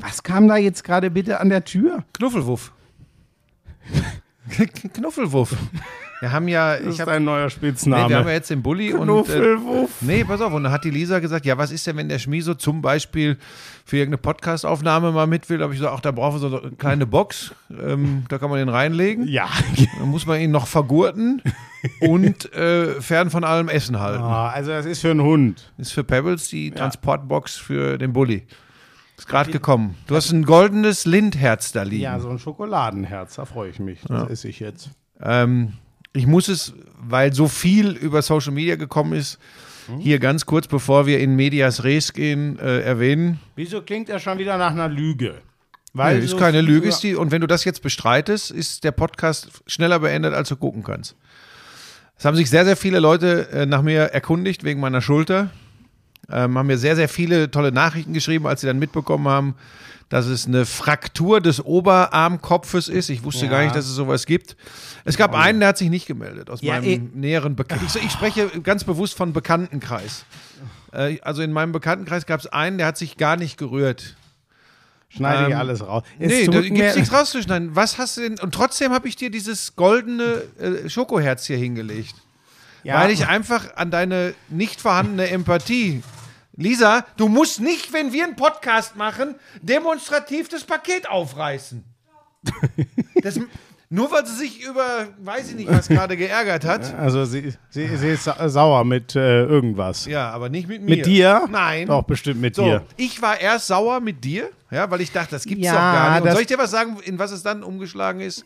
Was kam da jetzt gerade bitte an der Tür? Knuffelwuff. Knuffelwuff. Wir haben ja, Das ich ist habe ein neuer Spitzname. nee, wir haben ja jetzt den Bulli und äh, Knuffelwuff. nee, pass auf, und dann hat die Lisa gesagt, ja, was ist denn, wenn der Schmieso zum Beispiel für irgendeine Podcastaufnahme mal mit will? Da habe ich gesagt, ach, da brauchen wir so eine kleine Box, ähm, da kann man den reinlegen. Ja. Dann muss man ihn noch vergurten und äh, fern von allem Essen halten. Ah, also das ist für einen Hund. Ist für Pebbles die Transportbox für den Bulli. Ist gerade gekommen. Du hast ein goldenes Lindherz da liegen. Ja, so ein Schokoladenherz, da freue ich mich. Das esse ich jetzt. Ähm, ich muss es, weil so viel über Social Media gekommen ist, hier ganz kurz, bevor wir in Medias Res gehen, äh, erwähnen. Wieso klingt er schon wieder nach einer Lüge? Nee, ist so keine Lüge. Ist die, und wenn du das jetzt bestreitest, ist der Podcast schneller beendet, als du gucken kannst. Es haben sich sehr, sehr viele Leute äh, nach mir erkundigt wegen meiner Schulter. Ähm, haben mir sehr, sehr viele tolle Nachrichten geschrieben, als sie dann mitbekommen haben, dass es eine Fraktur des Oberarmkopfes ist. Ich wusste Ja. gar nicht, dass es sowas gibt. Es gab einen, der hat sich nicht gemeldet aus Ja, meinem eh. näheren Bekanntenkreis. Ich, ich spreche ganz bewusst von Bekanntenkreis. Äh, also in meinem Bekanntenkreis gab es einen, der hat sich gar nicht gerührt. Schneide ich Ähm, alles raus. Es Nee, da gibt's nichts rauszuschneiden. Was hast du denn? Und trotzdem habe ich dir dieses goldene äh, Schokoherz hier hingelegt. Ja, Weil ich einfach an deine nicht vorhandene Empathie. Lisa, du musst nicht, wenn wir einen Podcast machen, demonstrativ das Paket aufreißen. Das, nur weil sie sich über, weiß ich nicht, was gerade geärgert hat. also sie, sie, sie ist sa- sauer mit äh, irgendwas. Ja, aber nicht mit mir. Mit dir? Nein. Doch, bestimmt mit So, dir. ich war erst sauer mit dir, ja, weil ich dachte, das gibt's Ja, doch gar nicht. Und soll ich dir was sagen, in was es dann umgeschlagen ist?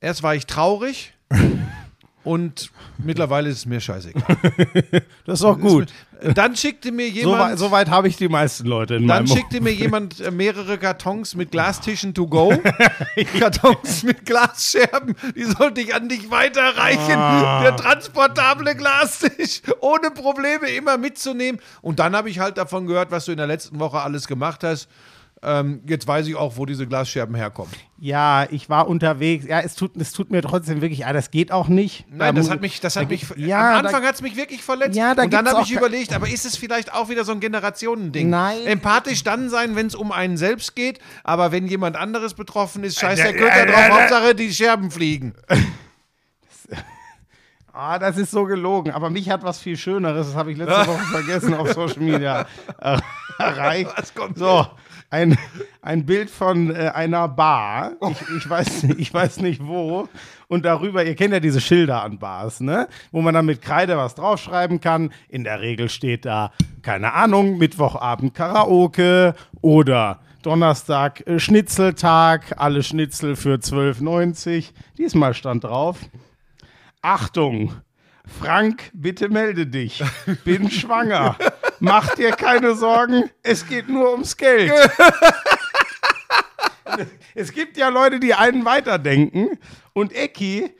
Erst war ich traurig und mittlerweile ist es mir scheißegal. Das ist auch gut. Dann schickte mir So, jemand, weit- so weit habe ich die meisten Leute in dann meinem schickte mir jemand äh, mehrere Kartons mit Glastischen to go. Kartons mit Glasscherben, die sollte ich an dich weiterreichen. Ah. Der transportable Glastisch, ohne Probleme immer mitzunehmen. Und dann habe ich halt davon gehört, was du in der letzten Woche alles gemacht hast. Ähm, jetzt weiß ich auch, wo diese Glasscherben herkommen. Ja, ich war unterwegs. Ja, es tut, es tut mir trotzdem wirklich, ah, das geht auch nicht. Nein, Da das hat mich, das hat da mich, ja, am Anfang hat es mich wirklich verletzt. Ja, da und dann habe ich überlegt, aber ist es vielleicht auch wieder so ein Generationending? Nein. Empathisch dann sein, wenn es um einen selbst geht, aber wenn jemand anderes betroffen ist, scheiß der Äh, Köter äh, drauf, äh, Hauptsache die Scherben fliegen. ah, das ist so gelogen. Aber mich hat was viel Schöneres, das habe ich letzte Woche vergessen, auf Social Media er- erreicht. Was kommt So, ein, ein Bild von äh, einer Bar. Ich, ich, weiß, ich weiß nicht wo. Und darüber, ihr kennt ja diese Schilder an Bars, ne? Wo man dann mit Kreide was draufschreiben kann. In der Regel steht da, keine Ahnung, Mittwochabend Karaoke oder Donnerstag äh, Schnitzeltag, alle Schnitzel für 12,90. Diesmal stand drauf. Achtung, Frank, bitte melde dich. Bin schwanger. Mach dir keine Sorgen, es geht nur ums Geld. es gibt ja Leute, die einen weiterdenken. Und Ecki,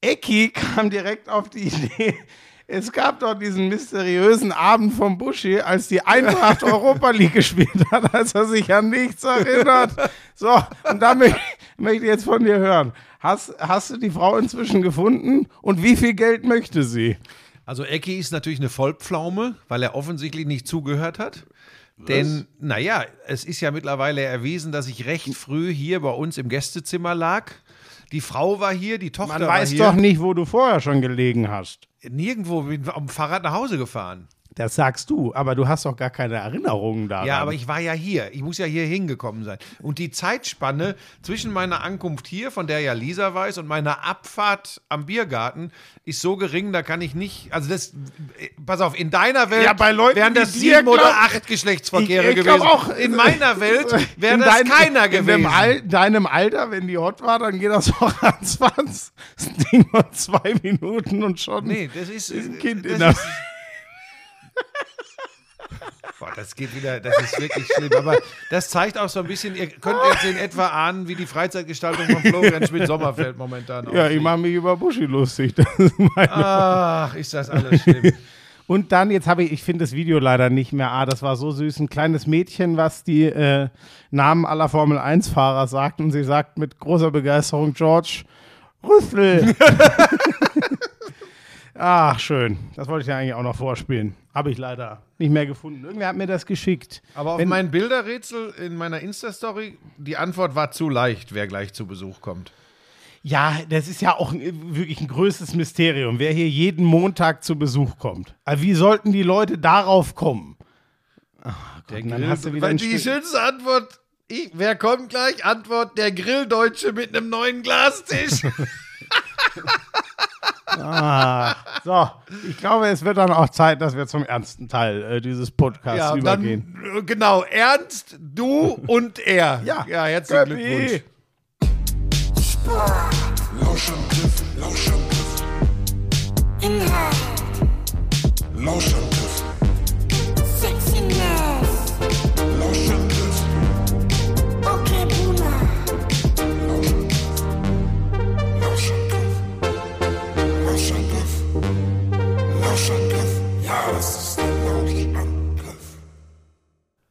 Ecki kam direkt auf die Idee. Es gab doch diesen mysteriösen Abend vom Buschi, als die Eintracht Europa League gespielt hat, als er sich an nichts erinnert. So, und da mö- möchte ich jetzt von dir hören. Hast, hast du die Frau inzwischen gefunden und wie viel Geld möchte sie? Also Ecki ist natürlich eine Vollpflaume, weil er offensichtlich nicht zugehört hat. Denn, naja, es ist ja mittlerweile erwiesen, dass ich recht früh hier bei uns im Gästezimmer lag. Die Frau war hier, die Tochter Man war weiß hier. doch nicht, wo du vorher schon gelegen hast. Nirgendwo bin am Fahrrad nach Hause gefahren. Das sagst du, aber du hast doch gar keine Erinnerungen daran. Ja, aber ich war ja hier. Ich muss ja hier hingekommen sein. Und die Zeitspanne zwischen meiner Ankunft hier, von der ja Lisa weiß, und meiner Abfahrt am Biergarten ist so gering, da kann ich nicht. Also das, pass auf, in deiner Welt Ja, bei Leuten wären das sieben oder glaub- acht Geschlechtsverkehre Ich- ich gewesen. auch. in meiner Welt wäre In das dein- keiner in gewesen. Al deinem Alter, wenn die hot war, dann geht das auch ans Was. Das Ding nur zwei Minuten und schon nee, das ist, ist ein Kind in der. ist, Boah, das geht wieder, das ist wirklich schlimm. Aber das zeigt auch so ein bisschen, ihr könnt jetzt in etwa ahnen, wie die Freizeitgestaltung von Florian Schmidt-Sommerfeld momentan Ja, aussieht. ich mache mich über Buschi lustig. Ist Ach, ist das alles schlimm. Und dann, jetzt habe ich, ich finde das Video leider nicht mehr. Ah, das war so süß. Ein kleines Mädchen, was die äh, Namen aller Formel-1-Fahrer sagt. Und sie sagt mit großer Begeisterung George Rüssel. Ach, schön. Das wollte ich ja eigentlich auch noch vorspielen. Habe ich leider nicht mehr gefunden. Irgendwer hat mir das geschickt. Aber auf Wenn- mein Bilderrätsel in meiner Insta-Story, die Antwort war zu leicht, wer gleich zu Besuch kommt. Ja, das ist ja auch ein, wirklich ein größtes Mysterium, wer hier jeden Montag zu Besuch kommt. Aber wie sollten die Leute darauf kommen? Ach, Gott, dann hast du wieder Weil die schönste Antwort, ich, wer kommt gleich? Antwort, der Grilldeutsche mit einem neuen Glastisch. Ah, so, ich glaube, es wird dann auch Zeit, dass wir zum ernsten Teil äh, dieses Podcasts ja, übergehen. dann, äh, genau, Ernst, du und er. Ja. ja herzlichen. Glückwunsch. Lauschangriff, Lauschangriff, Inhalt, Lauschangriff,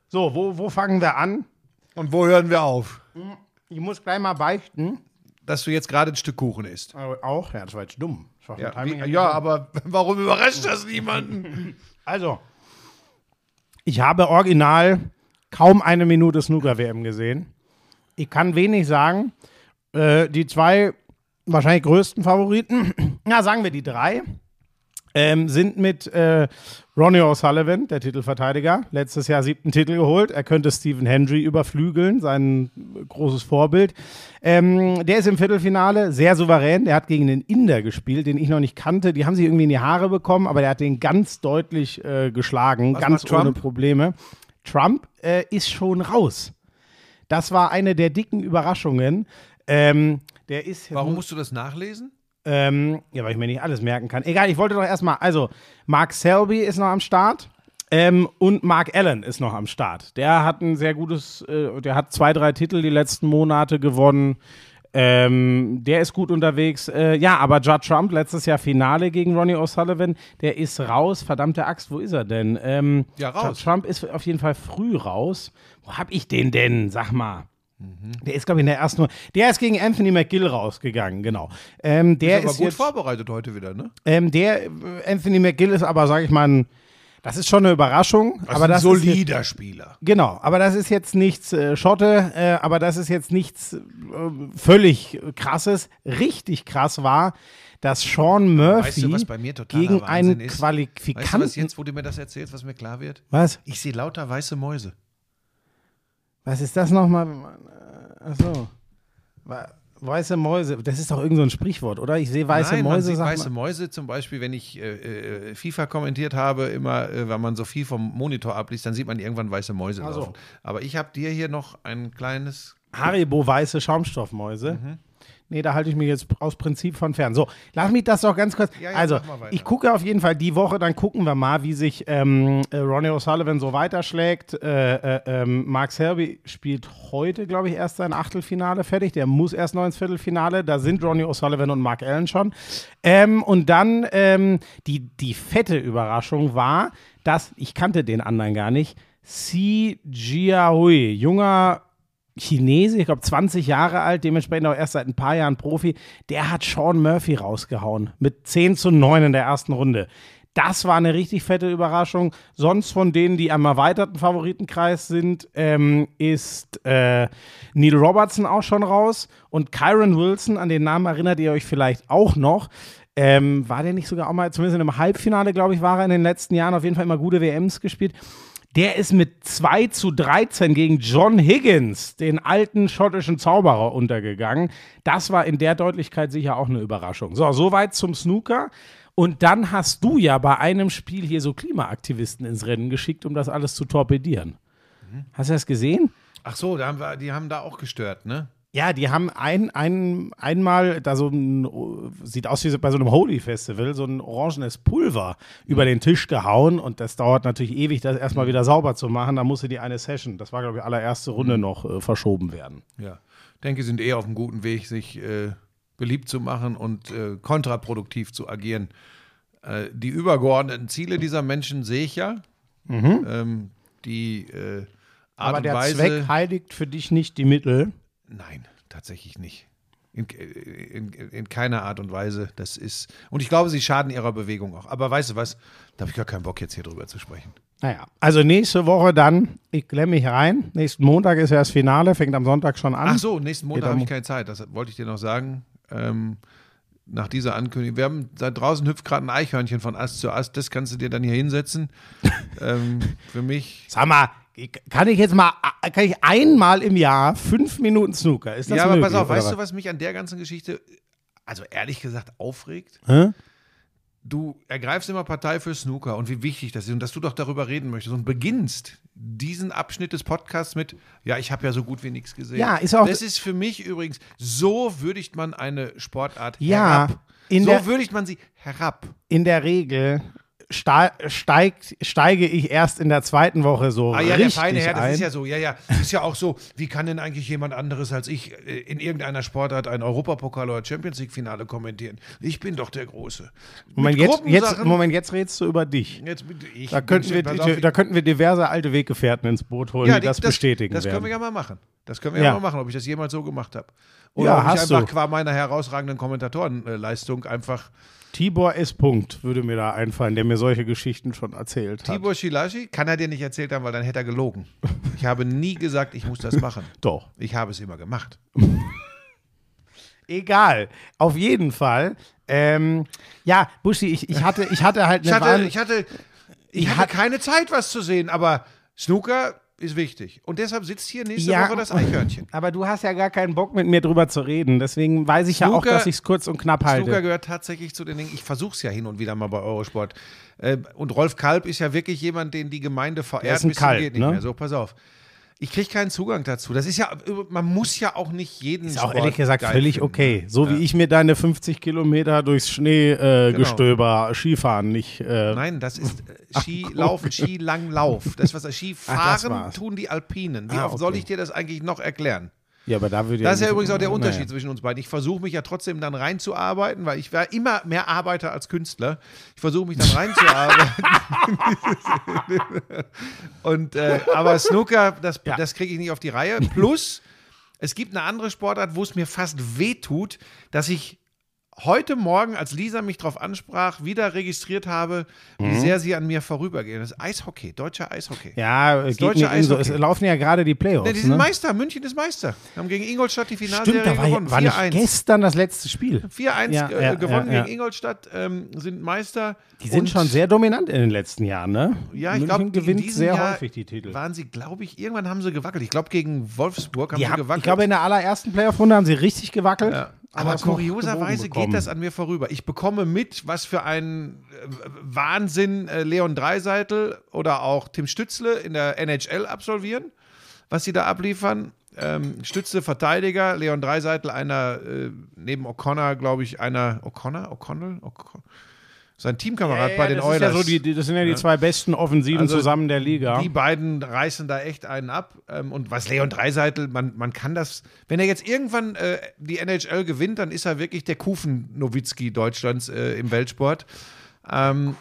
So, wo, wo fangen wir an? Und wo hören wir auf? Ich muss gleich mal beichten. Dass du jetzt gerade ein Stück Kuchen isst. Aber auch, ja, das war jetzt dumm. War Ja, wie, ja aber warum überrascht das niemanden? Also, ich habe original kaum eine Minute Snooker-WM gesehen. Ich kann wenig sagen. Äh, die zwei wahrscheinlich größten Favoriten, na sagen wir die drei, ähm, sind mit äh, Ronnie O'Sullivan, der Titelverteidiger, letztes Jahr siebten Titel geholt. Er könnte Stephen Hendry überflügeln, sein großes Vorbild. Ähm, der ist im Viertelfinale sehr souverän. Der hat gegen den Inder gespielt, den ich noch nicht kannte. Die haben sich irgendwie in die Haare bekommen, aber der hat den ganz deutlich äh, geschlagen, Was ganz ohne Probleme. Trump äh, ist schon raus. Das war eine der dicken Überraschungen. Ähm, der ist Warum musst du das nachlesen? Ähm, ja, weil ich mir nicht alles merken kann. Egal, ich wollte doch erstmal, also, Mark Selby ist noch am Start. Ähm, und Mark Allen ist noch am Start. Der hat ein sehr gutes, äh, der hat zwei, drei Titel die letzten Monate gewonnen. Ähm, der ist gut unterwegs. Äh, ja, aber Judd Trump, letztes Jahr Finale gegen Ronnie O'Sullivan, der ist raus. Verdammte Axt, wo ist er denn? Ähm, Ja, raus. Judd Trump ist auf jeden Fall früh raus. Wo hab ich den denn? Sag mal. Mhm. Der ist, glaube ich, in der ersten Runde. Der ist gegen Anthony McGill rausgegangen, genau. Ähm, der aber ist gut jetzt, vorbereitet heute wieder, ne? ähm, der äh, Anthony McGill ist aber, sage ich mal, ein, das ist schon eine Überraschung. aber das ist jetzt, Spieler. genau, aber das ist jetzt nichts äh, Schotte, äh, aber das ist jetzt nichts äh, völlig krasses. Richtig krass war, dass Sean Murphy Weißt du, gegen Wahnsinn einen ist? Qualifikanten. Weißt du, was jetzt, wo du mir das erzählst, was mir klar wird? was? Ich sehe lauter weiße Mäuse. Was ist das nochmal? Achso. Weiße Mäuse, das ist doch irgend so ein Sprichwort, oder? Ich sehe weiße Nein, man Mäuse. sieht sag weiße. Mäuse zum Beispiel, wenn ich äh, äh, FIFA kommentiert habe, immer, äh, wenn man so viel vom Monitor abliest, dann sieht man irgendwann weiße Mäuse Ach so. laufen. Aber ich habe dir hier noch ein kleines. Haribo weiße Schaumstoffmäuse. Mhm. Nee, da halte ich mich jetzt aus Prinzip von fern. So, lass mich das doch ganz kurz. Ja, ja, also, ich gucke auf jeden Fall die Woche, dann gucken wir mal, wie sich ähm, äh, Ronnie O'Sullivan so weiterschlägt. Äh, äh, ähm, Mark Selby spielt heute, glaube ich, erst sein Achtelfinale fertig. Der muss erst noch ins Viertelfinale. Da sind Ronnie O'Sullivan und Mark Allen schon. Ähm, und dann ähm, die, die fette Überraschung war, dass, ich kannte den anderen gar nicht, Si Jiahui, junger Chinese, ich glaube 20 Jahre alt, dementsprechend auch erst seit ein paar Jahren Profi, der hat Sean Murphy rausgehauen mit 10 zu 9 in der ersten Runde. Das war eine richtig fette Überraschung. Sonst von denen, die am erweiterten Favoritenkreis sind, ähm, ist äh, Neil Robertson auch schon raus und Kyron Wilson, an den Namen erinnert ihr euch vielleicht auch noch. Ähm, war der nicht sogar auch mal, zumindest in einem Halbfinale, glaube ich, war er in den letzten Jahren auf jeden Fall immer gute WMs gespielt. Der ist mit 2 zu 13 gegen John Higgins, den alten schottischen Zauberer, untergegangen. Das war in der Deutlichkeit sicher auch eine Überraschung. So, soweit zum Snooker. Und dann hast du ja bei einem Spiel hier so Klimaaktivisten ins Rennen geschickt, um das alles zu torpedieren. Hast du das gesehen? Ach so, haben wir, die haben da auch gestört, ne? Ja, die haben ein, ein, einmal da so ein, sieht aus wie bei so einem Holy-Festival, so ein orangenes Pulver über den Tisch gehauen und das dauert natürlich ewig, das erstmal wieder sauber zu machen. Da musste die eine Session, das war glaube ich allererste Runde noch äh, verschoben werden. Ja. Denke, sind eher auf einem guten Weg, sich äh, beliebt zu machen und äh, kontraproduktiv zu agieren. Äh, die übergeordneten Ziele dieser Menschen sehe ich ja. Ähm, die äh, Art Aber der Weise. Zweck heiligt für dich nicht die Mittel. Nein, tatsächlich nicht. In, in, in keiner Art und Weise. Das ist. Und ich glaube, sie schaden ihrer Bewegung auch. Aber weißt du was? Da habe ich gar keinen Bock, jetzt hier drüber zu sprechen. Naja, also nächste Woche dann, ich klemme mich rein. Nächsten Montag ist ja das Finale, fängt am Sonntag schon an. Ach so, nächsten Montag habe ich keine Zeit. Das wollte ich dir noch sagen. Ähm, nach dieser Ankündigung. Wir haben da draußen hüpft gerade ein Eichhörnchen von Ast zu Ast. Das kannst du dir dann hier hinsetzen. ähm, für mich. Sag mal, kann ich jetzt mal, kann ich einmal im Jahr fünf Minuten Snooker? Ist das ja, aber möglich, pass auf, weißt du, was mich an der ganzen Geschichte, also ehrlich gesagt, aufregt? Hä? Du ergreifst immer Partei für Snooker und wie wichtig das ist und dass du doch darüber reden möchtest und beginnst diesen Abschnitt des Podcasts mit, ja, ich habe ja so gut wie nichts gesehen. Ja, ist auch- Das ist für mich übrigens, so würdigt man eine Sportart Ja, herab. so würdigt man sie herab. In der Regel steigt, steige ich erst in der zweiten Woche so Ah ja, der richtig feine Herr, das ein. ist ja so, ja, ja. Ist ja auch so, wie kann denn eigentlich jemand anderes als ich äh, in irgendeiner Sportart ein Europapokal oder Champions League-Finale kommentieren? Ich bin doch der Große. Moment, jetzt, jetzt, Moment, jetzt redest du über dich. Jetzt ich. Da könnten, wir, auf, da könnten wir diverse alte Weggefährten ins Boot holen, die die- das, bestätigen Das werden. können wir ja mal machen. Das können wir ja, Ja. mal machen, ob ich das jemals so gemacht habe. Oder Ja, ob ich einfach du. qua meiner herausragenden Kommentatorenleistung einfach Tibor S. Punkt würde mir da einfallen, der mir solche Geschichten schon erzählt hat. Tibor Shilashi kann er dir nicht erzählt haben, weil dann hätte er gelogen. Ich habe nie gesagt, ich muss das machen. Doch. Ich habe es immer gemacht. Egal. Auf jeden Fall. Ähm, ja, Buschi, ich, ich, hatte, ich hatte halt Ich eine hatte, Wahn- ich hatte, ich Ich hatte hat- keine Zeit, was zu sehen, aber Snooker ist wichtig. Und deshalb sitzt hier nächste Ja. Woche das Eichhörnchen. Aber du hast ja gar keinen Bock mit mir drüber zu reden. Deswegen weiß ich ja auch, dass ich es kurz und knapp halte. Snooker gehört tatsächlich zu den Dingen, ich versuche es ja hin und wieder mal bei Eurosport. Äh, Und Rolf Kalb ist ja wirklich jemand, den die Gemeinde verehrt, ist ein bis Kalb, geht nicht ne? mehr. So, pass auf. Ich kriege keinen Zugang dazu. Das ist ja, man muss ja auch nicht jeden Ist auch Sport ehrlich gesagt völlig finden. okay. So wie ich mir deine 50 Kilometer durchs Schneegestöber äh, Gestöber Skifahren nicht. Äh, Nein, das ist äh, Skilaufen, Skilanglauf. Das, was Ach, das Skifahren tun die Alpinen. Wie Ah, oft soll okay. ich dir das eigentlich noch erklären? Ja, aber da würde Das ist ja übrigens auch der Unterschied Naja. zwischen uns beiden. Ich versuche mich ja trotzdem dann reinzuarbeiten, weil ich war immer mehr Arbeiter als Künstler. Ich versuche mich dann reinzuarbeiten. Und äh, aber Snooker, das, Ja. das kriege ich nicht auf die Reihe. Plus, es gibt eine andere Sportart, wo es mir fast wehtut, dass ich heute Morgen, als Lisa mich darauf ansprach, wieder registriert habe, Mhm. wie sehr sie an mir vorübergehen. Das ist Eishockey, deutscher Eishockey. Ja, geht deutsche in so. Es Eishockey. laufen ja gerade die Playoffs. Ne, die sind ne? Meister, München ist Meister. Haben gegen Ingolstadt die Finalserie Stimmt, da war, gewonnen. war nicht 4-1. gestern das letzte Spiel. 4-1 Ja, äh, ja, gewonnen ja, gegen Ingolstadt, ähm, sind Meister. Die sind schon sehr dominant in den letzten Jahren, ne? Ja, ich glaube, gewinnt sehr häufig die Titel. Waren sie, glaube ich, irgendwann haben sie gewackelt. Ich glaube, gegen Wolfsburg haben Die sie haben, gewackelt. ich glaube, in der allerersten Playoff-Runde haben sie richtig gewackelt. ja. Aber kurioserweise geht das an mir vorüber. Ich bekomme mit, was für ein äh, Wahnsinn äh, Leon Dreiseitel oder auch Tim Stützle in der NHL absolvieren, was sie da abliefern. Ähm, Stützle Verteidiger, Leon Dreiseitel einer äh, neben O'Connor, glaube ich, einer O'Connor, O'Connell, O'Connor. Sein Teamkamerad Ja, bei den das Oilers. Ist ja so die, die, das sind ja die zwei besten Offensiven Also, zusammen der Liga. Die beiden reißen da echt einen ab. Ähm, Und was Leon Dreiseitel, man, man kann das, wenn er jetzt irgendwann äh, die NHL gewinnt, dann ist er wirklich der Kufen-Nowitzki Deutschlands äh, im Weltsport. Ähm,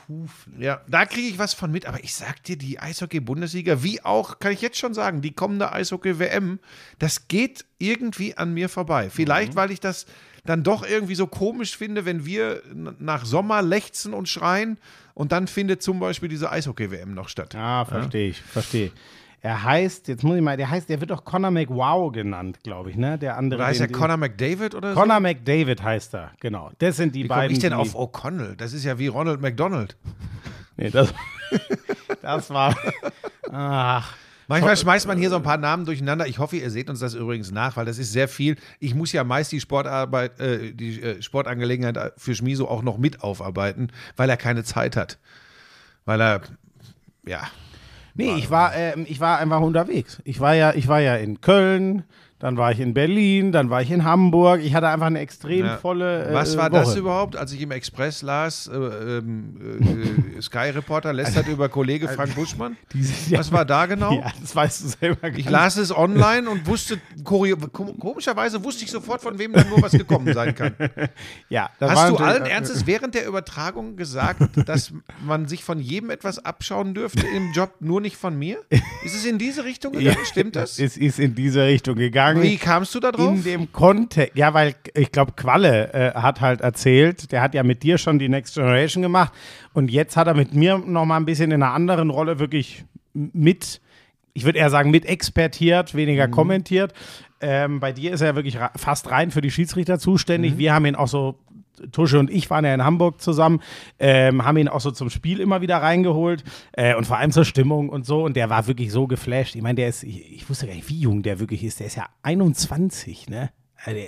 ja, da kriege ich was von mit, aber ich sag dir, die Eishockey-Bundesliga, wie auch, kann ich jetzt schon sagen, die kommende Eishockey-WM, das geht irgendwie an mir vorbei. Vielleicht, weil ich das dann doch irgendwie so komisch finde, wenn wir nach Sommer lechzen und schreien und dann findet zum Beispiel diese Eishockey-WM noch statt. Ah, verstehe ich, verstehe. Er heißt, jetzt muss ich mal, der heißt, der wird doch Conor McWow genannt, glaube ich, ne? Der andere. Oder heißt er Conor McDavid oder so? Conor McDavid heißt er, genau. Das sind die Wie komme beiden. ich denn auf O'Connell? Das ist ja wie Ronald McDonald. Nee, das, das war. Ach. Manchmal schmeißt man hier so ein paar Namen durcheinander. Ich hoffe, ihr seht uns das übrigens nach, weil das ist sehr viel. Ich muss ja meist die Sportarbeit, äh, die äh, Sportangelegenheit für Schmiso auch noch mit aufarbeiten, weil er keine Zeit hat. Weil er, ja, Nee, ich war, ähm, ich war einfach unterwegs. Ich war ja, ich war ja in Köln, dann war ich in Berlin, dann war ich in Hamburg. Ich hatte einfach eine extrem Ja. volle. Äh, Was war Woche. das überhaupt, als ich im Express las, äh, ähm, äh, Sky Reporter lästert über Kollege Frank Buschmann? Dieses Was war da genau? Ja, das weißt du selber. Ich ganz- las es online und wusste, komischerweise wusste ich sofort, von wem da nur was gekommen sein kann. Ja, das Hast du allen Ernstes während der Übertragung gesagt, dass man sich von jedem etwas abschauen dürfte im Job, nur nicht von mir? Ist es in diese Richtung gegangen? Stimmt das? Es ist in diese Richtung gegangen. Wie kamst du da drauf? In dem Kontext, ja, weil ich glaube, Qualle äh, hat halt erzählt, der hat ja mit dir schon die Next Generation gemacht und jetzt hat er mit mir noch mal ein bisschen in einer anderen Rolle wirklich mit, ich würde eher sagen, mit expertiert, weniger Mhm. kommentiert. Ähm, bei dir ist er wirklich fast rein für die Schiedsrichter Mhm. zuständig. Wir haben ihn auch so Tusche und ich waren ja in Hamburg zusammen, ähm, haben ihn auch so zum Spiel immer wieder reingeholt äh, und vor allem zur Stimmung und so. Und der war wirklich so geflasht. Ich meine, der ist, ich, ich wusste gar nicht, wie jung der wirklich ist. Der ist ja 21, ne?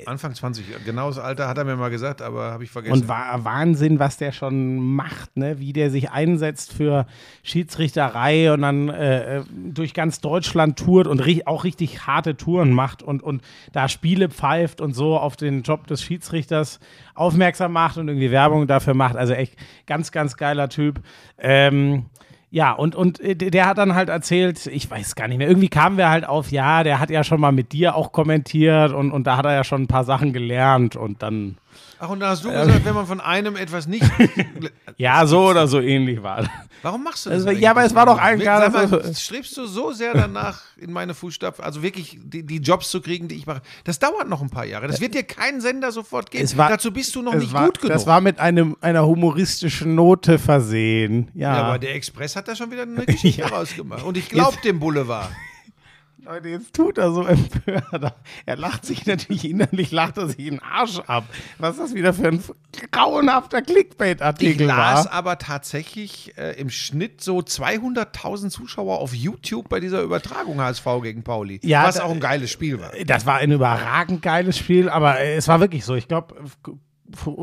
Anfang 20, genaues Alter hat er mir mal gesagt, aber habe ich vergessen. Und war Wahnsinn, was der schon macht, ne? wie der sich einsetzt für Schiedsrichterei und dann äh, äh, durch ganz Deutschland tourt und ri auch richtig harte Touren macht und, und da Spiele pfeift und so auf den Job des Schiedsrichters aufmerksam macht und irgendwie Werbung dafür macht. Also echt ganz, ganz geiler Typ. Ähm, ja, und, und äh, der hat dann halt erzählt, ich weiß gar nicht mehr, irgendwie kamen wir halt auf, ja, der hat ja schon mal mit dir auch kommentiert und, und da hat er ja schon ein paar Sachen gelernt und dann. Ach, und da hast du gesagt, wenn man von einem etwas nicht. Ja, so oder so ähnlich war das. Warum machst du das? Also, eigentlich? ja, aber es war doch ein Sag mal, geiler- Strebst du so sehr danach in meine Fußstapfen, also wirklich die, die Jobs zu kriegen, die ich mache? Das dauert noch ein paar Jahre. Das wird dir kein Sender sofort geben. Es war- Dazu bist du noch nicht war, gut genug. Das war mit einem, einer humoristischen Note versehen. Ja, ja, aber der Express hat da schon wieder eine Geschichte Ja. rausgemacht. Und ich glaub dem Boulevard. Leute, jetzt tut er so empört. Er lacht sich natürlich innerlich, lacht er sich den Arsch ab. Was ist das wieder für ein grauenhafter Ich Clickbait-Artikel las war? aber tatsächlich äh, im Schnitt so 200.000 Zuschauer auf YouTube bei dieser Übertragung HSV gegen Pauli. Ja, was da- auch ein geiles Spiel war. Das war ein überragend geiles Spiel, aber es war wirklich so. Ich glaube,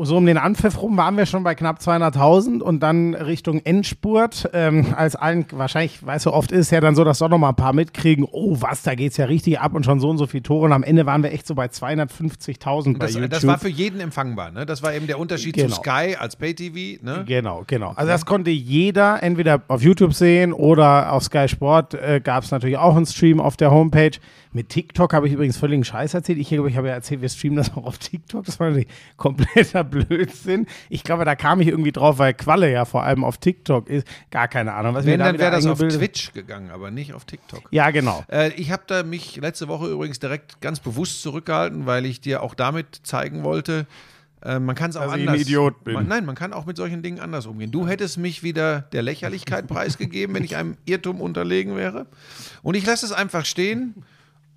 so um den Anpfiff rum waren wir schon bei knapp 200.000 und dann Richtung Endspurt, ähm, als allen wahrscheinlich, weißt du, oft ist ja dann so, dass doch noch mal ein paar mitkriegen, oh was, da geht's ja richtig ab und schon so und so viele Tore und am Ende waren wir echt so bei 250.000 bei Das, YouTube. das war für jeden empfangbar. Ne? Das war eben der Unterschied Genau. zu Sky als Pay-TV. Ne? Genau, genau. Also das konnte jeder entweder auf YouTube sehen oder auf Sky Sport äh, gab es natürlich auch einen Stream auf der Homepage. Mit TikTok habe ich übrigens völligen Scheiß erzählt. Ich glaube, ich habe ja erzählt, wir streamen das auch auf TikTok. Das war natürlich kompletter Blödsinn. Ich glaube, da kam ich irgendwie drauf, weil Qualle ja vor allem auf TikTok ist. Gar keine Ahnung. Was Wenn, dann wäre das auf Twitch gegangen, aber nicht auf TikTok. Ja, genau. Äh, ich habe da mich letzte Woche übrigens direkt ganz bewusst zurückgehalten, weil ich dir auch damit zeigen wollte, äh, man kann es auch Dass ich ein anders. Idiot bin. Man, nein, man kann auch mit solchen Dingen anders umgehen. Du hättest mich wieder der Lächerlichkeit preisgegeben, wenn ich einem Irrtum unterlegen wäre. Und ich lasse es einfach stehen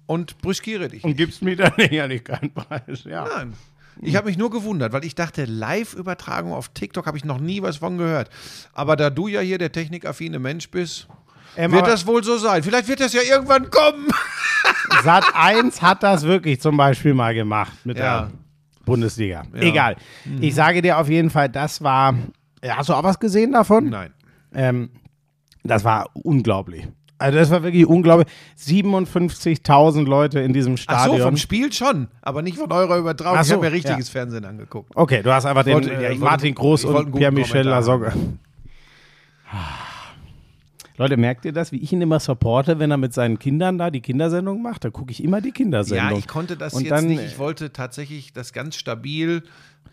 und brüskiere dich. Und gibst mir dann ehrlich keinen Preis. Ja. Nein. Ich habe mich nur gewundert, weil ich dachte, Live-Übertragung auf TikTok habe ich noch nie was von gehört. Aber da du ja hier der technikaffine Mensch bist, Ähm, wird das wohl so sein. Vielleicht wird das ja irgendwann kommen. Sat 1 hat das wirklich zum Beispiel mal gemacht mit Ja. der Bundesliga. Egal. Ich sage dir auf jeden Fall, das war. Ja, Hast du auch was gesehen davon? Nein. Ähm, das war unglaublich. Also das war wirklich unglaublich. 57.000 Leute in diesem Ach so, Stadion. vom Spiel schon, aber nicht von eurer Übertragung. Ach ich so, habe mir richtiges ja. Fernsehen angeguckt. okay, du hast einfach den wollte- äh, ja, ich Martin wollte- Groß ich und Pierre-Michel Lasogga. Leute, merkt ihr das, wie ich ihn immer supporte, wenn er mit seinen Kindern da die Kindersendung macht? Da gucke ich immer die Kindersendung. Ja, ich konnte das Und jetzt dann, nicht. Ich wollte tatsächlich das ganz stabil.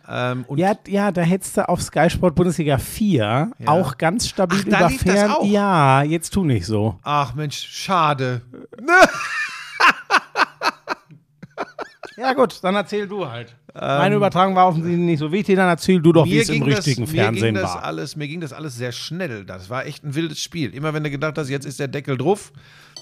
Ähm, und Ja, ja, da hättest du auf Sky Sport Bundesliga 4 auch ganz stabil Ach, über Fern. Ja, jetzt tu nicht so. Ach Mensch, schade. Ja, gut, dann erzähl du halt. Meine Übertragung war offensichtlich nicht so wichtig, dann erzähl du doch, wie es im richtigen das, Fernsehen mir ging das war. Alles, mir ging das alles sehr schnell. Das war echt ein wildes Spiel. Immer wenn du gedacht hast, jetzt ist der Deckel drauf,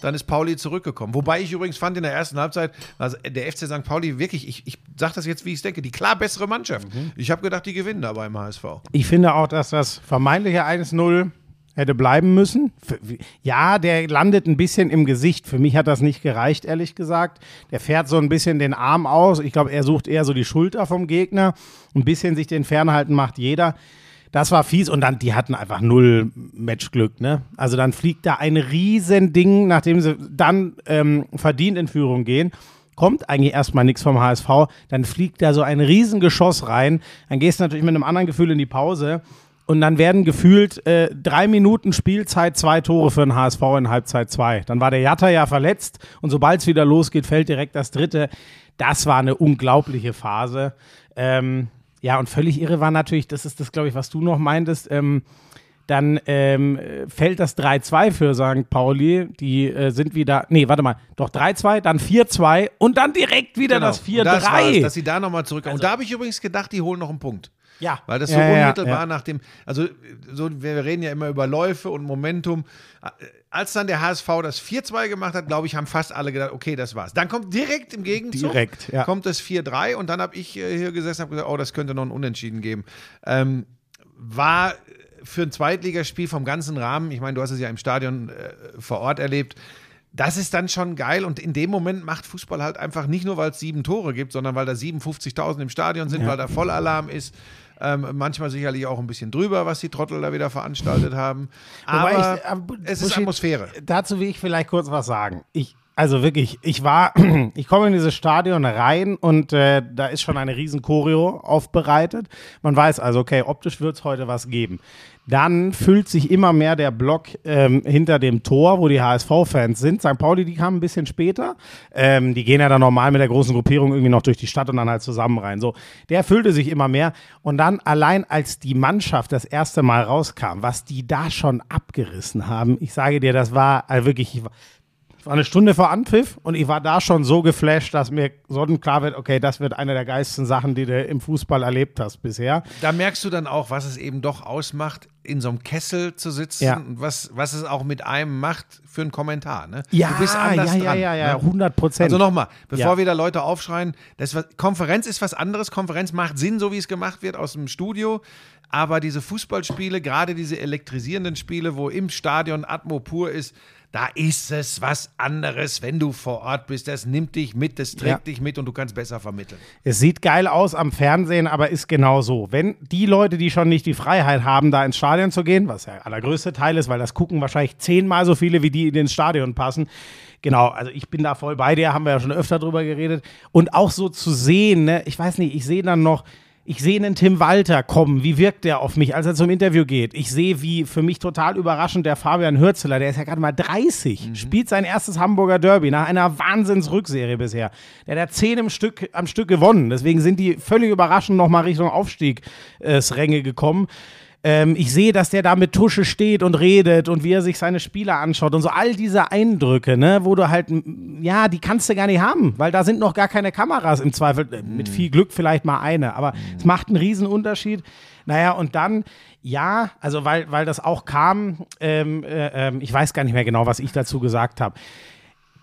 dann ist Pauli zurückgekommen. Wobei ich übrigens fand in der ersten Halbzeit, war der FC St. Pauli wirklich, ich, ich sage das jetzt, wie ich es denke, die klar bessere Mannschaft. Mhm. Ich habe gedacht, die gewinnen da beim HSV. Ich finde auch, dass das vermeintliche 1-0 hätte bleiben müssen. Ja, der landet ein bisschen im Gesicht. Für mich hat das nicht gereicht, ehrlich gesagt. Der fährt so ein bisschen den Arm aus. Ich glaube, er sucht eher so die Schulter vom Gegner. Ein bisschen sich den fernhalten macht jeder. Das war fies und dann, die hatten einfach null Matchglück, ne? Also dann fliegt da ein Riesending, nachdem sie dann ähm, verdient in Führung gehen kommt eigentlich erstmal nichts vom HSV, dann fliegt da so ein Riesengeschoss rein, dann gehst du natürlich mit einem anderen Gefühl in die Pause und dann werden gefühlt äh, drei Minuten Spielzeit, zwei Tore für den HSV in Halbzeit zwei. Dann war der Jatta ja verletzt und sobald es wieder losgeht, fällt direkt das dritte. Das war eine unglaubliche Phase. Ähm, ja, und völlig irre war natürlich, das ist das, glaube ich, was du noch meintest, ähm, dann ähm, fällt das 3-2 für St. Pauli. Die äh, sind wieder, nee, warte mal, doch 3-2, dann 4-2 und dann direkt wieder das Genau. Das war's, 4-3. dass sie da nochmal zurückkommen. und da habe ich übrigens gedacht, die holen noch einen Punkt. Ja. Weil das so Ja, ja, unmittelbar ja. nach dem, also so, wir reden ja immer über Läufe und Momentum. Als dann der HSV das 4-2 gemacht hat, glaube ich, haben fast alle gedacht, okay, das war's. Dann kommt direkt im Gegenzug Direkt, ja. kommt das 4-3 und dann habe ich äh, hier gesessen und gesagt, oh, das könnte noch ein Unentschieden geben. Ähm, war für ein Zweitligaspiel vom ganzen Rahmen, ich meine, du hast es ja im Stadion äh, vor Ort erlebt, das ist dann schon geil und in dem Moment macht Fußball halt einfach nicht nur, weil es sieben Tore gibt, sondern weil da 57.000 im Stadion sind, weil da Vollalarm ist. Ähm, manchmal sicherlich auch ein bisschen drüber, was die Trottel da wieder veranstaltet haben. Aber ich- aber es ist Buschi, Atmosphäre. Dazu will ich vielleicht kurz was sagen. Ich, also wirklich, ich war, ich komme in dieses Stadion rein und äh, da ist schon eine riesen Choreo aufbereitet. Man weiß also, okay, optisch wird es heute was geben. Dann füllt sich immer mehr der Block ähm, hinter dem Tor, wo die HSV-Fans sind. St. Pauli, die kamen ein bisschen später. Ähm, die gehen ja dann normal mit der großen Gruppierung irgendwie noch durch die Stadt und dann halt zusammen rein. So, der füllte sich immer mehr. Und dann allein als die Mannschaft das erste Mal rauskam, was die da schon abgerissen haben, ich sage dir, das war also wirklich, ich war, eine Stunde vor Anpfiff und ich war da schon so geflasht, dass mir sonnenklar wird, okay, das wird eine der geilsten Sachen, die du im Fußball erlebt hast bisher. Da merkst du dann auch, was es eben doch ausmacht, in so einem Kessel zu sitzen Ja. und was, was es auch mit einem macht für einen Kommentar. Ne? Ja, du bist anders ja, ja, dran. ja, ja, ne? 100 Prozent. Also nochmal, bevor Ja. wieder Leute aufschreien, das Konferenz ist was anderes. Konferenz macht Sinn, so wie es gemacht wird aus dem Studio. Aber diese Fußballspiele, gerade diese elektrisierenden Spiele, wo im Stadion Atmo pur ist, da ist es was anderes, wenn du vor Ort bist. Das nimmt dich mit, das trägt Ja. dich mit und du kannst besser vermitteln. Es sieht geil aus am Fernsehen, aber ist genau so. Wenn die Leute, die schon nicht die Freiheit haben, da ins Stadion zu gehen, was der allergrößte Teil ist, weil das gucken wahrscheinlich zehnmal so viele, wie die in ins Stadion passen. Genau, also ich bin da voll bei dir, haben wir ja schon öfter drüber geredet. Und auch so zu sehen, ne, ich weiß nicht, ich sehe dann noch, ich sehe einen Tim Walter kommen, wie wirkt der auf mich, als er zum Interview geht. Ich sehe, wie für mich total überraschend der Fabian Hürzeler, der ist ja gerade mal 30, spielt sein erstes Hamburger Derby nach einer Wahnsinnsrückserie bisher. Der hat ja 10 im Stück, am Stück gewonnen. Deswegen sind die völlig überraschend nochmal Richtung Aufstiegsränge gekommen. Ähm, ich sehe, dass der da mit Tusche steht und redet und wie er sich seine Spieler anschaut und so all diese Eindrücke, ne, wo du halt, ja, die kannst du gar nicht haben, weil da sind noch gar keine Kameras im Zweifel. Äh, Mit viel Glück vielleicht mal eine, aber es macht einen riesen Unterschied. Naja, und dann, ja, also weil, weil das auch kam, ähm, äh, ähm, ich weiß gar nicht mehr genau, was ich dazu gesagt habe.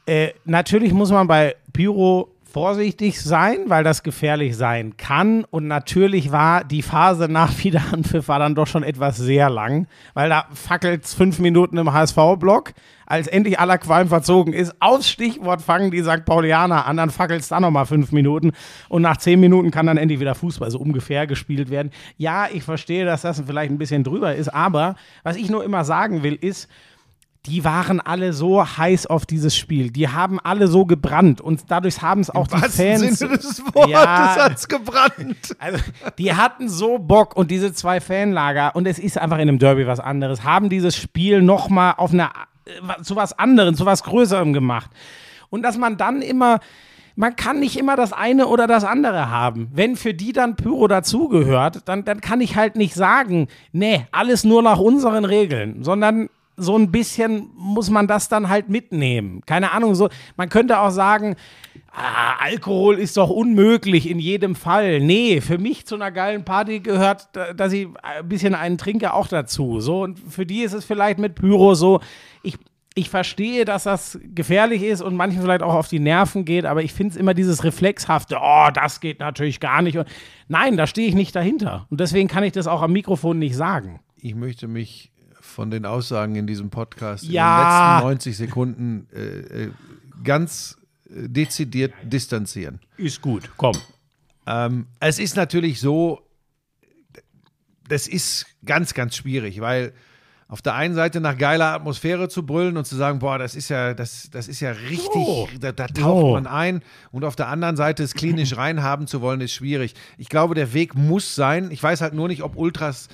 Äh, natürlich muss man bei Pyro vorsichtig sein, weil das gefährlich sein kann. Und natürlich war die Phase nach Wiederanpfiff war dann doch schon etwas sehr lang, weil da fackelt es fünf Minuten im HSV-Block. Als endlich aller Qualm verzogen ist, aus Stichwort fangen die St. Paulianer an, dann fackelt es da nochmal fünf Minuten. Und nach zehn Minuten kann dann endlich wieder Fußball so ungefähr gespielt werden. Ja, ich verstehe, dass das vielleicht ein bisschen drüber ist, aber was ich nur immer sagen will, ist, die waren alle so heiß auf dieses Spiel. Die haben alle so gebrannt und dadurch haben es auch die Was Fans. Sinne des Wortes Ja. hat's gebrannt. Also, die hatten so Bock und diese zwei Fanlager, und es ist einfach in einem Derby was anderes, haben dieses Spiel nochmal auf eine, äh, zu was anderem, zu was Größerem gemacht. Und dass man dann immer, man kann nicht immer das eine oder das andere haben. Wenn für die dann Pyro dazugehört, dann, dann kann ich halt nicht sagen, nee, alles nur nach unseren Regeln, sondern so ein bisschen muss man das dann halt mitnehmen. Keine Ahnung, so, man könnte auch sagen, ah, Alkohol ist doch unmöglich in jedem Fall. Nee, für mich zu einer geilen Party gehört, da- dass ich ein bisschen einen trinke auch dazu. So, und für die ist es vielleicht mit Pyro so, ich, ich verstehe, dass das gefährlich ist und manchen vielleicht auch auf die Nerven geht, aber ich finde es immer dieses reflexhafte, oh, das geht natürlich gar nicht. Und nein, da stehe ich nicht dahinter. Und deswegen kann ich das auch am Mikrofon nicht sagen. Ich möchte mich von den Aussagen in diesem Podcast Ja. in den letzten 90 Sekunden äh, äh, ganz äh, dezidiert distanzieren. Ist gut, komm. Ähm, es ist natürlich so, das ist ganz, ganz schwierig, weil auf der einen Seite nach geiler Atmosphäre zu brüllen und zu sagen, boah, das ist ja, das, das ist ja richtig, Oh. da, da taucht Oh. man ein und auf der anderen Seite es klinisch reinhaben zu wollen, ist schwierig. Ich glaube, der Weg muss sein. Ich weiß halt nur nicht, ob Ultras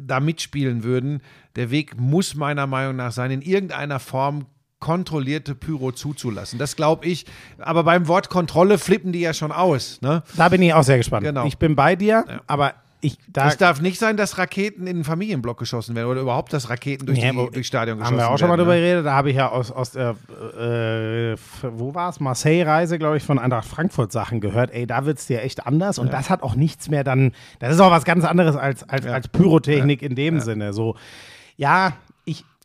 da mitspielen würden. Der Weg muss meiner Meinung nach sein, in irgendeiner Form kontrollierte Pyro zuzulassen. Das glaube ich. Aber beim Wort Kontrolle flippen die ja schon aus. Ne? Da bin ich auch sehr gespannt. Genau. Ich bin bei dir, aber ich da Es darf nicht sein, dass Raketen in den Familienblock geschossen werden oder überhaupt, dass Raketen durch Nee, die, durchs Stadion haben geschossen wir auch schon mal werden. drüber ne? geredet. Da habe ich ja aus, aus der, äh, wo war es? Marseille-Reise, glaube ich, von Eintracht Frankfurt Sachen gehört. Ey, da wird es dir echt anders. Und das hat auch nichts mehr dann, das ist auch was ganz anderes als, als, als Pyrotechnik in dem Sinne. So, ja.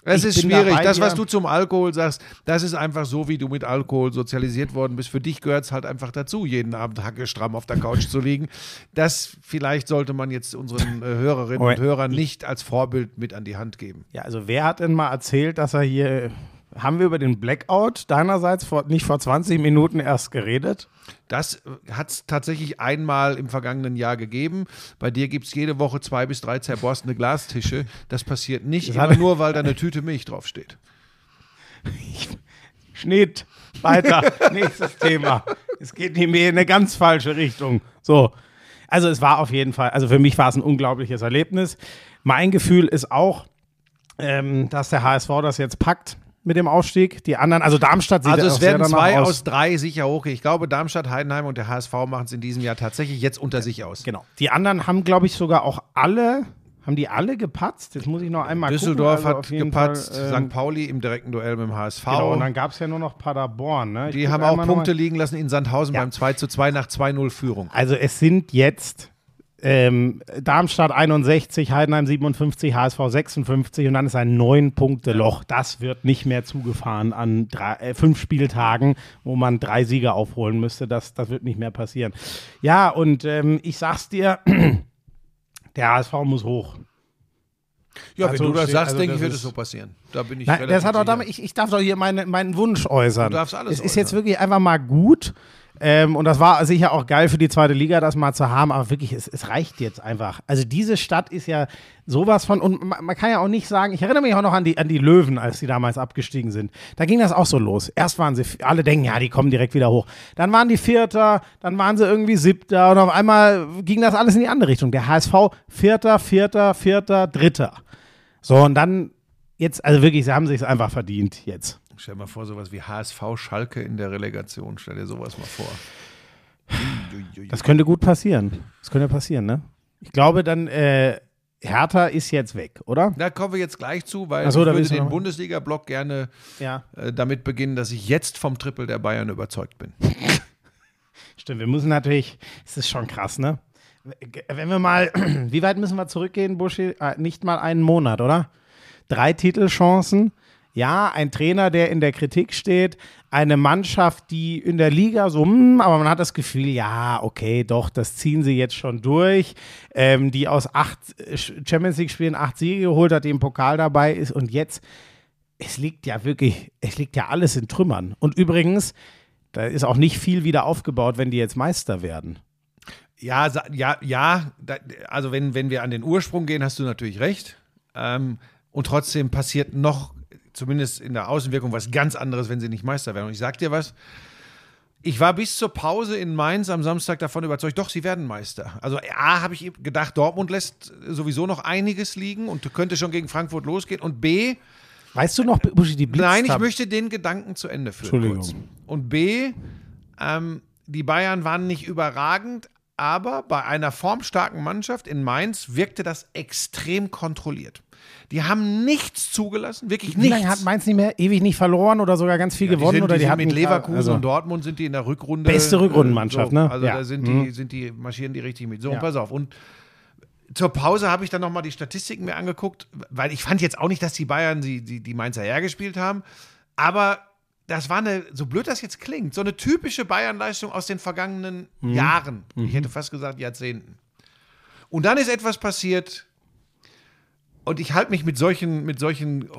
Es ist schwierig. Das, was du zum Alkohol sagst, das ist einfach so, wie du mit Alkohol sozialisiert worden bist. Für dich gehört es halt einfach dazu, jeden Abend hackestramm auf der Couch zu liegen. Das vielleicht sollte man jetzt unseren äh, Hörerinnen und Hörern nicht als Vorbild mit an die Hand geben. Ja, also wer hat denn mal erzählt, dass er hier. Haben wir über den Blackout deinerseits vor, nicht vor 20 Minuten erst geredet? Das hat es tatsächlich einmal im vergangenen Jahr gegeben. Bei dir gibt es jede Woche zwei bis drei zerborstene Glastische. Das passiert nicht Das immer nur, weil da eine Tüte Milch draufsteht. Schnitt. Weiter. Nächstes Thema. Es geht in mir in eine ganz falsche Richtung. So. Also es war auf jeden Fall, also für mich war es ein unglaubliches Erlebnis. Mein Gefühl ist auch, ähm, dass der HSV das jetzt packt mit dem Aufstieg. Die anderen, also Darmstadt sieht Also es werden zwei aus. aus drei sicher hoch. Ich glaube, Darmstadt, Heidenheim und der HSV machen es in diesem Jahr tatsächlich jetzt unter sich aus. Genau. Die anderen haben, glaube ich, sogar auch alle, haben die alle gepatzt? Jetzt muss ich noch einmal Düsseldorf gucken. Also hat gepatzt, ähm, St. Pauli im direkten Duell mit dem HSV. Genau, und dann gab es ja nur noch Paderborn. Ne? Die haben auch Punkte liegen lassen in Sandhausen Ja. beim 2 zu 2 nach 2-0 Führung. Also es sind jetzt ähm, Darmstadt 61, Heidenheim 57, HSV 56 und dann ist ein neun Punkte Loch. Das wird nicht mehr zugefahren an drei, äh, fünf Spieltagen, wo man drei Siege aufholen müsste. Das, das wird nicht mehr passieren. Ja, und ähm, ich sag's dir, der HSV muss hoch. Ja, Also wenn du das steht- sagst, also denke ich, wird es so passieren. Da bin ich Nein, das hat auch damit, ich, ich darf doch hier meine, meinen Wunsch äußern. Du darfst alles Es ist äußern. jetzt wirklich einfach mal gut. Ähm, und das war sicher auch geil für die zweite Liga, das mal zu haben, aber wirklich, es, es reicht jetzt einfach. Also diese Stadt ist ja sowas von, und man, man kann ja auch nicht sagen, ich erinnere mich auch noch an die, an die Löwen, als die damals abgestiegen sind. Da ging das auch so los. Erst waren sie, alle denken, ja, die kommen direkt wieder hoch. Dann waren die Vierter, dann waren sie irgendwie Siebter und auf einmal ging das alles in die andere Richtung. Der HSV Vierter, Vierter, Vierter, Dritter. So, und dann jetzt, also wirklich, sie haben sich einfach verdient jetzt. Stell dir mal vor, sowas wie HSV Schalke in der Relegation. Stell dir sowas mal vor. Das könnte gut passieren. Das könnte passieren, ne? Ich glaube dann, äh, Hertha ist jetzt weg, oder? Da kommen wir jetzt gleich zu, weil so, ich würde den Bundesliga-Block gerne Ja. äh, damit beginnen, dass ich jetzt vom Triple der Bayern überzeugt bin. Stimmt, wir müssen natürlich, es ist schon krass, ne? Wenn wir mal, wie weit müssen wir zurückgehen, Buschi? Äh, nicht mal einen Monat, oder? Drei Titelchancen. Ja, ein Trainer, der in der Kritik steht, eine Mannschaft, die in der Liga so, hm, aber man hat das Gefühl, ja, okay, doch, das ziehen sie jetzt schon durch, ähm, die aus acht äh, Champions League-Spielen acht Siege geholt hat, die im Pokal dabei ist und jetzt, es liegt ja wirklich, es liegt ja alles in Trümmern. Und übrigens, da ist auch nicht viel wieder aufgebaut, wenn die jetzt Meister werden. Ja, ja, ja. Also wenn, wenn wir an den Ursprung gehen, hast du natürlich recht. Ähm, und trotzdem passiert noch, zumindest in der Außenwirkung, was ganz anderes, wenn sie nicht Meister werden. Und ich sag dir was. Ich war bis zur Pause in Mainz am Samstag davon überzeugt, doch, sie werden Meister. Also A, habe ich gedacht, Dortmund lässt sowieso noch einiges liegen und könnte schon gegen Frankfurt losgehen. Und B, Weißt du noch, Buschi, die Blitz Nein, ich möchte den Gedanken zu Ende führen. Entschuldigung. Kurz. Und B, ähm, die Bayern waren nicht überragend, aber bei einer formstarken Mannschaft in Mainz wirkte das extrem kontrolliert. Die haben nichts zugelassen, wirklich Wie nichts. lange hat Mainz nicht mehr ewig nicht verloren oder sogar ganz viel Ja, gewonnen? die sind, oder die die mit Leverkusen also, und Dortmund sind die in der Rückrunde. Beste Rückrundenmannschaft, so, ne? Also Ja. da sind die, sind die, marschieren die richtig mit. So, Ja. und pass auf. Und zur Pause habe ich dann nochmal die Statistiken mir angeguckt, weil ich fand jetzt auch nicht, dass die Bayern die, die, die Mainzer hergespielt haben. Aber das war eine, so blöd das jetzt klingt, so eine typische Bayern-Leistung aus den vergangenen Mhm. Jahren. Ich hätte fast gesagt Jahrzehnten. Und dann ist etwas passiert, und ich halte mich mit solchen, mit solchen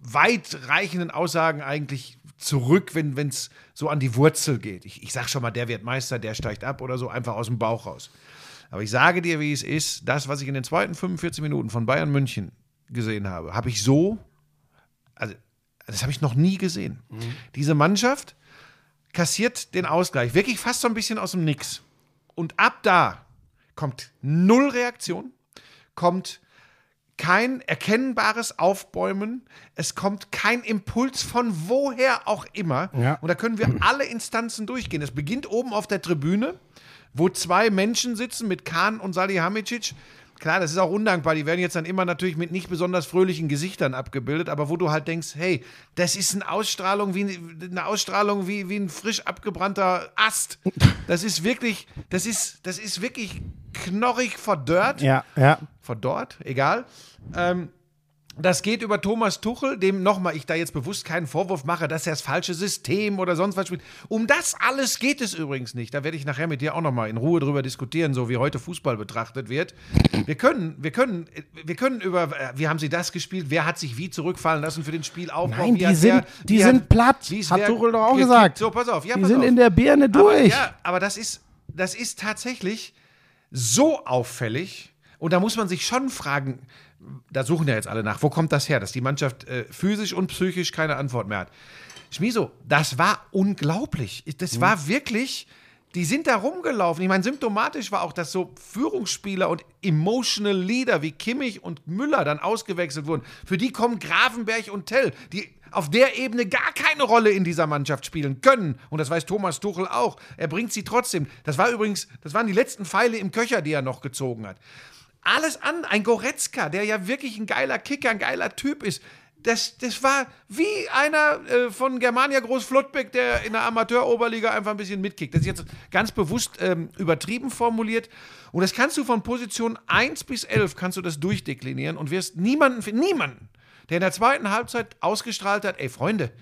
weitreichenden Aussagen eigentlich zurück, wenn es so an die Wurzel geht. Ich, ich sage schon mal, der wird Meister, der steigt ab oder so, einfach aus dem Bauch raus. Aber ich sage dir, wie es ist, das, was ich in den zweiten 45 Minuten von Bayern München gesehen habe, habe ich so, also das habe ich noch nie gesehen. Diese Mannschaft kassiert den Ausgleich, wirklich fast so ein bisschen aus dem Nix. Und ab da kommt null Reaktion, kommt kein erkennbares Aufbäumen, es kommt kein Impuls von woher auch immer. Ja. Und da können wir alle Instanzen durchgehen. Es beginnt oben auf der Tribüne, wo zwei Menschen sitzen mit Kahn und Salihamidzic. Klar, das ist auch undankbar. Die werden jetzt dann immer natürlich mit nicht besonders fröhlichen Gesichtern abgebildet, aber wo du halt denkst, hey, das ist eine Ausstrahlung wie eine Ausstrahlung wie, wie ein frisch abgebrannter Ast. Das ist wirklich, das ist, das ist wirklich knorrig verdörrt Ja, ja. verdorrt, egal. Ähm, das geht über Thomas Tuchel, dem nochmal ich da jetzt bewusst keinen Vorwurf mache, dass er das falsche System oder sonst was spielt. Um das alles geht es übrigens nicht. Da werde ich nachher mit dir auch nochmal in Ruhe drüber diskutieren, so wie heute Fußball betrachtet wird. Wir können, wir können, wir können über, äh, wie haben sie das gespielt? Wer hat sich wie zurückfallen lassen für den Spielaufbau? Nein, die hat sind- wer- die sind platt, wie ist hat wer Tuchel doch auch gekickt? gesagt. So, pass auf. Ja, Die pass sind auf. in der Birne Aber, durch. ja, aber das ist, das ist tatsächlich so auffällig. Und da muss man sich schon fragen, da suchen ja jetzt alle nach, wo kommt das her, dass die Mannschaft äh, physisch und psychisch keine Antwort mehr hat. Schmiso, das war unglaublich. Das war wirklich, die sind da rumgelaufen. Ich meine, symptomatisch war auch, dass so Führungsspieler und emotional Leader wie Kimmich und Müller dann ausgewechselt wurden. Für die kommen Grafenberg und Tell, die auf der Ebene gar keine Rolle in dieser Mannschaft spielen können. Und das weiß Thomas Tuchel auch. Er bringt sie trotzdem. Das war übrigens, das waren die letzten Pfeile im Köcher, die er noch gezogen hat. Alles an, ein Goretzka, der ja wirklich ein geiler Kicker, ein geiler Typ ist. Das, das war wie einer äh, von Germania Groß Flottbeck, der in der Amateuroberliga einfach ein bisschen mitkickt. Das ist jetzt ganz bewusst ähm, übertrieben formuliert. Und das kannst du von Position 1 bis 11 kannst du das durchdeklinieren und wirst niemanden niemanden, der in der zweiten Halbzeit ausgestrahlt hat, ey Freunde,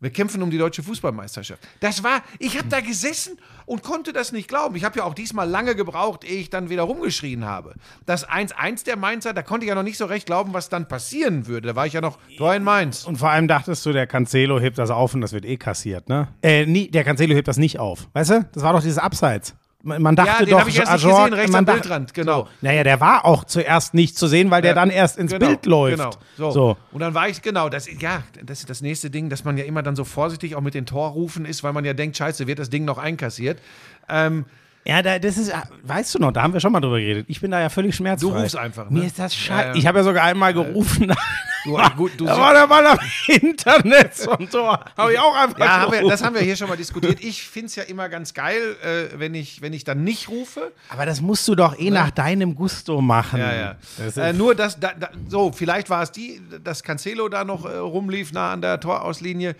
wir kämpfen um die deutsche Fußballmeisterschaft. Das war, ich habe da gesessen und konnte das nicht glauben. Ich habe ja auch diesmal lange gebraucht, ehe ich dann wieder rumgeschrien habe. Das 1-1 der Mainzer, da konnte ich ja noch nicht so recht glauben, was dann passieren würde. Da war ich ja noch Tor in Mainz. Und vor allem dachtest du, der Cancelo hebt das auf und das wird eh kassiert, ne? Äh, nie, der Cancelo hebt das nicht auf. Weißt du? Das war doch dieses Abseits. Man, dachte Ja, doch, ich erst nicht Ajorg- gesehen, rechts man am Bildrand, genau. So. Naja, der war auch zuerst nicht zu sehen, weil der dann erst ins Genau, Bild läuft. Genau. So. So. Und dann war ich, genau, das, ja, das ist das nächste Ding, dass man ja immer dann so vorsichtig auch mit den Torrufen ist, weil man ja denkt, scheiße, wird das Ding noch einkassiert. Ähm, Ja, da, das ist, weißt du noch, da haben wir schon mal drüber geredet. Ich bin da ja völlig schmerzfrei. Du rufst einfach, ne? Mir ist das Ja, scheiße. ja. Ich habe ja sogar einmal gerufen. du, gut, du da war der Ball am Internet zum Tor. Habe ich auch einfach Ja, haben wir, das haben wir hier schon mal diskutiert. Ich finde es ja immer ganz geil, äh, wenn, ich, wenn ich dann nicht rufe. Aber das musst du doch eh nach deinem Gusto machen. Ja, ja. Das Äh, nur, dass, da, da, so, vielleicht war es die, dass Cancelo da noch äh, rumlief, nah an der Torauslinie.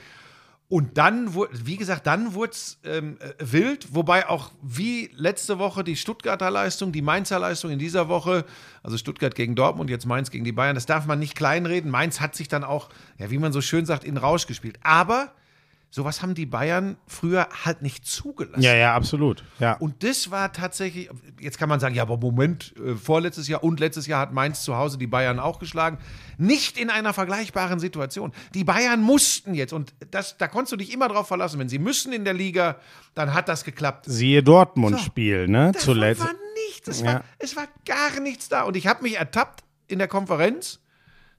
Und dann, wie gesagt, dann wurde es ähm, äh, wild, wobei auch wie letzte Woche die Stuttgarter Leistung, die Mainzer Leistung in dieser Woche, also Stuttgart gegen Dortmund, jetzt Mainz gegen die Bayern, das darf man nicht kleinreden. Mainz hat sich dann auch, ja, wie man so schön sagt, in Rausch gespielt. Aber sowas haben die Bayern früher halt nicht zugelassen. ja, ja, absolut. Ja. Und das war tatsächlich, jetzt kann man sagen, ja, aber Moment, äh, vorletztes Jahr und letztes Jahr hat Mainz zu Hause die Bayern auch geschlagen. Nicht in einer vergleichbaren Situation. Die Bayern mussten jetzt, und das, da konntest du dich immer drauf verlassen, wenn sie müssen in der Liga, dann hat das geklappt. Siehe Dortmund-Spiel, ne? Davon Zuletzt. war nichts, es, Ja. war, es war gar nichts da. Und ich habe mich ertappt in der Konferenz,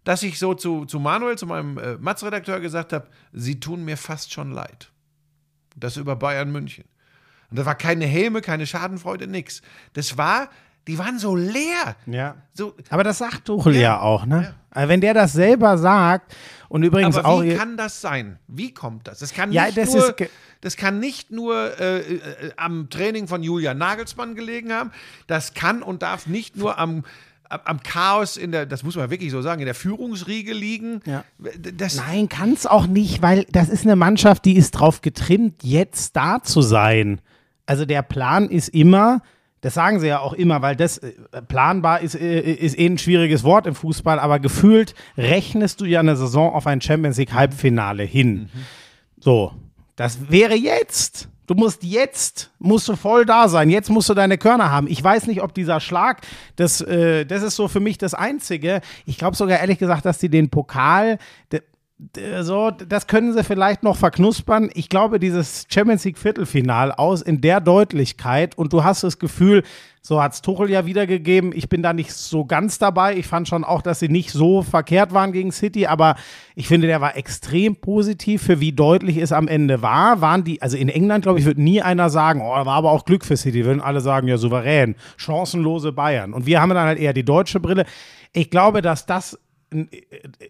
dass ich so zu, zu Manuel, zu meinem äh, Matz-Redakteur gesagt habe, sie tun mir fast schon leid. Das über Bayern München. Und da war keine Häme, keine Schadenfreude, nix. Das war, die waren so leer. Ja. So, Aber das sagt Tuchel ja, Ja. auch, ne? Also Wenn der das selber sagt und übrigens aber auch. wie kann das sein? Wie kommt das? Das kann Ja, nicht das nur, das kann nicht nur äh, äh, am Training von Julian Nagelsmann gelegen haben. Das kann und darf nicht nur am, am- Chaos in der, das muss man wirklich so sagen, in der Führungsriege liegen. Ja. Nein, kann es auch nicht, weil das ist eine Mannschaft, die ist drauf getrimmt, jetzt da zu sein. Also der Plan ist immer, das sagen sie ja auch immer, weil das äh, planbar ist, äh, ist eh ein schwieriges Wort im Fußball, aber gefühlt rechnest du ja eine Saison auf ein Champions League Halbfinale hin. So, das wäre jetzt. Du musst jetzt, musst du voll da sein. Jetzt musst du deine Körner haben. Ich weiß nicht, ob dieser Schlag, das, äh, das ist so für mich das Einzige. Ich glaube sogar ehrlich gesagt, dass die den Pokal, de, de, so, das können sie vielleicht noch verknuspern. Ich glaube, dieses Champions League Viertelfinal aus in der Deutlichkeit und du hast das Gefühl, so hat es Tuchel ja wiedergegeben. Ich bin da nicht so ganz dabei. Ich fand schon auch, dass sie nicht so verkehrt waren gegen City, aber ich finde, der war extrem positiv für wie deutlich es am Ende war. Waren die, also in England, glaube ich, wird nie einer sagen, oh, war aber auch Glück für City. Würden alle sagen, ja, souverän, chancenlose Bayern. Und wir haben dann halt eher die deutsche Brille. Ich glaube, dass das äh,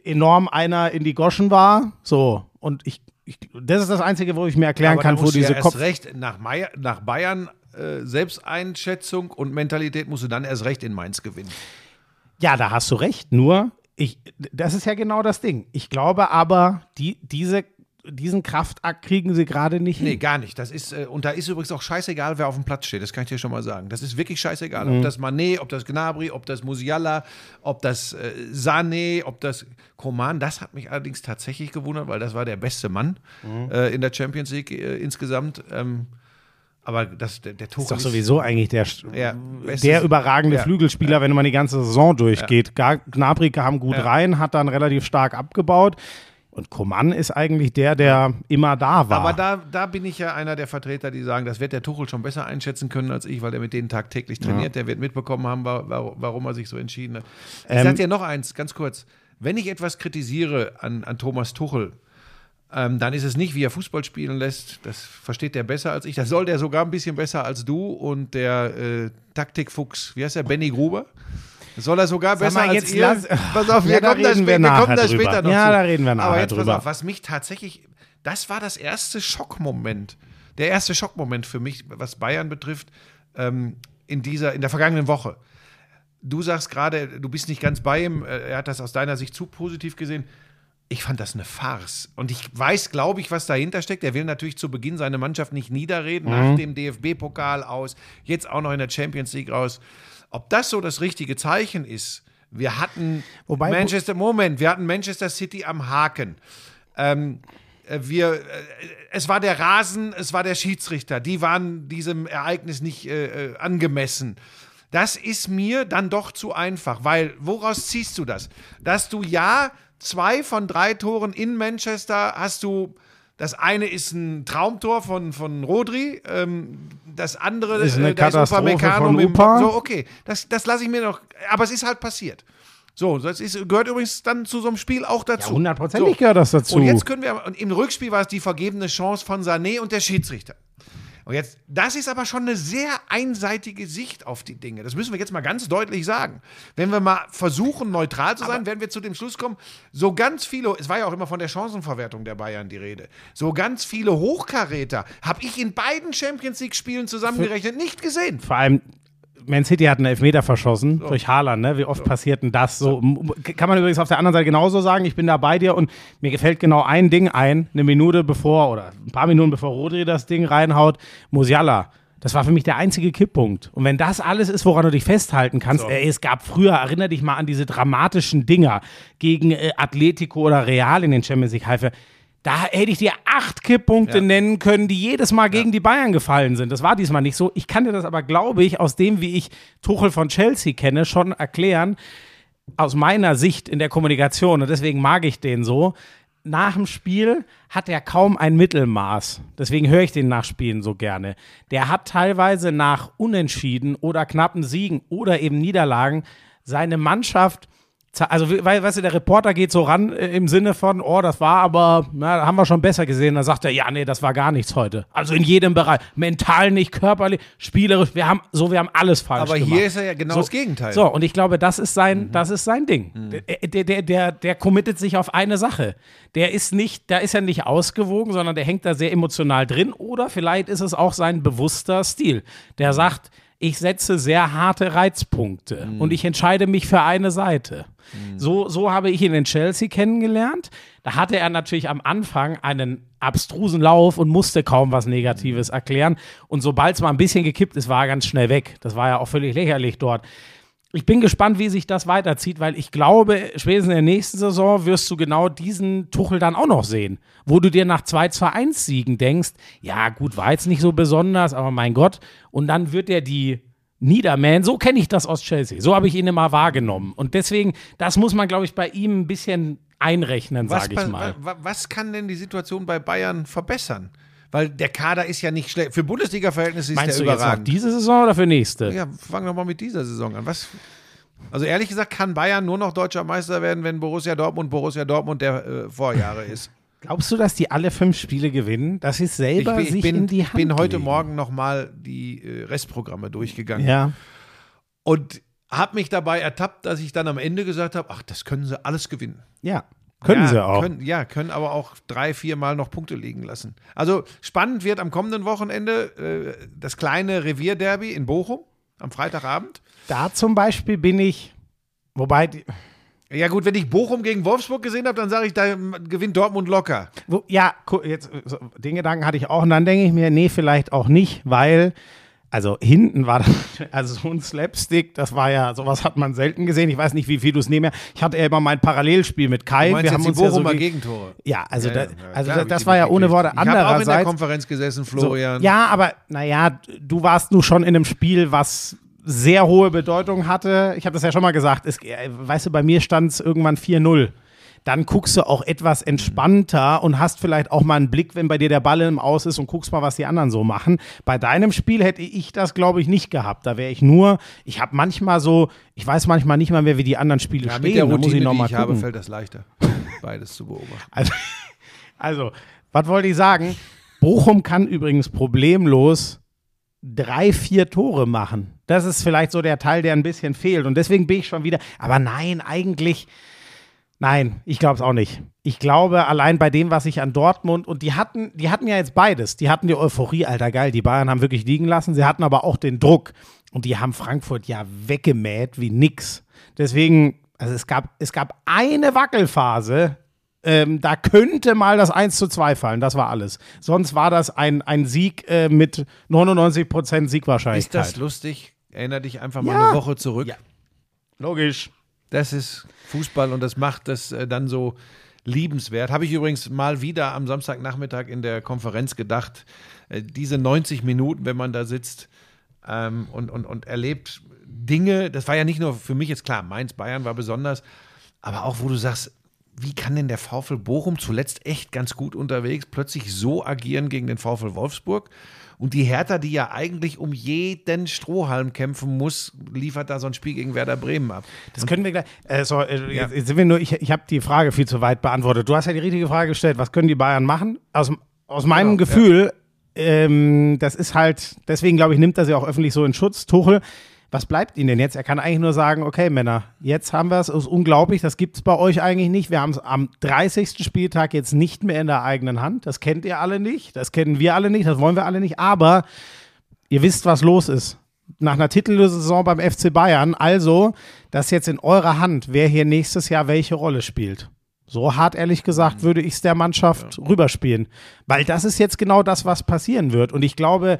enorm einer in die Goschen war. So. Und ich, ich das ist das Einzige, wo ich mir erklären Aber kann, wo diese ja Kopf. erst recht nach, Meier, nach Bayern äh, Selbsteinschätzung und Mentalität musst du dann erst recht in Mainz gewinnen. Ja, da hast du recht. Nur, ich, das ist ja genau das Ding. Ich glaube aber, die, diese, diesen Kraftakt kriegen sie gerade nicht Nee, hin. gar nicht. Das ist, äh, und da ist übrigens auch scheißegal, wer auf dem Platz steht. Das kann ich dir schon mal sagen. Das ist wirklich scheißegal. Mhm. Ob das Mané, ob das Gnabry, ob das Musiala, ob das äh, Sané, ob das Koman. Das hat mich allerdings tatsächlich gewundert, weil das war der beste Mann Mhm. äh, in der Champions League äh, insgesamt. Ähm, aber das, der, der Tuchel Ist doch sowieso eigentlich der, Ja, der überragende ja, Flügelspieler, wenn man die ganze Saison durchgeht. Gar- Gnabry kam gut Ja. rein, hat dann relativ stark abgebaut. Und Coman ist eigentlich der, der immer da war. Aber da, da bin ich ja einer der Vertreter, die sagen, das wird der Tuchel schon besser einschätzen können als ich, weil er mit denen tagtäglich trainiert. Der wird mitbekommen haben, wa- wa- warum er sich so entschieden hat. Ich Ähm, sag dir noch eins, ganz kurz. Wenn ich etwas kritisiere an, an Thomas Tuchel, ähm, dann ist es nicht, wie er Fußball spielen lässt. Das versteht der besser als ich. Das soll der sogar ein bisschen besser als du und der äh, Taktikfuchs, wie heißt der, Benny Gruber? Soll er sogar Sag besser mal, als jetzt ihr. lass- pass auf, Ja, wir da kommen da, reden spä- wir kommen da drüber. später noch Ja, zu. da reden wir nachher Aber jetzt pass drüber. auf, was mich tatsächlich, das war das erste Schockmoment, der erste Schockmoment für mich, was Bayern betrifft, ähm, in dieser, in der vergangenen Woche. Du sagst gerade, du bist nicht ganz bei ihm, äh, er hat das aus deiner Sicht zu positiv gesehen. Ich fand das eine Farce. Und ich weiß, glaube ich, was dahinter steckt. Er will natürlich zu Beginn seine Mannschaft nicht niederreden, nach dem DFB-Pokal aus, jetzt auch noch in der Champions League raus. Ob das so das richtige Zeichen ist, wir hatten Wobei- Manchester, Moment, wir hatten Manchester City am Haken. Ähm, äh, wir, äh, es war der Rasen, es war der Schiedsrichter. Die waren diesem Ereignis nicht äh, äh, angemessen. Das ist mir dann doch zu einfach, weil woraus ziehst du das? Dass du ja zwei von drei Toren in Manchester hast du. Das eine ist ein Traumtor von, von Rodri, ähm, das andere Ist eine äh, da Katastrophe Upamecano von mit Upa. So, okay, das, das lasse ich mir noch. Aber es ist halt passiert. So, das ist, gehört übrigens dann zu so einem Spiel auch dazu. Ja, hundertprozentig so. gehört das dazu. Und jetzt können wir, und im Rückspiel war es die vergebene Chance von Sané und der Schiedsrichter. Und jetzt, das ist aber schon eine sehr einseitige Sicht auf die Dinge. Das müssen wir jetzt mal ganz deutlich sagen. Wenn wir mal versuchen, neutral zu sein, werden wir zu dem Schluss kommen, so ganz viele, es war ja auch immer von der Chancenverwertung der Bayern die Rede, so ganz viele Hochkaräter habe ich in beiden Champions League-Spielen zusammengerechnet nicht gesehen. Vor allem, Man City hat einen Elfmeter verschossen durch Haaland, ne? Wie oft passiert denn das? So, kann man übrigens auf der anderen Seite genauso sagen, ich bin da bei dir und mir gefällt genau ein Ding ein, eine Minute bevor oder ein paar Minuten bevor Rodri das Ding reinhaut, Musiala. Das war für mich der einzige Kipppunkt. Und wenn das alles ist, woran du dich festhalten kannst, ey, es gab früher, erinnere dich mal an diese dramatischen Dinger gegen äh, Atletico oder Real in den Champions League Halfe. Da hätte ich dir acht Kipppunkte Ja. nennen können, die jedes Mal gegen die Bayern gefallen sind. Das war diesmal nicht so. Ich kann dir das aber, glaube ich, aus dem, wie ich Tuchel von Chelsea kenne, schon erklären, aus meiner Sicht in der Kommunikation, und deswegen mag ich den so, nach dem Spiel hat er kaum ein Mittelmaß. Deswegen höre ich den Nachspielen so gerne. Der hat teilweise nach Unentschieden oder knappen Siegen oder eben Niederlagen seine Mannschaft also, weil, weißt du, der Reporter geht so ran äh, im Sinne von, oh, das war aber, na, haben wir schon besser gesehen. Dann sagt er, ja, nee, das war gar nichts heute. Also in jedem Bereich. Mental nicht, körperlich, spielerisch. Wir haben, so, wir haben alles falsch Aber gemacht. hier ist er ja genau so, das Gegenteil. So, und ich glaube, das ist sein, Mhm. das ist sein Ding. Der, der, der, der committet sich auf eine Sache. Der ist nicht, da ist er nicht ausgewogen, sondern der hängt da sehr emotional drin. Oder vielleicht ist es auch sein bewusster Stil. Mhm. Der sagt, ich setze sehr harte Reizpunkte Mhm. und ich entscheide mich für eine Seite. So, so habe ich ihn in Chelsea kennengelernt. Da hatte er natürlich am Anfang einen abstrusen Lauf und musste kaum was Negatives erklären. Und sobald es mal ein bisschen gekippt ist, war er ganz schnell weg. Das war ja auch völlig lächerlich dort. Ich bin gespannt, wie sich das weiterzieht, weil ich glaube, spätestens in der nächsten Saison wirst du genau diesen Tuchel dann auch noch sehen, wo du dir nach 2-2-1-Siegen denkst, ja gut, war jetzt nicht so besonders, aber mein Gott, und dann wird er die Niederman, so kenne ich das aus Chelsea, so habe ich ihn immer wahrgenommen und deswegen, das muss man, glaube ich, bei ihm ein bisschen einrechnen, sage ich mal. wa- was kann denn die Situation bei Bayern verbessern? Weil der Kader ist ja nicht schlecht. Für Bundesliga-Verhältnisse ist Meinst der du jetzt noch überragend. diese Saison oder für nächste? Ja, fangen wir mal mit dieser Saison an. Was? Also ehrlich gesagt kann Bayern nur noch deutscher Meister werden, wenn Borussia Dortmund Borussia Dortmund der äh, Vorjahre ist. Glaubst du, dass die alle fünf Spiele gewinnen? Dass sie es Ich selber bin, ich sich bin, in die ich Hand bin heute legen? Morgen nochmal die äh, Restprogramme durchgegangen. Ja. Und habe mich dabei ertappt, dass ich dann am Ende gesagt habe, ach, das können sie alles gewinnen. Ja, können ja, sie auch. Können, ja, können aber auch drei, vier Mal noch Punkte liegen lassen. Also spannend wird am kommenden Wochenende äh, das kleine Revierderby in Bochum am Freitagabend. Da zum Beispiel bin ich, wobei, die- Ja gut, wenn ich Bochum gegen Wolfsburg gesehen habe, dann sage ich, da gewinnt Dortmund locker. wo, ja, jetzt, den Gedanken hatte ich auch und dann denke ich mir, nee, vielleicht auch nicht, weil, also hinten war das, also so ein Slapstick, das war ja, sowas hat man selten gesehen. Ich weiß nicht, wie viel du es nehmen. Ich hatte ja immer mein Parallelspiel mit Kai. Wir haben uns ja so Gegentore. Ja, also, Ja, da, ja, ja, also klar, da, das die war ja ohne. Worte. Ich habe auch in der Andererseits, Konferenz gesessen, so, Florian. ja, aber naja, du warst nur schon in einem Spiel, was sehr hohe Bedeutung hatte. Ich habe das ja schon mal gesagt. Es, äh, weißt du, bei mir stand es irgendwann 4-0. Dann guckst du auch etwas entspannter und hast vielleicht auch mal einen Blick, wenn bei dir der Ball im Aus ist und guckst mal, was die anderen so machen. Bei deinem Spiel hätte ich das, glaube ich, nicht gehabt. Da wäre ich nur, ich habe manchmal so, ich weiß manchmal nicht mal mehr, wie die anderen Spiele Ja, stehen. mit der da muss Routine, ich noch die mal ich habe, gucken. fällt das leichter, beides zu beobachten. Also, also was wollte ich sagen? Bochum kann übrigens problemlos drei, vier Tore machen. Das ist vielleicht so der Teil, der ein bisschen fehlt. Und deswegen bin ich schon wieder. Aber nein, eigentlich. Nein, ich glaube es auch nicht. Ich glaube, allein bei dem, was ich an Dortmund und die hatten, die hatten ja jetzt beides. Die hatten die Euphorie, alter geil, die Bayern haben wirklich liegen lassen. Sie hatten aber auch den Druck und die haben Frankfurt ja weggemäht wie nix. Deswegen, also es gab, es gab eine Wackelphase, ähm, da könnte mal das 1 zu 2 fallen, das war alles. Sonst war das ein, ein Sieg äh, mit 99% Siegwahrscheinlichkeit. Ist das lustig? Erinner dich einfach mal Ja. eine Woche zurück. Ja. Logisch. Das ist Fußball und das macht das äh, dann so liebenswert. Habe ich übrigens mal wieder am Samstagnachmittag in der Konferenz gedacht, äh, diese 90 Minuten, wenn man da sitzt ähm, und, und, und erlebt Dinge, das war ja nicht nur für mich jetzt klar, Mainz, Bayern war besonders, aber auch wo du sagst, wie kann denn der VfL Bochum zuletzt echt ganz gut unterwegs plötzlich so agieren gegen den VfL Wolfsburg? Und die Hertha, die ja eigentlich um jeden Strohhalm kämpfen muss, liefert da so ein Spiel gegen Werder Bremen ab. Das können wir gleich. Äh, so, äh, jetzt, jetzt sind wir nur, ich, ich habe die Frage viel zu weit beantwortet. Du hast ja die richtige Frage gestellt. Was können die Bayern machen? Aus, aus meinem Genau, Gefühl, ähm, das ist halt, deswegen glaube ich, nimmt er sie auch öffentlich so in Schutz. Tuchel, was bleibt ihnen denn jetzt? Er kann eigentlich nur sagen, okay, Männer, jetzt haben wir es, ist unglaublich, das gibt es bei euch eigentlich nicht. Wir haben es am 30. Spieltag jetzt nicht mehr in der eigenen Hand. Das kennt ihr alle nicht, das kennen wir alle nicht, das wollen wir alle nicht, aber ihr wisst, was los ist. Nach einer titellosen Saison beim FC Bayern, also das ist jetzt in eurer Hand, wer hier nächstes Jahr welche Rolle spielt. So hart, ehrlich gesagt, würde ich es der Mannschaft rüberspielen. Weil das ist jetzt genau das, was passieren wird. Und ich glaube,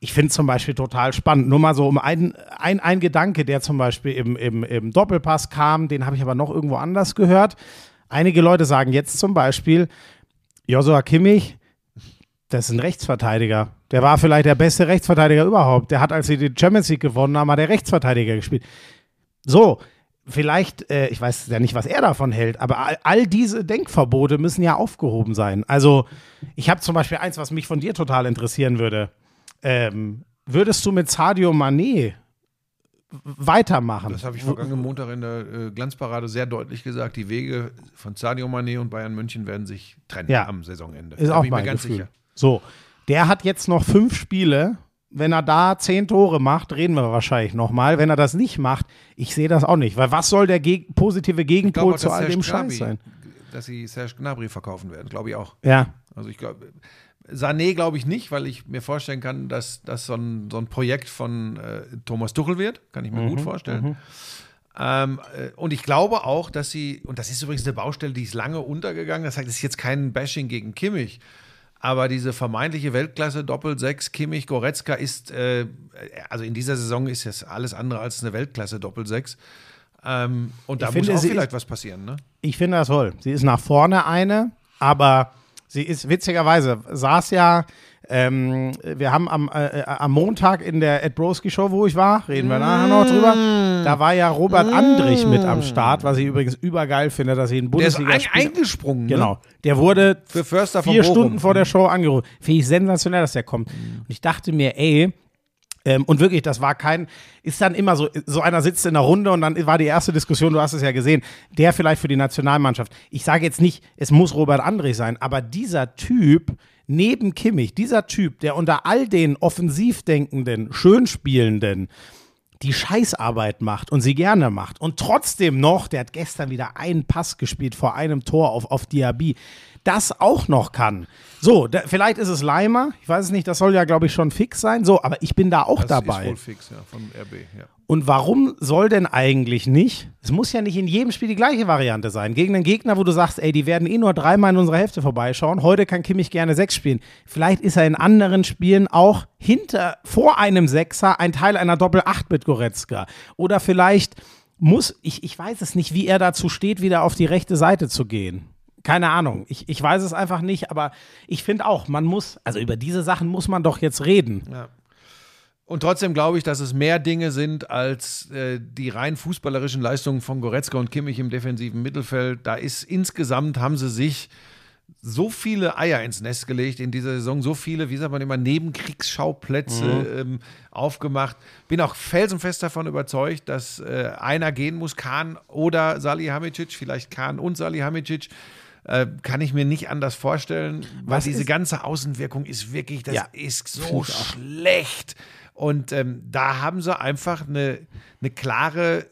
ich finde zum Beispiel total spannend. Nur mal so um ein, ein, ein Gedanke, der zum Beispiel im, im, im Doppelpass kam, den habe ich aber noch irgendwo anders gehört. Einige Leute sagen jetzt zum Beispiel, Joshua Kimmich, das ist ein Rechtsverteidiger. Der war vielleicht der beste Rechtsverteidiger überhaupt. Der hat, als sie die Champions League gewonnen haben, hat der Rechtsverteidiger gespielt. So, vielleicht, äh, ich weiß ja nicht, was er davon hält, aber all, all diese Denkverbote müssen ja aufgehoben sein. Also, ich habe zum Beispiel eins, was mich von dir total interessieren würde. Ähm, würdest du mit Sadio Mané weitermachen? Das habe ich vergangenen Montag in der äh, Glanzparade sehr deutlich gesagt. Die Wege von Sadio Mané und Bayern München werden sich trennen Ja. am Saisonende. Ist Da auch bin ich mir mein ganz Gefühl. sicher. So, der hat jetzt noch fünf Spiele. Wenn er da zehn Tore macht, reden wir wahrscheinlich nochmal. Wenn er das nicht macht, ich sehe das auch nicht. Weil was soll der geg positive Gegenpol zu all dem Scheiß sein? dass sie Serge Gnabry verkaufen werden, glaube ich auch. Ja. Also ich glaube, Sané glaube ich nicht, weil ich mir vorstellen kann, dass das so ein, so ein Projekt von äh, Thomas Tuchel wird. Kann ich mir Mhm, gut vorstellen. Ähm, äh, und ich glaube auch, dass sie, und das ist übrigens eine Baustelle, die ist lange untergegangen, das heißt, es ist jetzt kein Bashing gegen Kimmich, aber diese vermeintliche Weltklasse Doppel-6, Kimmich, Goretzka ist, äh, also in dieser Saison ist das alles andere als eine Weltklasse Doppel-6. Ähm, und da Ich muss finde, auch vielleicht was passieren, ne? Ich finde das toll. Sie ist nach vorne eine, aber sie ist witzigerweise, saß ja, ähm, wir haben am, äh, am Montag in der Ed Broski Show, wo ich war, reden wir nachher noch drüber, da war ja Robert Andrich mit am Start, was ich übrigens übergeil finde, dass sie in Der ist Bundesliga ein, eingesprungen. Genau. Ne? Der wurde Für Förster vier. Stunden vor der Show angerufen. Finde ich sensationell, dass der kommt. Und ich dachte mir, ey, ähm, und wirklich, das war kein, ist dann immer so, so einer sitzt in der Runde und dann war die erste Diskussion, du hast es ja gesehen, der vielleicht für die Nationalmannschaft. Ich sage jetzt nicht, es muss Robert Andrich sein, aber dieser Typ neben Kimmich, dieser Typ, der unter all den offensiv denkenden, schön spielenden, die Scheißarbeit macht und sie gerne macht und trotzdem noch, der hat gestern wieder einen Pass gespielt vor einem Tor auf, auf Diaby, das auch noch kann. So, da, vielleicht ist es Leimer, ich weiß es nicht, das soll ja, glaube ich, schon fix sein. So, aber ich bin da auch Das dabei. ist wohl fix, ja, von RB, ja. Und warum soll denn eigentlich nicht? Es muss ja nicht in jedem Spiel die gleiche Variante sein. Gegen einen Gegner, wo du sagst, ey, die werden eh nur dreimal in unserer Hälfte vorbeischauen. Heute kann Kimmich gerne sechs spielen. Vielleicht ist er in anderen Spielen auch hinter, vor einem Sechser ein Teil einer Doppel-Acht mit Goretzka. Oder vielleicht muss, ich, ich weiß es nicht, wie er dazu steht, wieder auf die rechte Seite zu gehen. Keine Ahnung. Ich, ich weiß es einfach nicht, aber ich finde auch, man muss, also über diese Sachen muss man doch jetzt reden. Und trotzdem glaube ich, dass es mehr Dinge sind als äh, die rein fußballerischen Leistungen von Goretzka und Kimmich im defensiven Mittelfeld. Da ist insgesamt haben sie sich so viele Eier ins Nest gelegt in dieser Saison, so viele, wie sagt man immer, Nebenkriegsschauplätze ähm, aufgemacht. Bin auch felsenfest davon überzeugt, dass äh, einer gehen muss, Kahn oder Salihamidzic, vielleicht Kahn und Salihamidzic. Äh, kann ich mir nicht anders vorstellen, weil Was diese ist- ganze Außenwirkung ist wirklich, das Ja, ist so schlecht. Und ähm, da haben sie einfach eine, eine klare,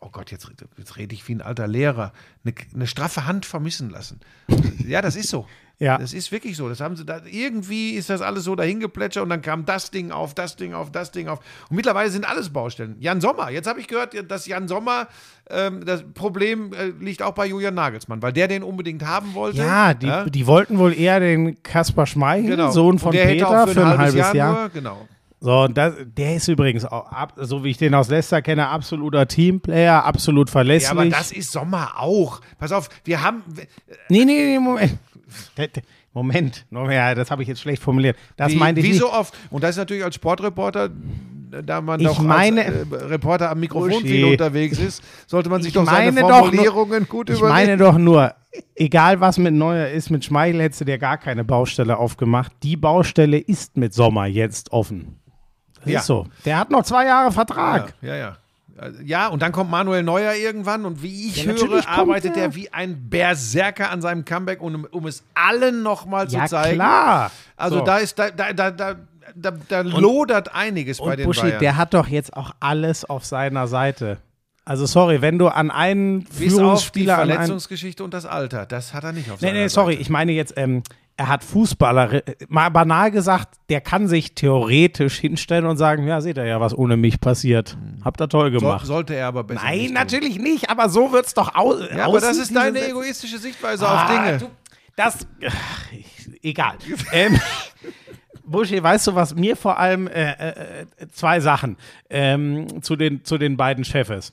oh Gott, jetzt, jetzt rede ich wie ein alter Lehrer, eine, eine straffe Hand vermissen lassen. ja, das ist so. Ja. Das ist wirklich so. Das haben sie da, irgendwie ist das alles so dahin geplätschert und dann kam das Ding auf, das Ding auf, das Ding auf. Und mittlerweile sind alles Baustellen. Jan Sommer, jetzt habe ich gehört, dass Jan Sommer, ähm, das Problem äh, liegt auch bei Julian Nagelsmann, weil der den unbedingt haben wollte. Ja, die, die wollten wohl eher den Kaspar Schmeichel, genau. Sohn von Peter, auch für ein halbes Jahr. Nur, genau. So, und das, der ist übrigens auch, ab, so wie ich den aus Leicester kenne, absoluter Teamplayer, absolut verlässlich. Ja, aber das ist Sommer auch. Pass auf, wir haben. nee, nee, nee, Moment. Moment, das habe ich jetzt schlecht formuliert. Das wie, meinte ich wie nicht. so oft. Und das ist natürlich als Sportreporter, da man Ich doch meine- als äh, Reporter am Mikrofon Uschi. viel unterwegs ist, sollte man sich Ich doch seine meine doch nur- Formulierungen gut Ich überlegen. meine doch nur, egal was mit Neuer ist, mit Schmeichel hättest du dir gar keine Baustelle aufgemacht. Die Baustelle ist mit Sommer jetzt offen. Das Ja. ist so. Der hat noch zwei Jahre Vertrag. Ja, ja, ja. Ja, und dann kommt Manuel Neuer irgendwann und wie ich Ja, höre, arbeitet er. er wie ein Berserker an seinem Comeback, um, um es allen nochmal zu Ja, zeigen. klar. Also So. da ist, da, da, da, da, da, da lodert einiges bei Und den Buschi, Bayern. der hat doch jetzt auch alles auf seiner Seite. Also sorry, wenn du an einen Bis auf die Führungsspieler an einen, Verletzungsgeschichte und das Alter. Das hat er nicht auf Nee, seiner nee, sorry, Seite. ich meine jetzt, ähm, er hat Fußballer, äh, mal banal gesagt, der kann sich theoretisch hinstellen und sagen, ja, seht ihr ja, was ohne mich passiert. Habt ihr toll So, gemacht. sollte er aber besser Nein, nicht tun. natürlich nicht, aber so wird's doch aus. Ja, aber das ist deine egoistische Sichtweise auf Dinge. Du, das, ach, egal. ähm, Buschi, weißt du, was mir vor allem äh, äh, äh, zwei Sachen ähm, zu, den, zu den beiden Chefs.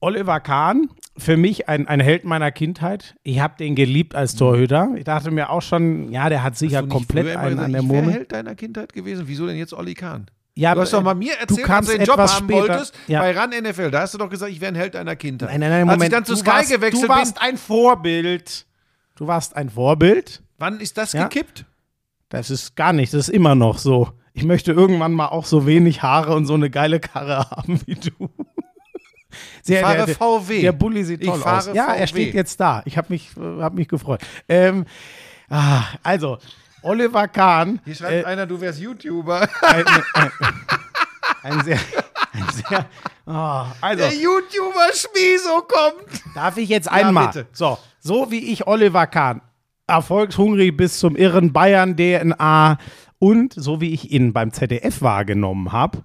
Oliver Kahn, für mich ein, ein Held meiner Kindheit. Ich habe den geliebt als Torhüter. Ich dachte mir auch schon, ja, der hat sicher komplett einen gesagt, an der Murmel. Held deiner Kindheit gewesen. Wieso denn jetzt Olli Kahn? Ja, Du hast doch mal mir erzählt, als kannst du den Job haben später- wolltest Ja. bei RAN NFL. Da hast du doch gesagt, ich wäre ein Held deiner Kindheit. Nein, nein, nein, Als Moment. ich dann zu du Sky warst, gewechselt du warst bin, ein Vorbild. Du warst ein Vorbild. wann ist das Ja. gekippt? Das ist gar nicht, das ist immer noch so. Ich möchte irgendwann mal auch so wenig Haare und so eine geile Karre haben wie du. Sehr, fahre der, VW. Der Bulli sieht Ich toll aus. Ja, er VW. steht jetzt da. Ich habe mich, äh, hab mich gefreut. Ähm, ah, also, Oliver Kahn. Hier schreibt äh, einer, du wärst YouTuber. ein, ein, ein sehr, ein sehr, oh, also, Der YouTuber Schmieso kommt. Darf ich jetzt einmal? bitte. So, so wie ich Oliver Kahn, erfolgshungrig bis zum irren Bayern DNA und so wie ich ihn beim ZDF wahrgenommen habe,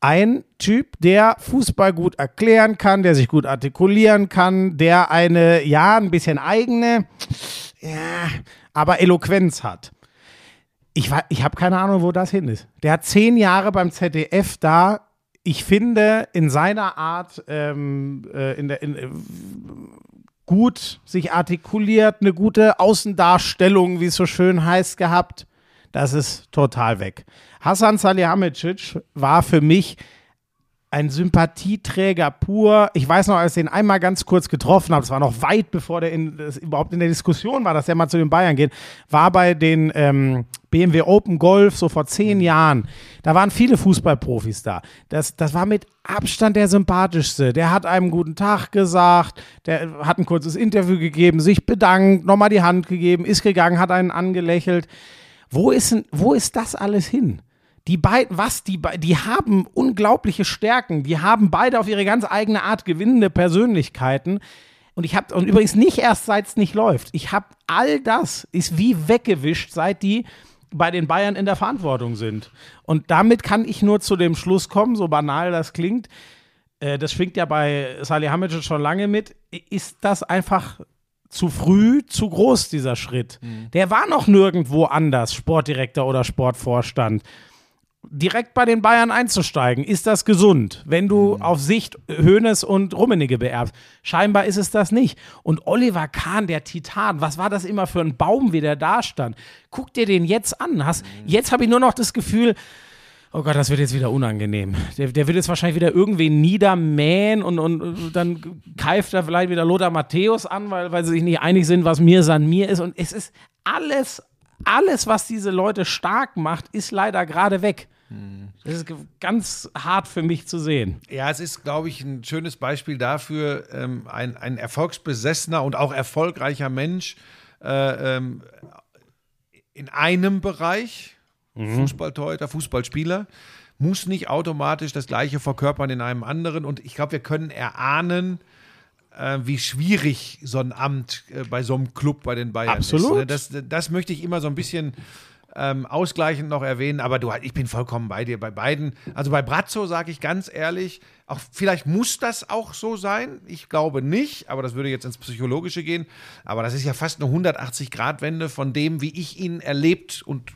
ein Typ, der Fußball gut erklären kann, der sich gut artikulieren kann, der eine, ja, ein bisschen eigene, ja, aber Eloquenz hat. Ich, ich habe keine Ahnung, wo das hin ist. Der hat zehn Jahre beim ZDF da. Ich finde, in seiner Art, ähm, äh, in der, in, äh, gut sich artikuliert, eine gute Außendarstellung, wie es so schön heißt, gehabt. Das ist total weg. Hassan Salihamidzic war für mich ein Sympathieträger pur. Ich weiß noch, als ich ihn einmal ganz kurz getroffen habe, das war noch weit bevor der in, überhaupt in der Diskussion war, dass der mal zu den Bayern geht, war bei den ähm, BMW Open Golf so vor zehn Jahren. Da waren viele Fußballprofis da. Das, das war mit Abstand der sympathischste. Der hat einem guten Tag gesagt, der hat ein kurzes Interview gegeben, sich bedankt, nochmal die Hand gegeben, ist gegangen, hat einen angelächelt. Wo ist, wo ist das alles hin? Die beiden, was, die, die haben unglaubliche Stärken. Die haben beide auf ihre ganz eigene Art gewinnende Persönlichkeiten. Und ich habe, und übrigens nicht erst seit es nicht läuft. Ich habe all das ist wie weggewischt, seit die bei den Bayern in der Verantwortung sind. Und damit kann ich nur zu dem Schluss kommen, so banal das klingt. Äh, das schwingt ja bei Salihamidzic schon lange mit. Ist das einfach zu früh, zu groß, dieser Schritt? Der war noch nirgendwo anders, Sportdirektor oder Sportvorstand direkt bei den Bayern einzusteigen. Ist das gesund, wenn du auf Sicht Hoeneß und Rummenigge beerbst? Scheinbar ist es das nicht. Und Oliver Kahn, der Titan, was war das immer für ein Baum, wie der da stand? Guck dir den jetzt an. Hast, jetzt habe ich nur noch das Gefühl, oh Gott, das wird jetzt wieder unangenehm. Der, der wird jetzt wahrscheinlich wieder irgendwen niedermähen und, und dann keift er vielleicht wieder Lothar Matthäus an, weil, weil sie sich nicht einig sind, was mir san mir ist. Und es ist alles, alles, was diese Leute stark macht, ist leider gerade weg. Das ist ganz hart für mich zu sehen. Ja, es ist, glaube ich, ein schönes Beispiel dafür, ähm, ein, ein erfolgsbesessener und auch erfolgreicher Mensch äh, ähm, in einem Bereich, Fußballtorhüter, Fußballspieler, muss nicht automatisch das Gleiche verkörpern in einem anderen. Und ich glaube, wir können erahnen, äh, wie schwierig so ein Amt äh, bei so einem Club bei den Bayern Absolut. ist. ne? Das, das möchte ich immer so ein bisschen ähm, ausgleichend noch erwähnen, aber du, ich bin vollkommen bei dir bei beiden. Also bei Brazzo sage ich ganz ehrlich, auch vielleicht muss das auch so sein. Ich glaube nicht, aber das würde jetzt ins Psychologische gehen. Aber das ist ja fast eine 180-Grad-Wende von dem, wie ich ihn erlebt und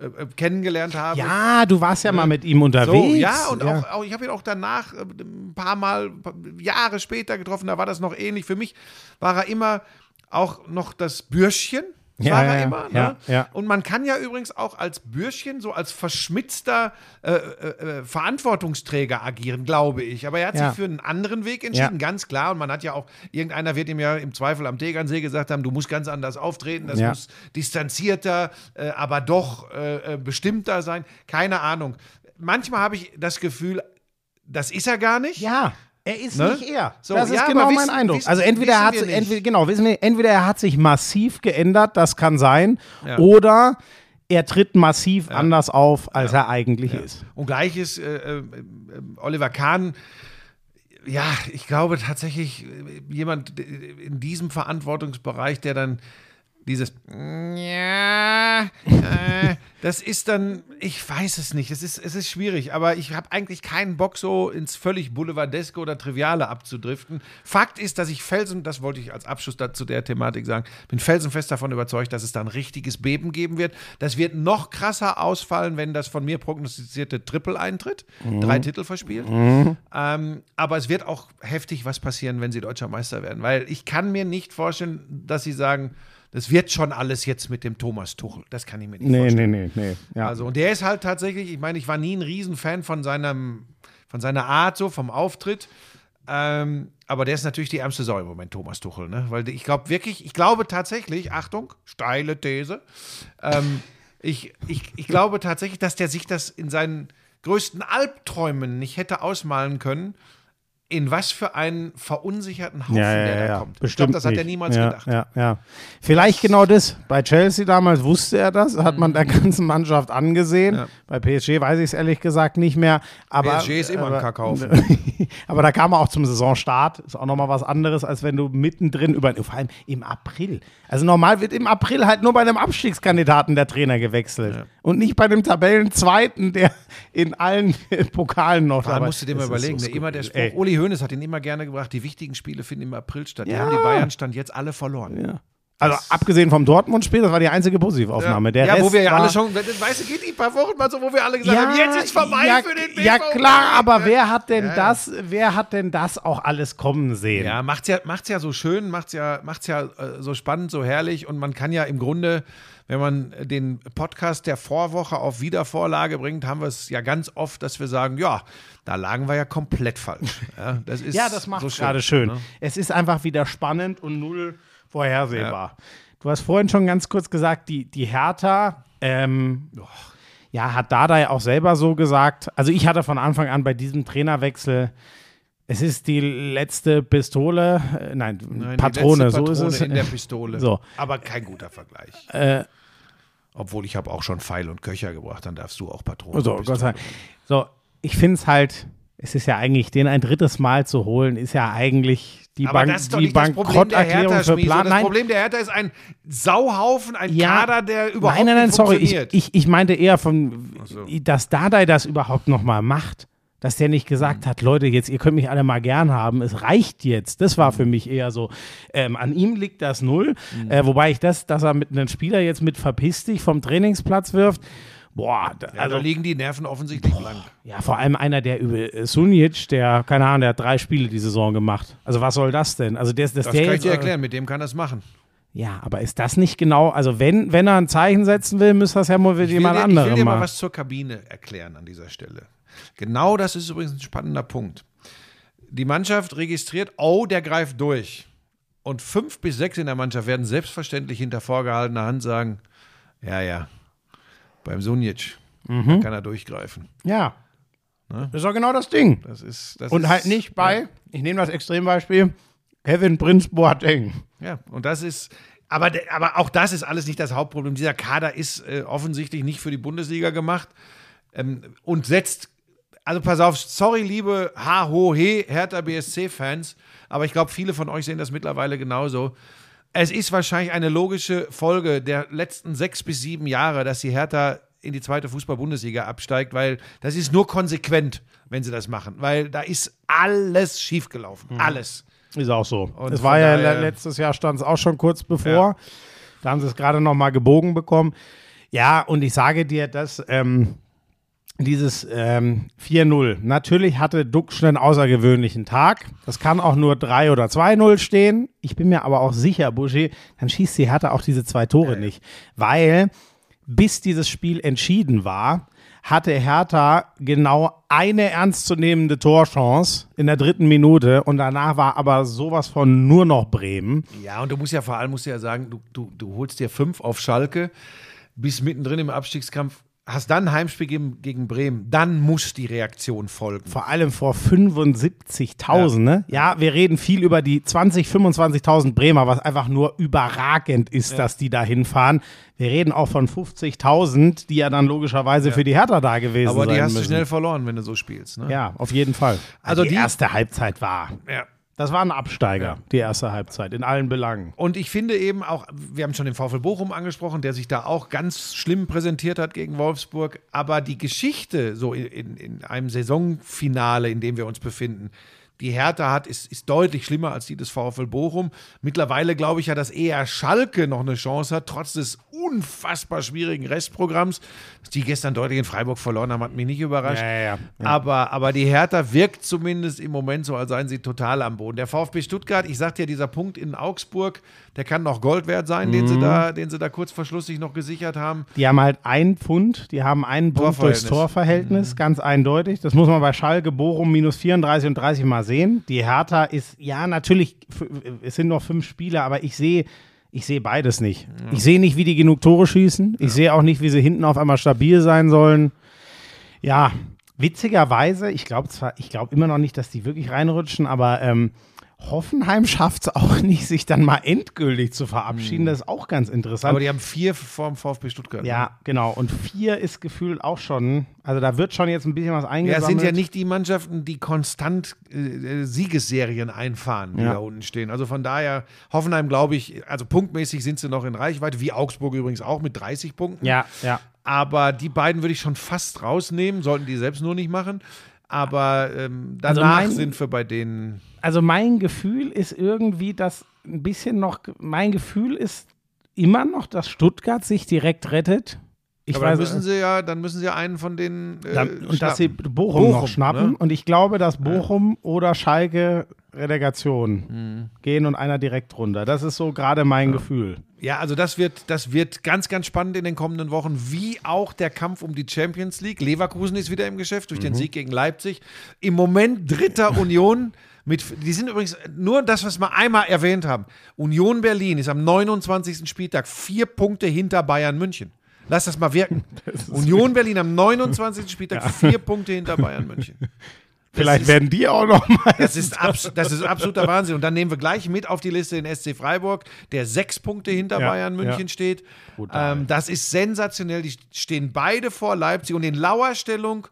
äh, äh, kennengelernt habe. Ja, du warst ja mal mit ihm unterwegs. So, ja, und Auch, auch ich habe ihn auch danach äh, ein paar Mal, Jahre später getroffen, da war das noch ähnlich. Für mich war er immer auch noch das Bürschchen. Ja, war ja, er ja, immer. Ne? ja, ja. Und man kann ja übrigens auch als Bürschchen, so als verschmitzter äh, äh, äh, Verantwortungsträger agieren, glaube ich. Aber er hat Ja. sich für einen anderen Weg entschieden, Ja. ganz klar. Und man hat ja auch, irgendeiner wird ihm ja im Zweifel am Tegernsee gesagt haben, du musst ganz anders auftreten, das Ja. muss distanzierter, äh, aber doch äh, äh, bestimmter sein. Keine Ahnung. Manchmal habe ich das Gefühl, das ist er gar nicht. Ja, er ist Ne? nicht er. So, das ist ja, genau aber mein wissen- Eindruck. wissen- also entweder wissen er hat entweder, genau, wissen wir, entweder er hat sich massiv geändert, das kann sein, Ja. oder er tritt massiv anders auf, als er eigentlich ist. Und gleiches, äh, äh, äh, Oliver Kahn, ja, ich glaube tatsächlich, äh, jemand äh, in diesem Verantwortungsbereich, der dann dieses ja, äh, das ist dann, ich weiß es nicht, es ist, es ist schwierig, aber ich habe eigentlich keinen Bock, so ins völlig Boulevardeske oder Triviale abzudriften. Fakt ist, dass ich felsen, das wollte ich als Abschluss dazu der Thematik sagen, bin felsenfest davon überzeugt, dass es da ein richtiges Beben geben wird. Das wird noch krasser ausfallen, wenn das von mir prognostizierte Triple eintritt, drei Titel verspielt. Ähm, aber es wird auch heftig was passieren, wenn sie deutscher Meister werden, weil ich kann mir nicht vorstellen, dass sie sagen, das wird schon alles jetzt mit dem Thomas Tuchel. Das kann ich mir nicht Nee, vorstellen. nee, nee, nee. Ja. Also, und der ist halt tatsächlich, ich meine, ich war nie ein Riesenfan von seinem, von seiner Art, so vom Auftritt. Ähm, aber der ist natürlich die ärmste Sau im Moment, Thomas Tuchel, ne? Weil ich glaube wirklich, ich glaube tatsächlich, Achtung, steile These, ähm, ich, ich, ich glaube tatsächlich, dass der sich das in seinen größten Albträumen nicht hätte ausmalen können, in was für einen verunsicherten Haufen ja, ja, der da ja. kommt. ich Bestimmt glaube, das hat er niemals ja, gedacht. Ja, ja. Vielleicht genau das. Bei Chelsea damals wusste er das, hat man der ganzen Mannschaft angesehen. Ja. Bei PSG weiß ich es ehrlich gesagt nicht mehr. Aber, PSG ist immer ein aber, Kackhaufen. aber da kam er auch zum Saisonstart. Ist auch nochmal was anderes, als wenn du mittendrin über, vor allem im April. Also normal wird im April halt nur bei einem Abstiegskandidaten der Trainer gewechselt. Und nicht bei dem Tabellenzweiten, der in allen Pokalen noch Da dabei musst du dir mal ist überlegen, so ne, immer der. Spruch, Ey. Uli Hoeneß hat ihn immer gerne gebracht, die wichtigen Spiele finden im April statt. Die Ja. haben die Bayern stand jetzt alle verloren. Ja. Also abgesehen vom Dortmund-Spiel, das war die einzige Positivaufnahme. Der ja, Rest wo wir ja alle schon, weißt du, geht die paar Wochen mal so, wo wir alle gesagt haben, jetzt ist vorbei ja, für den BVB. Ja klar, aber Ja. wer hat denn Ja, ja. das, wer hat denn das auch alles kommen sehen? Ja, macht's ja, macht's ja so schön, macht's ja, macht's ja äh, so spannend, so herrlich und man kann ja im Grunde, wenn man den Podcast der Vorwoche auf Wiedervorlage bringt, haben wir es ja ganz oft, dass wir sagen, ja, da lagen wir ja komplett falsch. Ja, das ist Ja, das macht so es gerade schön. ne? Es ist einfach wieder spannend und null vorhersehbar. Du hast vorhin schon ganz kurz gesagt, die, die Hertha, ähm, oh, ja, hat Dada ja auch selber so gesagt. Also ich hatte von Anfang an bei diesem Trainerwechsel, es ist die letzte Pistole, äh, nein, Nein, Patrone, letzte so Patrone ist es. in der Pistole. So. Aber kein guter Vergleich. Obwohl ich habe auch schon Pfeil und Köcher gebracht, dann darfst du auch Patronen. So, Du bist Gott sei dran. So, ich finde es halt, es ist ja eigentlich, den ein drittes Mal zu holen, ist ja eigentlich die, Aber Bank, das ist doch die nicht das Problem der Bankrotterklärung für. Plan. Das Nein, Problem der Hertha ist ein Sauhaufen, ein Ja. Kader, der überhaupt nein, nein, nein, nicht sorry. Ich, ich, ich meinte eher von, so. dass Dardai das überhaupt nochmal macht. Dass der nicht gesagt Mhm. hat, Leute, jetzt, ihr könnt mich alle mal gern haben, es reicht jetzt. Das war für Mhm. mich eher so. Ähm, an ihm liegt das Null. Äh, wobei ich das, dass er mit einem Spieler jetzt mit verpiss dich vom Trainingsplatz wirft, boah, da, ja, also da liegen die Nerven offensichtlich blank. Ja, vor allem einer, der über äh, Sunic, der, keine Ahnung, der hat drei Spiele die Saison gemacht. Also was soll das denn? Also der, dass Das der kann ich jetzt, dir äh, erklären, mit dem kann das machen. Ja, aber ist das nicht genau, also wenn, wenn er ein Zeichen setzen will, müsste das ja mal Ich jemand dir, ich anderem will dir mal machen. was zur Kabine erklären an dieser Stelle. Genau das ist übrigens ein spannender Punkt. Die Mannschaft registriert, oh, der greift durch. Und fünf bis sechs in der Mannschaft werden selbstverständlich hinter vorgehaltener Hand sagen, ja, ja, beim Sunic Mhm. kann er durchgreifen. Ja. Das ist doch genau das Ding. Das ist, das Und ist, halt nicht bei, ich nehme das Extrembeispiel, Kevin Prince Boateng. Ja, und das ist, aber, aber auch das ist alles nicht das Hauptproblem. Dieser Kader ist äh, offensichtlich nicht für die Bundesliga gemacht ähm, und setzt, also pass auf, sorry, liebe H-Ho-He, Hertha BSC-Fans, aber ich glaube, viele von euch sehen das mittlerweile genauso. Es ist wahrscheinlich eine logische Folge der letzten sechs bis sieben Jahre, dass die Hertha in die zweite Fußball-Bundesliga absteigt, weil das ist nur konsequent, wenn sie das machen, weil da ist alles schiefgelaufen. Alles. Ist auch so. Und es war ja letztes Jahr stand es auch schon kurz bevor. Ja. Da haben sie es gerade noch mal gebogen bekommen. Ja, und ich sage dir, dass ähm, dieses ähm, 4-0, natürlich hatte Duxch einen außergewöhnlichen Tag. Das kann auch nur 3 oder 2-0 stehen. Ich bin mir aber auch sicher, Boucher, dann schießt die Hertha auch diese zwei Tore nicht. Weil bis dieses Spiel entschieden war, hatte Hertha genau eine ernstzunehmende Torchance in der dritten Minute und danach war aber sowas von nur noch Bremen. Ja, und du musst ja vor allem musst du ja sagen, du, du, du holst dir fünf auf Schalke, bist mittendrin im Abstiegskampf, hast dann ein Heimspiel gegen, gegen Bremen, dann muss die Reaktion folgen. Vor allem vor 75.000, ne? Ja, wir reden viel über die 20, 25.000 Bremer, was einfach nur überragend ist, dass die da hinfahren. Wir reden auch von 50.000, die ja dann logischerweise für die Hertha da gewesen Aber sein die hast müssen. du schnell verloren, wenn du so spielst. Ne? Ja, auf jeden Fall. Also Also die, die- erste Halbzeit war. Ja. Das war ein Absteiger, die erste Halbzeit, in allen Belangen. Und ich finde eben auch, wir haben schon den VfL Bochum angesprochen, der sich da auch ganz schlimm präsentiert hat gegen Wolfsburg. Aber die Geschichte, so in, in, in einem Saisonfinale, in dem wir uns befinden, die Hertha hat, ist, ist deutlich schlimmer als die des VfL Bochum. Mittlerweile glaube ich ja, dass eher Schalke noch eine Chance hat, trotz des unfassbar schwierigen Restprogramms. Die gestern deutlich in Freiburg verloren haben, hat mich nicht überrascht. Ja, ja, ja. Aber, aber die Hertha wirkt zumindest im Moment so, als seien sie total am Boden. Der VfB Stuttgart, ich sagte ja, dieser Punkt in Augsburg, der kann noch Gold wert sein, den, Mhm. sie da, den sie da kurz vor Schluss sich noch gesichert haben. Die haben halt einen Pfund, die haben einen Punkt durchs Torverhältnis. Torverhältnis, ganz eindeutig. Das muss man bei Schalke, Bochum minus 34 und 30 mal sehen. Die Hertha ist, ja, natürlich, es sind noch fünf Spiele, aber ich sehe, ich sehe beides nicht. Ich sehe nicht, wie die genug Tore schießen. Ich sehe auch nicht, wie sie hinten auf einmal stabil sein sollen. Ja, witzigerweise, ich glaube zwar, ich glaube immer noch nicht, dass die wirklich reinrutschen, aber ähm, Hoffenheim schafft es auch nicht, sich dann mal endgültig zu verabschieden. Das ist auch ganz interessant. Aber die haben vier vorm VfB Stuttgart. ne? Ja, genau. Und vier ist gefühlt auch schon, also da wird schon jetzt ein bisschen was Ja, eingesammelt. es sind ja nicht die Mannschaften, die konstant äh, äh, Siegesserien einfahren, die Ja. da unten stehen. Also von daher, Hoffenheim, glaube ich, also punktmäßig sind sie noch in Reichweite, wie Augsburg übrigens auch mit 30 Punkten. Ja, ja. Aber die beiden würde ich schon fast rausnehmen, sollten die selbst nur nicht machen. Aber ähm, Also danach mein- sind wir bei denen. Also mein Gefühl ist irgendwie, dass ein bisschen noch, mein Gefühl ist immer noch, dass Stuttgart sich direkt rettet. Ich aber dann weiß, müssen sie ja, dann müssen sie einen von denen. Äh, dann, und dass sie schnappen. Bochum, noch Bochum, schnappen. ne? Und ich glaube, dass Bochum oder Schalke Relegation Mhm. gehen und einer direkt runter. Das ist so gerade mein Gefühl. Ja, also das wird, das wird ganz, ganz spannend in den kommenden Wochen, wie auch der Kampf um die Champions League. Leverkusen ist wieder im Geschäft durch den Sieg gegen Leipzig. Im Moment dritter Union. Mit, die sind übrigens nur das, was wir einmal erwähnt haben. Union Berlin ist am 29. Spieltag vier Punkte hinter Bayern München. Lass das mal wirken. Union Berlin am 29. Spieltag vier Punkte hinter Bayern München. Vielleicht ist- werden die auch noch mal. Das ist, abs das ist absoluter Wahnsinn. Und dann nehmen wir gleich mit auf die Liste den SC Freiburg, der sechs Punkte hinter Ja, Bayern München ja. steht. Ähm, das ist sensationell. Die stehen beide vor Leipzig und in Lauerstellung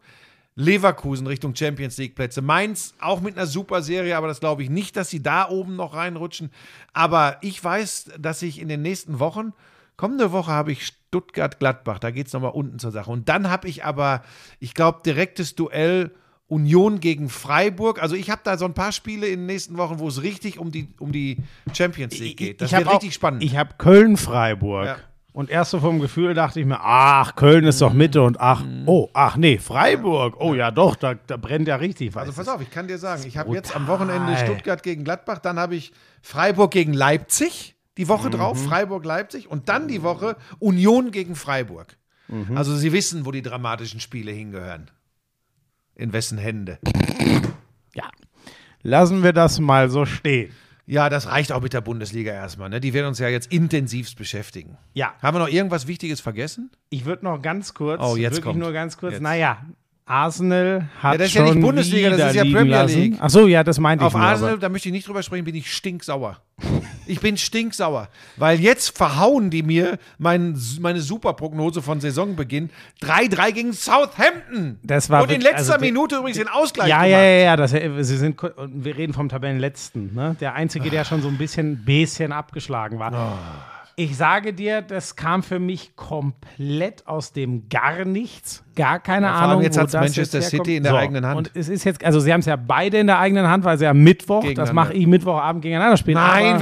Leverkusen Richtung Champions League Plätze. Mainz auch mit einer super Serie, aber das glaube ich nicht, dass sie da oben noch reinrutschen. Aber ich weiß, dass ich in den nächsten Wochen, kommende Woche habe ich Stuttgart-Gladbach, da geht es nochmal unten zur Sache. Und dann habe ich aber, ich glaube, direktes Duell Union gegen Freiburg. Also ich habe da so ein paar Spiele in den nächsten Wochen, wo es richtig um die, um die Champions League geht. Das ich wird auch- richtig spannend. Ich habe Köln-Freiburg. Ja. Und erst so vom Gefühl dachte ich mir, ach, Köln ist doch Mitte und ach, Mhm. oh, ach nee, Freiburg. Oh ja, doch, da, da brennt ja richtig was. Also pass auf, ich kann dir sagen, ich habe jetzt am. Wochenende Stuttgart gegen Gladbach, dann habe ich Freiburg gegen Leipzig die Woche drauf, Freiburg-Leipzig und dann die Woche Union gegen Freiburg. Also Sie wissen, wo die dramatischen Spiele hingehören. In wessen Hände. Ja. Lassen wir das mal so stehen. Ja, das reicht auch mit der Bundesliga erstmal. Ne? Die werden uns ja jetzt intensivst beschäftigen. Ja. Haben wir noch irgendwas Wichtiges vergessen? Ich würde noch ganz kurz, Oh, jetzt wirklich kommt. nur ganz kurz, Jetzt. naja, Arsenal hat Ja, das ist ja schon nicht Bundesliga, das ist ja Premier lassen. League. Ach so, ja, das meinte Auf ich nur, Arsenal, aber- da möchte ich nicht drüber sprechen, bin ich stinksauer. Ich bin stinksauer, weil jetzt verhauen die mir mein, meine Superprognose von Saisonbeginn. 3-3 gegen Southampton. Das war Und in letzter also Minute übrigens den Ausgleich Ja, gemacht. ja, ja, ja, das, sie sind, wir reden vom Tabellenletzten, ne? Der Einzige, der schon so ein bisschen, bisschen abgeschlagen war. Oh. Ich sage dir, das kam für mich komplett aus dem gar nichts. Gar keine allem Ahnung. jetzt das Manchester jetzt. City in der eigenen Hand. Und es ist jetzt, also sie haben es ja beide in der eigenen Hand, weil sie am Mittwoch, das mache ich Mittwochabend gegeneinander spielen. Nein,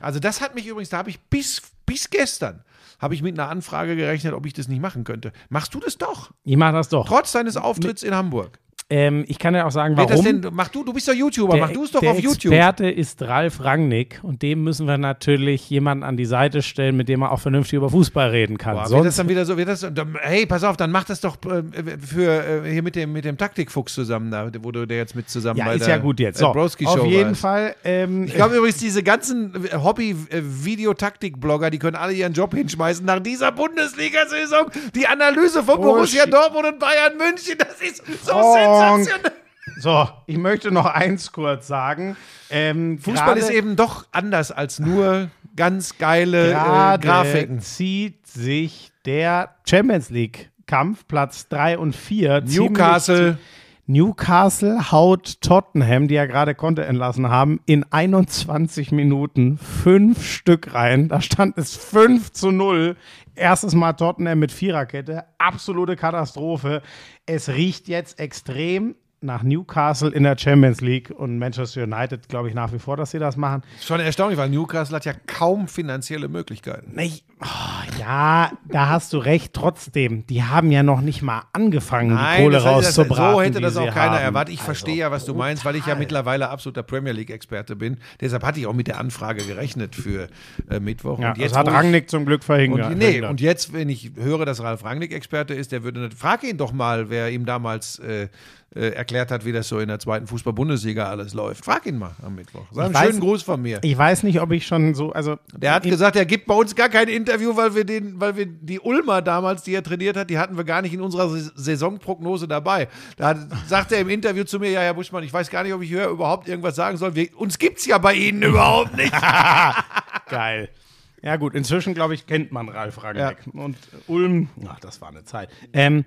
also das hat mich übrigens, da habe ich bis, bis gestern, habe ich mit einer Anfrage gerechnet, ob ich das nicht machen könnte. Machst du das doch, ich mache das doch. trotz deines Auftritts in Hamburg. Ähm, ich kann ja auch sagen, warum. das denn, mach du, du bist doch YouTuber, mach du es doch der auf YouTube. Experte ist Ralf Rangnick und dem müssen wir natürlich jemanden an die Seite stellen, mit dem er auch vernünftig über Fußball reden kann. Boah, wird Sonst das dann wieder so, das, hey, pass auf, dann mach das doch äh, für äh, hier mit dem, mit dem Taktikfuchs zusammen, da, wo du der jetzt mit zusammen ja, bei ist der ja gut jetzt. äh, So, Broski-Show auf jeden warst. Fall. Ähm, Ich glaube übrigens, diese ganzen äh, Hobby-Videotaktik-Blogger, die können alle ihren Job hinschmeißen nach dieser Bundesliga-Saison. Die Analyse von Oh, Borussia. Dortmund und Bayern München, das ist so Honk. Sensationell. so, ich möchte noch eins kurz sagen. Ähm, Fußball ist eben doch anders als nur ganz geile äh, Grafiken. zieht sich der Champions League Kampf Platz 3 und 4 Newcastle. Newcastle haut Tottenham, die ja gerade Konto entlassen haben, in 21 Minuten fünf Stück rein. Da stand es 5 zu 0. Erstes Mal Tottenham mit Viererkette. Absolute Katastrophe. Es riecht jetzt extrem nach Newcastle in der Champions League und Manchester United, glaube ich, nach wie vor, dass sie das machen. Schon erstaunlich, weil Newcastle hat ja kaum finanzielle Möglichkeiten. Ich, oh, ja, da hast du recht. Trotzdem, die haben ja noch nicht mal angefangen, die Kohle das- rauszubraten. So hätte das auch keiner haben. erwartet. Ich Also, verstehe ja, was du meinst, weil ich ja mittlerweile absoluter Premier League-Experte bin. Deshalb hatte ich auch mit der Anfrage gerechnet für äh, Mittwoch. Ja, und jetzt das hat Rangnick zum Glück verhindert. Und, nee, und jetzt, wenn ich höre, dass Ralf Rangnick Experte ist, der würde, frag ihn doch mal, wer ihm damals äh, äh, erklärt hat, wie das so in der zweiten Fußball-Bundesliga alles läuft. Frag ihn mal am Mittwoch. Sag einen schönen Gruß von mir. ich weiß nicht, ob ich schon so, also Der hat gesagt, er gibt bei uns gar kein Interview, weil wir den, weil wir die Ulmer damals, die er trainiert hat, die hatten wir gar nicht in unserer Sais- Saisonprognose dabei. Da hat, sagt er im Interview zu mir, ja, Herr Buschmann, ich weiß gar nicht, ob ich hier überhaupt irgendwas sagen soll. Wir, uns gibt's ja bei Ihnen überhaupt nicht. geil. Ja gut, inzwischen glaube ich kennt man Ralf Rangnick und Ulm. Ach, das war eine Zeit. Ähm,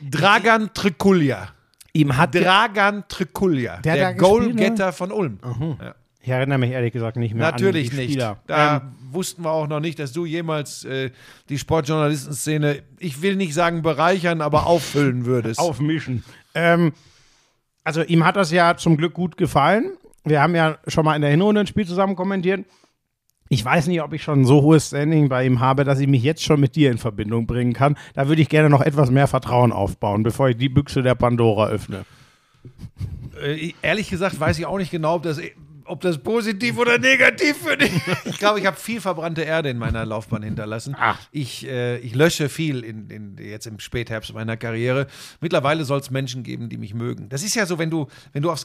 Dragan Trikulja. Ihm hat Dragan Trikulja, Der der, Goalgetter von Ulm. Ja. ich erinnere mich ehrlich gesagt nicht mehr Natürlich an die nicht. Spieler. Da Ähm, wussten wir auch noch nicht, dass du jemals äh, die Sportjournalistenszene, ich will nicht sagen bereichern, aber auffüllen würdest. aufmischen. Ähm, also ihm hat das ja zum Glück gut gefallen. Wir haben ja schon mal in der Hinrunde ein Spiel zusammen kommentiert. Ich weiß nicht, ob ich schon so hohes Standing bei ihm habe, dass ich mich jetzt schon mit dir in Verbindung bringen kann. Da würde ich gerne noch etwas mehr Vertrauen aufbauen, bevor ich die Büchse der Pandora öffne. Äh, ehrlich gesagt weiß ich auch nicht genau, ob das, ob das positiv oder negativ für dich Ich glaube, ich habe viel verbrannte Erde in meiner Laufbahn hinterlassen. Ach. Ich, äh, ich lösche viel in, in, jetzt im Spätherbst meiner Karriere. Mittlerweile soll es Menschen geben, die mich mögen. Das ist ja so, wenn du, wenn du aufs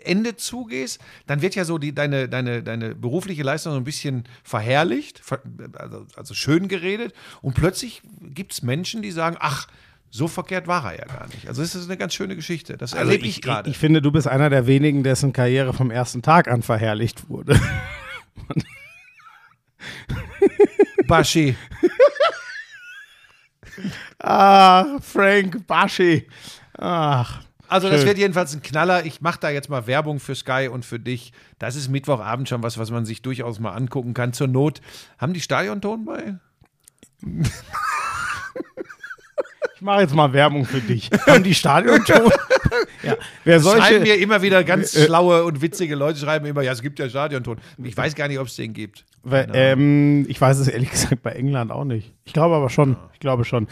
Karriereende zugehst, dann wird ja so die, deine, deine, deine berufliche Leistung so ein bisschen verherrlicht, ver, also, also schön geredet. Und plötzlich gibt es Menschen, die sagen, ach, So verkehrt war er ja gar nicht. Also es ist eine ganz schöne Geschichte. Das Also erlebe ich, ich gerade. Ich, ich finde, du bist einer der wenigen, dessen Karriere vom ersten Tag an verherrlicht wurde. Baschi. Ach, Frank Baschi. Ach. Also das Schön. wird jedenfalls ein Knaller. Ich mache da jetzt mal Werbung für Sky und für dich. Das ist Mittwochabend schon was, was man sich durchaus mal angucken kann. Zur Not haben die Stadionton bei? Ich mache jetzt mal Werbung für dich. Haben die Stadionton? ja. Wer Schreiben solche, mir immer wieder ganz Äh, schlaue und witzige Leute, schreiben immer, ja, es gibt ja Stadionton. Ich weiß gar nicht, ob es den gibt. Wer- ähm, ich weiß es ehrlich gesagt bei England auch nicht. Ich glaube aber schon. Ich glaube schon.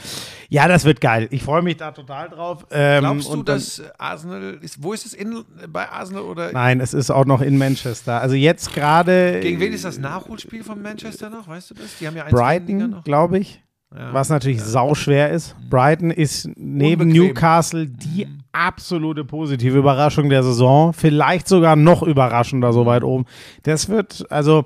Ja, das wird geil. Ich freue mich da total drauf. Ähm, Glaubst du, dass Arsenal ist, wo ist es in, bei Arsenal oder Nein, es ist auch noch in Manchester. Also jetzt gerade gegen wen ist das Nachholspiel von Manchester noch? Weißt du das? Die haben ja eins Brighton, noch. glaube ich. Ja. Was natürlich sauschwer ist. Brighton ist neben Unbequem. Newcastle die absolute positive Überraschung der Saison. Vielleicht sogar noch überraschender so weit oben. Das wird, also,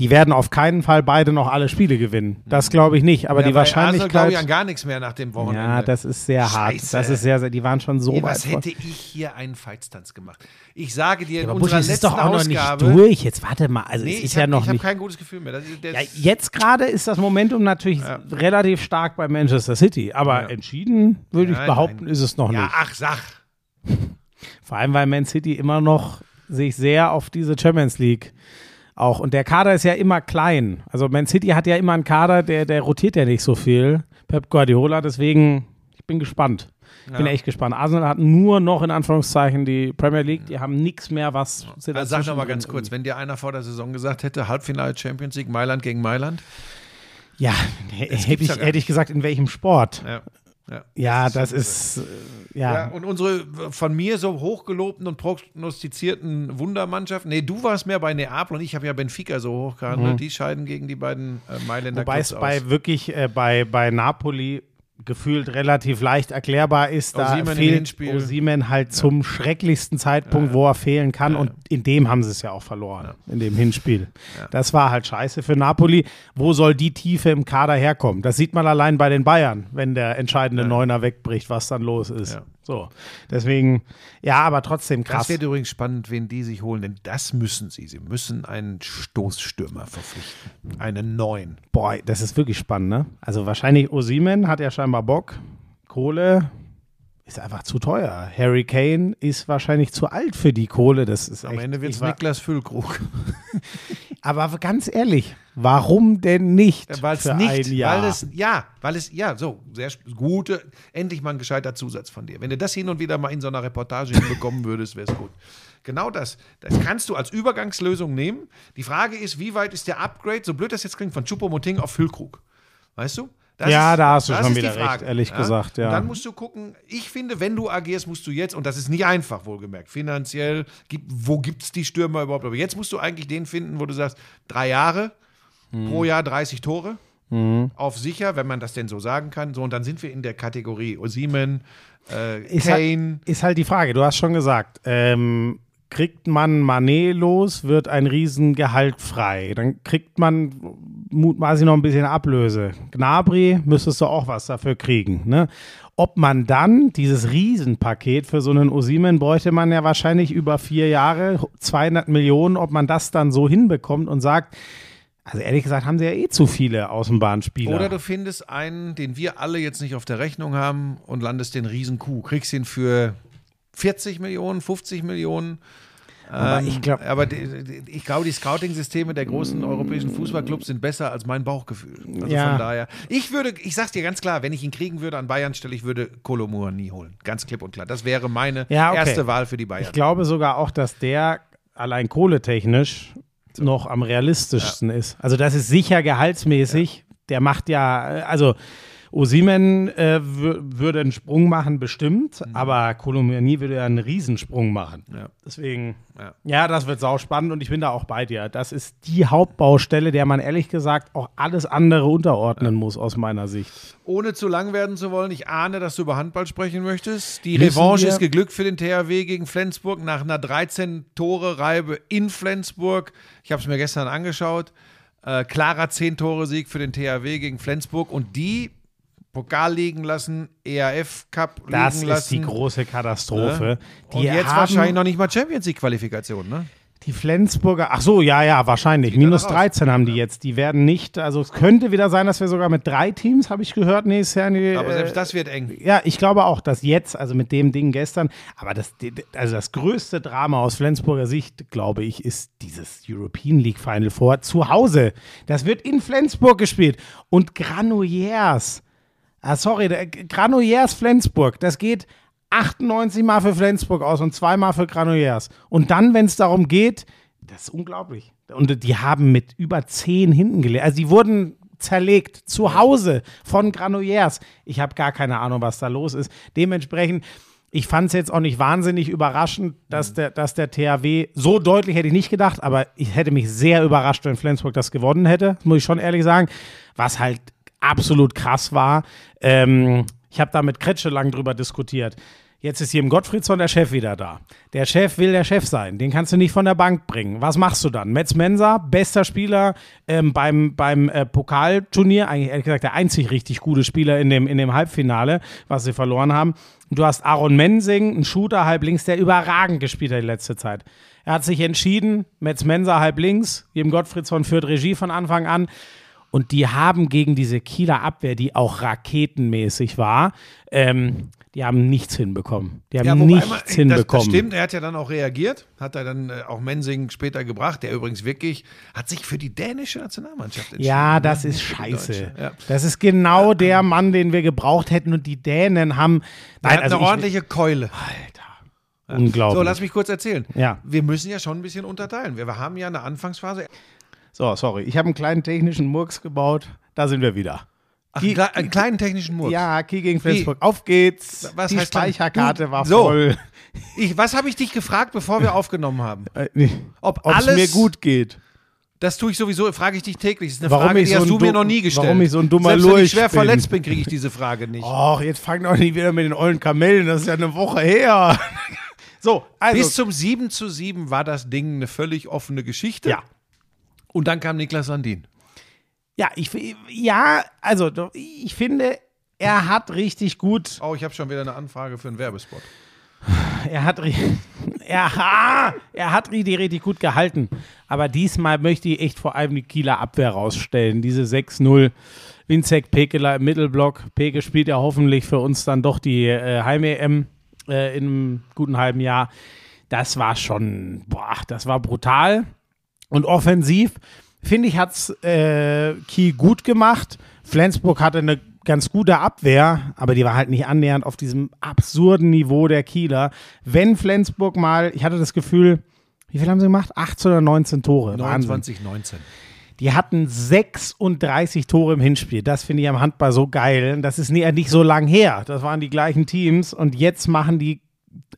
die werden auf keinen Fall beide noch alle Spiele gewinnen. Das glaube ich nicht. Aber Ja, die Arsenal glaube Wahrscheinlichkeit. ich an gar nichts mehr nach dem Wochenende. Ja, das ist sehr hart. Scheiße. Das ist sehr, sehr, die waren schon so Ey, weit was hätte ich hier einen Feitstanz gemacht? Ich sage dir, in Aber unserer letzten ist doch auch noch Ausgabe. nicht durch. Jetzt warte mal. Also Nee, es ist ich ja habe noch hab nicht. kein gutes Gefühl mehr. Das, das, Ja, jetzt gerade ist das Momentum natürlich relativ stark bei Manchester City, aber Ja. entschieden würde ich behaupten, nein. ist es noch ja, nicht. ach, sag. Vor allem, weil Man City immer noch sich sehr auf diese Champions League auch und der Kader ist ja immer klein. Also Man City hat ja immer einen Kader, der, der rotiert ja nicht so viel. Pep Guardiola, deswegen, ich bin gespannt. Ich bin Ja. echt gespannt. Arsenal hat nur noch in Anführungszeichen die Premier League, die haben nichts mehr, was sie Also sag noch mal ganz kurz, wenn dir einer vor der Saison gesagt hätte, Halbfinale Champions League, Mailand gegen Mailand. Ja, hätte ich, hätte ich gesagt, in welchem Sport? Ja. Ja. Ja, das ist, äh, Ja, ja. und unsere von mir so hochgelobten und prognostizierten Wundermannschaften, nee, du warst mehr bei Neapel und ich habe ja Benfica so hoch gehandelt, die scheiden gegen die beiden äh, Mailänder Wobei es bei aus. wirklich äh, bei, bei Napoli gefühlt relativ leicht erklärbar ist. Da fehlt. Osimhen halt zum schrecklichsten Zeitpunkt, wo er fehlen kann. Und in dem haben sie es ja auch verloren, in dem Hinspiel. Das war halt scheiße für Napoli. Wo soll die Tiefe im Kader herkommen? Das sieht man allein bei den Bayern, wenn der entscheidende Neuner wegbricht, was dann los ist. So, deswegen, ja, aber trotzdem krass. Das wird übrigens spannend, wen die sich holen, denn das müssen sie. Sie müssen einen Stoßstürmer verpflichten. Einen neuen. Boah, das ist wirklich spannend, ne? Also wahrscheinlich Osimen hat ja scheinbar Bock. Kohle ist einfach zu teuer. Harry Kane ist wahrscheinlich zu alt für die Kohle. Das ist Am echt, Ende wird es Niklas Füllkrug. Aber ganz ehrlich, warum denn nicht Weil es nicht, ein Jahr? weil es, ja, weil es, ja, so, sehr gute, endlich mal ein gescheiter Zusatz von dir. Wenn du das hin und wieder mal in so einer Reportage hinbekommen würdest, wäre es gut. Genau das. Das kannst du als Übergangslösung nehmen. Die Frage ist, wie weit ist der Upgrade, so blöd das jetzt klingt, von Choupo-Moting auf Füllkrug? Weißt du? Das Ja, ist, da hast du schon wieder recht, ehrlich gesagt, ja. Und dann musst du gucken, ich finde, wenn du agierst, musst du jetzt, und das ist nicht einfach, wohlgemerkt, finanziell, wo gibt es die Stürmer überhaupt? Aber jetzt musst du eigentlich den finden, wo du sagst, drei Jahre, Mhm. pro Jahr 30 Tore, auf sicher, wenn man das denn so sagen kann. So, und dann sind wir in der Kategorie Osimen, äh, ist, Kane. halt, ist halt die Frage, du hast schon gesagt, ähm, kriegt man Manet los, wird ein Riesengehalt frei. Dann kriegt man mutmaßlich noch ein bisschen Ablöse. Gnabry müsstest du auch was dafür kriegen. Ne? Ob man dann dieses Riesenpaket für so einen Osimen bräuchte man ja wahrscheinlich über vier Jahre, 200 Millionen, ob man das dann so hinbekommt und sagt, also ehrlich gesagt haben sie ja eh zu viele Außenbahnspieler. Oder du findest einen, den wir alle jetzt nicht auf der Rechnung haben und landest den Riesen-Coup. Kriegst ihn für 40 Millionen, 50 Millionen. Aber Ähm, ich glaub- aber die, die, ich glaube, die Scouting-Systeme der großen europäischen Fußballclubs sind besser als mein Bauchgefühl. Also Ja. von daher. Ich würde, ich sag's dir ganz klar, wenn ich ihn kriegen würde an Bayern Stelle, ich würde Kolomur nie holen. Ganz klipp und klar. Das wäre meine Ja, okay. erste Wahl für die Bayern. Ich glaube sogar auch, dass der allein kohletechnisch noch am realistischsten ist. Also das ist sicher gehaltsmäßig. Der macht ja, also Osimen äh, wür- würde einen Sprung machen, bestimmt, aber Kolomani würde ja einen Riesensprung machen. Mhm. Ja. Deswegen, Ja. ja. das wird sau spannend und ich bin da auch bei dir. Das ist die Hauptbaustelle, der man ehrlich gesagt auch alles andere unterordnen muss, aus meiner Sicht. Ohne zu lang werden zu wollen, ich ahne, dass du über Handball sprechen möchtest. Die Müssen Revanche ist geglückt für den THW gegen Flensburg nach einer 13-Tore-Reibe in Flensburg. Ich habe es mir gestern angeschaut. Äh, klarer 10-Tore-Sieg für den THW gegen Flensburg und die Pokal liegen lassen, ERF Cup liegen Das lassen. ist die große Katastrophe. Ne? Und Die jetzt wahrscheinlich noch nicht mal Champions League Qualifikation, ne? Die Flensburger, ach so, ja, ja, wahrscheinlich. Geht Minus danach aus. 13 haben die jetzt. Die werden nicht, also es könnte wieder sein, dass wir sogar mit drei Teams, habe ich gehört, nächstes Jahr die, Aber äh, selbst das wird eng. Ja, ich glaube auch, dass jetzt, also mit dem Ding gestern, aber das, also das größte Drama aus Flensburger Sicht, glaube ich, ist dieses European League Final Four zu Hause. Das wird in Flensburg gespielt. Und Granollers, ah, sorry, Granollers Flensburg, das geht 98 Mal für Flensburg aus und zweimal für Granollers. Und dann, wenn es darum geht, das ist unglaublich. Und die haben mit über 10 hinten gelegt. Also die wurden zerlegt zu Hause von Granollers. Ich habe gar keine Ahnung, was da los ist. Dementsprechend, ich fand es jetzt auch nicht wahnsinnig überraschend, dass der, dass der THW so deutlich hätte ich nicht gedacht, aber ich hätte mich sehr überrascht, wenn Flensburg das gewonnen hätte, muss ich schon ehrlich sagen. Was halt absolut krass war. Ähm, ich habe da mit Kretsche lang drüber diskutiert. Jetzt ist hier im Gottfriedson der Chef wieder da. Der Chef will der Chef sein. Den kannst du nicht von der Bank bringen. Was machst du dann? Metz Mensa, bester Spieler ähm, beim, beim äh, Pokalturnier. Eigentlich ehrlich gesagt der einzig richtig gute Spieler in dem, in dem Halbfinale, was sie verloren haben. Du hast Aaron Mensing, ein Shooter halb links, der überragend gespielt hat die letzte Zeit. Er hat sich entschieden, Metz Mensa halb links, Jim Gottfriedson führt Regie von Anfang an. Und die haben gegen diese Kieler Abwehr, die auch raketenmäßig war, ähm, die haben nichts hinbekommen. Die haben wobei nichts man- das, hinbekommen. Das stimmt, er hat ja dann auch reagiert, hat er dann äh, auch Mensing später gebracht, der übrigens wirklich, hat sich für die dänische Nationalmannschaft entschieden. Ja, ne? das ist scheiße. Ja. Das ist genau der Mann, den wir gebraucht hätten. Und die Dänen haben. Hat also eine ich- ordentliche Keule. Unglaublich. So, lass mich kurz erzählen. Ja. Wir müssen ja schon ein bisschen unterteilen. Wir haben ja eine Anfangsphase. So, sorry. Ich habe einen kleinen technischen Murks gebaut. Da sind wir wieder. Ach, Die- einen, kle- einen kleinen technischen Murks. Ja, Kiel gegen Flensburg. Auf geht's. Was die heißt Speicherkarte Du- war so. voll. Ich, was habe ich dich gefragt, bevor wir aufgenommen haben? Äh, nee. Ob Ob es alles mir gut geht. Das tue ich sowieso, frage ich dich täglich. Das ist eine Warum Frage, ich die so hast du mir noch nie gestellt. warum ich so ein dummer Selbst wenn ich schwer bin. verletzt bin, kriege ich diese Frage nicht. Och, jetzt fang doch nicht wieder mit den ollen Kamellen. Das ist ja eine Woche her. so, also. Bis zum 7 zu 7 war das Ding eine völlig offene Geschichte. ja. Und dann kam Niklas Landin. Ja, ich, ja, also ich finde, er hat richtig gut, Oh, ich habe schon wieder eine Anfrage für einen Werbespot. er hat, er, er hat richtig, richtig gut gehalten. Aber diesmal möchte ich echt vor allem die Kieler Abwehr rausstellen. Diese 6-0, Winzek Pekeler im Mittelblock. Peke spielt ja hoffentlich für uns dann doch die äh, Heim-EM äh, in einem guten halben Jahr. Das war schon, boah, das war brutal. Und offensiv, finde ich, hat es äh, Kiel gut gemacht. Flensburg hatte eine ganz gute Abwehr, aber die war halt nicht annähernd auf diesem absurden Niveau der Kieler. Wenn Flensburg mal, ich hatte das Gefühl, wie viel haben sie gemacht? 18 oder 19 Tore. Wahnsinn. 29, 19. Die hatten 36 Tore im Hinspiel. Das finde ich am Handball so geil. Das ist nie- nicht so lang her. Das waren die gleichen Teams und jetzt machen die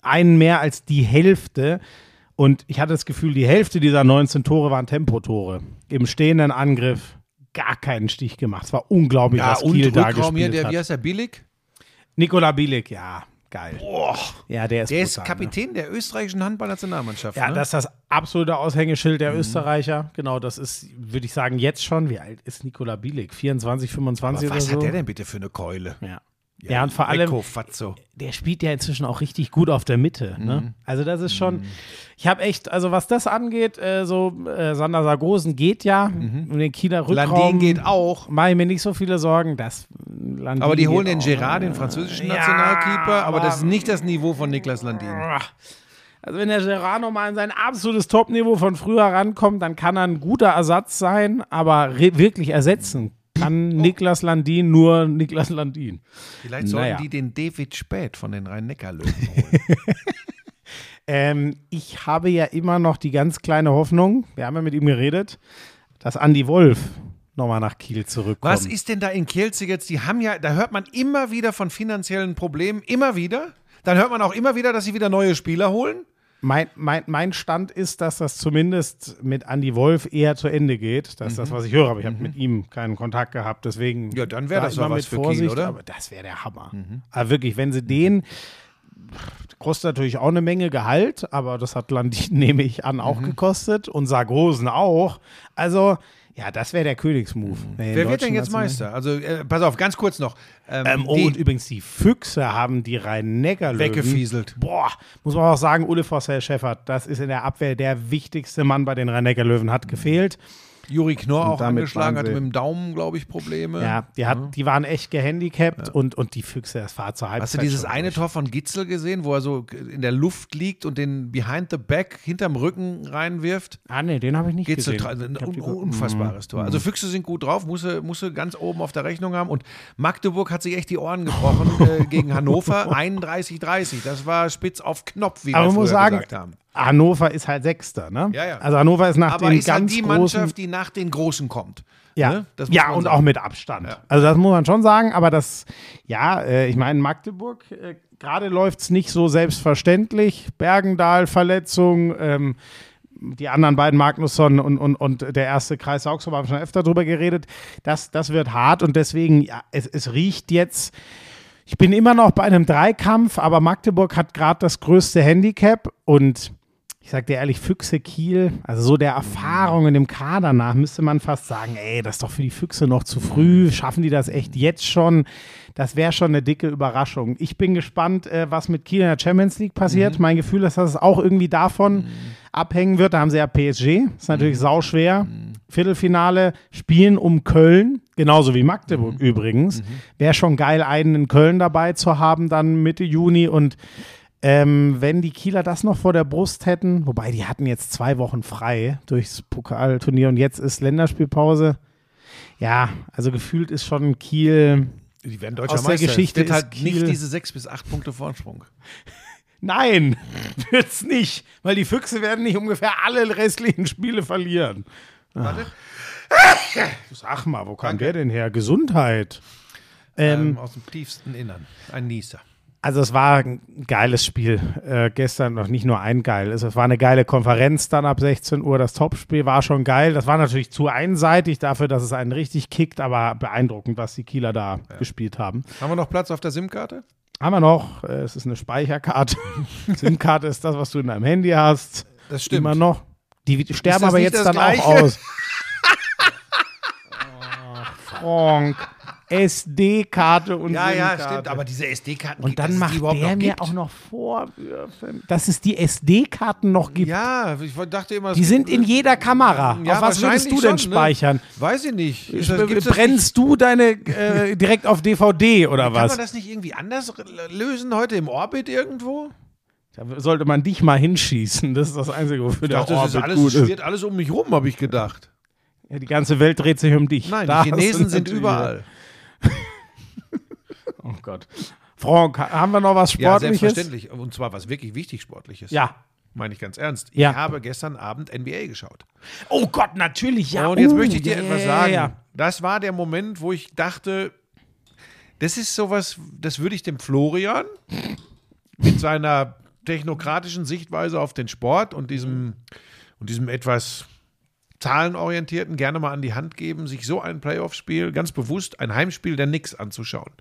einen mehr als die Hälfte. Und ich hatte das Gefühl, die Hälfte dieser 19 Tore waren Tempotore. Im stehenden Angriff gar keinen Stich gemacht. Es war unglaublich, Ja, was und Kiel da Rückraum hier, gespielt der, wie heißt der, Billig? Nikola Bielik, ja, geil. ja, der ist Der ist ne? Kapitän der österreichischen Handballnationalmannschaft. Ja, ne? das ist das absolute Aushängeschild Mhm. der Österreicher. Genau, das ist, würde ich sagen, jetzt schon. Wie alt ist Nikola Bielik? 24, 25 Aber was oder so? hat der denn bitte für eine Keule? Ja. Ja, und vor allem, Fatzo. der spielt ja inzwischen auch richtig gut auf der Mitte. Mhm. Ne? Also das ist schon, ich habe echt, also was das angeht, äh, so äh, Sander Sargosen geht ja, und den Kieler Rückraum. Mhm. Landin geht auch. Mache ich mir nicht so viele Sorgen, dass Landin Aber die holen den auch. Gerard, den französischen Ja, Nationalkeeper, aber, aber- das ist nicht das Niveau von Niklas Landin. Also wenn der Gerard nochmal an sein absolutes Topniveau von früher rankommt, dann kann er ein guter Ersatz sein, aber wirklich ersetzen kann Niklas Landin nur Niklas Landin. Vielleicht sollten Naja. die den David Späth von den Rhein-Neckar-Löwen holen. Ähm, ich habe ja immer noch die ganz kleine Hoffnung, wir haben ja mit ihm geredet, dass Andy Wolf nochmal nach Kiel zurückkommt. Was ist denn da in Kielze jetzt? Die haben ja, da hört man immer wieder von finanziellen Problemen, immer wieder. Dann hört man auch immer wieder, dass sie wieder neue Spieler holen. Mein, mein, mein Stand ist, dass das zumindest mit Andy Wolf eher zu Ende geht. Das ist das, was ich höre, aber ich habe mit ihm keinen Kontakt gehabt. Deswegen. Mhm. Ja, dann wär da das was mit für Kiel, Vorsicht, oder? Mhm. Aber das wäre der Hammer. Aber wirklich, wenn sie den. Kostet natürlich auch eine Menge Gehalt, aber das hat Landin, nehme ich an, auch Mhm. gekostet und Sargosen auch. Also, Ja, das wäre der Königsmove. Nee, Wer wird denn jetzt Meister? Also, äh, pass auf, ganz kurz noch. Ähm, Ähm, oh, und übrigens, die Füchse haben die Rhein-Neckar-Löwen Weggefieselt. Boah, muss man auch sagen, Ule Forster Schäffert, das ist in der Abwehr der wichtigste Mann bei den Rhein-Neckar-Löwen, hat gefehlt. Juri Knorr auch angeschlagen, hatte mit dem Daumen, glaube ich, Probleme. Ja, die, hat, die waren echt gehandicapt und, und die Füchse, das war zur Halbzeit Hast du dieses eine durch. Tor von Gitzel gesehen, wo er so in der Luft liegt und den Behind the Back hinterm Rücken reinwirft? Ah, nee, den habe ich nicht Gitzel, gesehen. ein unfassbares Tor. Also Füchse sind gut drauf, musste, musste ganz oben auf der Rechnung haben. Und Magdeburg hat sich echt die Ohren gebrochen äh, gegen Hannover. 31-30. Das war spitz auf Knopf, wie Aber wir man muss sagen, gesagt haben. Hannover ist halt Sechster, ne? Ja, ja. Also Hannover ist nach Aber den ist halt ganz die großen Mannschaft, die nach den Großen kommt. Ja, Ne? Ja und sagen. auch mit Abstand. Ja. Also das muss man schon sagen, aber das, ja, äh, ich meine, Magdeburg, äh, gerade läuft es nicht so selbstverständlich. Bergendahl, Verletzung, ähm, die anderen beiden, Magnusson und, und, und der erste Kreis Augsburg, haben schon öfter drüber geredet. Das, das wird hart und deswegen, ja, es, es riecht jetzt. Ich bin immer noch bei einem Dreikampf, aber Magdeburg hat gerade das größte Handicap und ich sag dir ehrlich, Füchse Kiel, also so der Erfahrung in dem Kader nach, müsste man fast sagen, ey, das ist doch für die Füchse noch zu früh. Schaffen die das echt jetzt schon? Das wäre schon eine dicke Überraschung. Ich bin gespannt, äh, was mit Kiel in der Champions League passiert. Mein Gefühl ist, dass es auch irgendwie davon abhängen wird. Da haben sie ja PSG, ist natürlich sauschwer. Viertelfinale spielen um Köln, genauso wie Magdeburg übrigens. Wäre schon geil, einen in Köln dabei zu haben, dann Mitte Juni und ähm, wenn die Kieler das noch vor der Brust hätten, wobei die hatten jetzt zwei Wochen frei durchs Pokalturnier und jetzt ist Länderspielpause. Ja, also gefühlt ist schon Kiel. Die werden deutscher Aus der Meister. Geschichte wird ist halt Kiel- nicht diese sechs bis acht Punkte Vorsprung. Nein, wird's nicht, weil die Füchse werden nicht ungefähr alle restlichen Spiele verlieren. Warte. Sag mal, wo kam Danke. der denn her? Gesundheit. Ähm, Ähm, aus dem tiefsten Innern. Ein Nieser. Also es war ein geiles Spiel. Äh, gestern noch nicht nur ein geil. Es war eine geile Konferenz dann ab 16 Uhr. Das Topspiel war schon geil. Das war natürlich zu einseitig dafür, dass es einen richtig kickt, aber beeindruckend, was die Kieler da gespielt haben. Haben wir noch Platz auf der SIM-Karte? Haben wir noch, äh, es ist eine Speicherkarte. SIM-Karte ist das, was du in deinem Handy hast. Das stimmt. Immer noch. Die sterben aber jetzt dann Gleiche? auch aus. Ach, Frank. SD-Karte und Ja, ja, stimmt. Aber diese SD-Karten, Und dann macht der mir auch noch Vorwürfe, dass es die SD-Karten noch gibt. Ja, ich dachte immer, die sind in jeder Kamera. Ja, auf was würdest du denn schon, ne? speichern? Weiß ich nicht. Ist das, Brennst du deine äh, direkt auf DVD oder nicht, kann man was? das nicht irgendwie anders lösen heute im Orbit irgendwo? Da sollte man dich mal hinschießen. Das ist das Einzige, wofür Ich der dachte, das ist Orbit alles, gut ist. wird alles um mich rum, habe ich gedacht. Ja, die ganze Welt dreht sich um dich. Nein, Da die Chinesen sind überall. Oh Gott. Frank, haben wir noch was Ja, Sportliches? selbstverständlich. Und zwar was wirklich wichtig Sportliches. Ja. Meine ich ganz ernst. Ja. Ich habe gestern Abend NBA geschaut. Oh Gott, natürlich, ja. Und jetzt Oh, möchte ich dir ja, etwas ja, sagen. Ja. Das war der Moment, wo ich dachte, das ist sowas, das würde ich dem Florian mit seiner technokratischen Sichtweise auf den Sport und diesem, und diesem etwas zahlenorientierten gerne mal an die Hand geben, sich so ein Playoff-Spiel, ganz bewusst ein Heimspiel der Nix anzuschauen.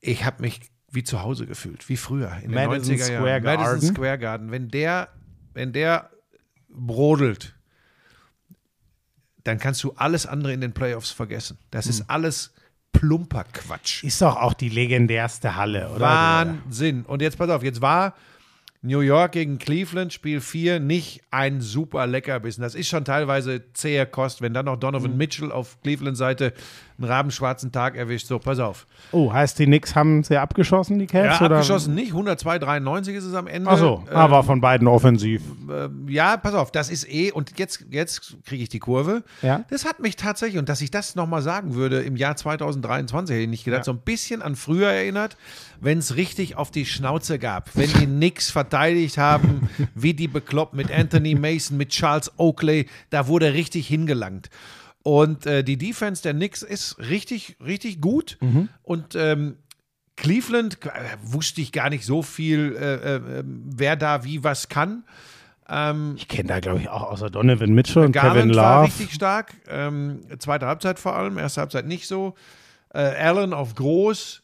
Ich habe mich wie zu Hause gefühlt, wie früher in den Madison 90er Jahren. Square Garden. Madison Square Garden. Wenn der, wenn der brodelt, dann kannst du alles andere in den Playoffs vergessen. Das Hm. ist alles plumper Quatsch. Ist doch auch die legendärste Halle, oder? Wahnsinn. Und jetzt pass auf, jetzt war New York gegen Cleveland, Spiel 4, nicht ein super Leckerbissen. Das ist schon teilweise zähe Kost, wenn dann noch Hm. Donovan Mitchell auf Cleveland-Seite einen rabenschwarzen Tag erwischt. So, pass auf. Oh, heißt die Knicks haben sie abgeschossen, die Cavs? Ja, oder? abgeschossen nicht, 102,93 ist es am Ende. Ach so, Äh, aber von beiden offensiv. ja, pass auf, das ist eh, und jetzt, jetzt kriege ich die Kurve. Ja. Das hat mich tatsächlich, und dass ich das nochmal sagen würde, im Jahr 2023 hätte ich nicht gedacht, Ja. so ein bisschen an früher erinnert, wenn es richtig auf die Schnauze gab. Wenn die Knicks verteidigt haben, wie die bekloppt mit Anthony Mason, mit Charles Oakley, da wurde richtig hingelangt. Und äh, die Defense der Knicks ist richtig, richtig gut. Und ähm, Cleveland äh, wusste ich gar nicht so viel, äh, äh, wer da wie was kann. Ähm, Ich kenne da, glaube ich, auch außer Donovan Mitchell und Kevin Garland war Love. richtig stark. Ähm, zweite Halbzeit vor allem, erste Halbzeit nicht so. Äh, Allen auf groß.